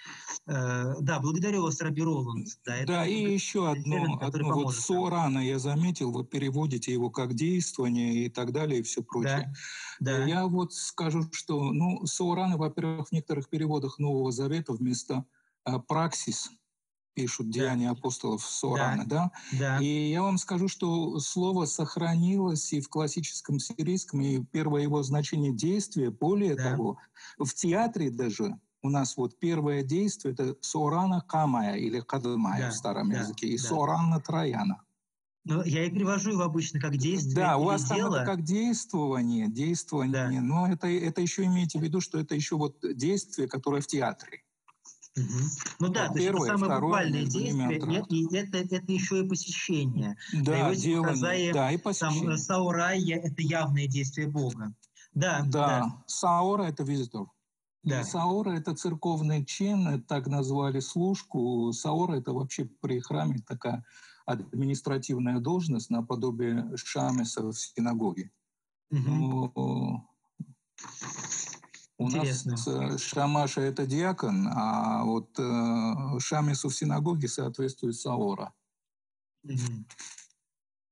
Э, да, благодарю вас, Раби Роланд. Да, да и еще одно, одно вот Сорана я заметил, вы переводите его как действование и так далее, и все прочее. Да, да. Я вот скажу, что, ну, Сорана, во-первых, в некоторых переводах Нового Завета вместо э, праксис – пишут «Деяния да. апостолов» Сорана, да. да? Да. И я вам скажу, что слово сохранилось и в классическом сирийском, и первое его значение действия. Более да. того, в театре даже у нас вот первое действие – это «Сорана Камая» или «Кадмая» да. в старом да. языке, и да. «Сорана Трояна». Но я и привожу его обычно как действие. Да, у вас там это как действование, действование. Да. Но это, это еще имейте в виду, что это еще вот действие, которое в театре. Угу. Ну да, то Первое, есть это самое буквальное действие, и, и это, это еще и посещение. Да, делание, Казае, да, и посещение. Там, Саурайя – это явное действие Бога. Да, да. да. Саура – это визитор. Да. Саора – это церковный чин, так назвали служку. Саора – это вообще при храме такая административная должность наподобие шамеса в синагоге. Мгм. Ну, у Интересно. нас э, шамаша – это диакон, а вот э, шамесу в синагоге соответствует саора. Мгм.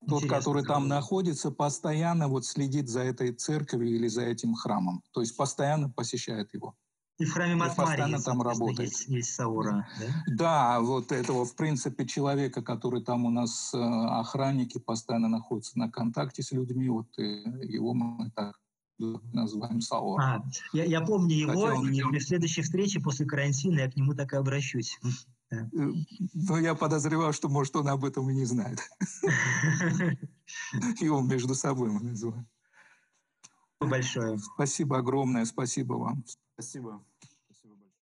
Тот, Интересно. который там находится, постоянно вот следит за этой церковью или за этим храмом. То есть постоянно посещает его. И в храме Матмарии, постоянно там работает. Есть, есть Саура, да? Да, вот этого, в принципе, человека, который там у нас э, охранники, постоянно находятся на контакте с людьми, вот э, его мы так называем Саор. А, я, я помню его, Хотя он- и при следующей встрече после карантина я к нему так и обращусь. Э, Но я подозреваю, что, может, он об этом и не знает. *laughs* Его между собой мы называем. Большое. Спасибо огромное, спасибо вам. Спасибо.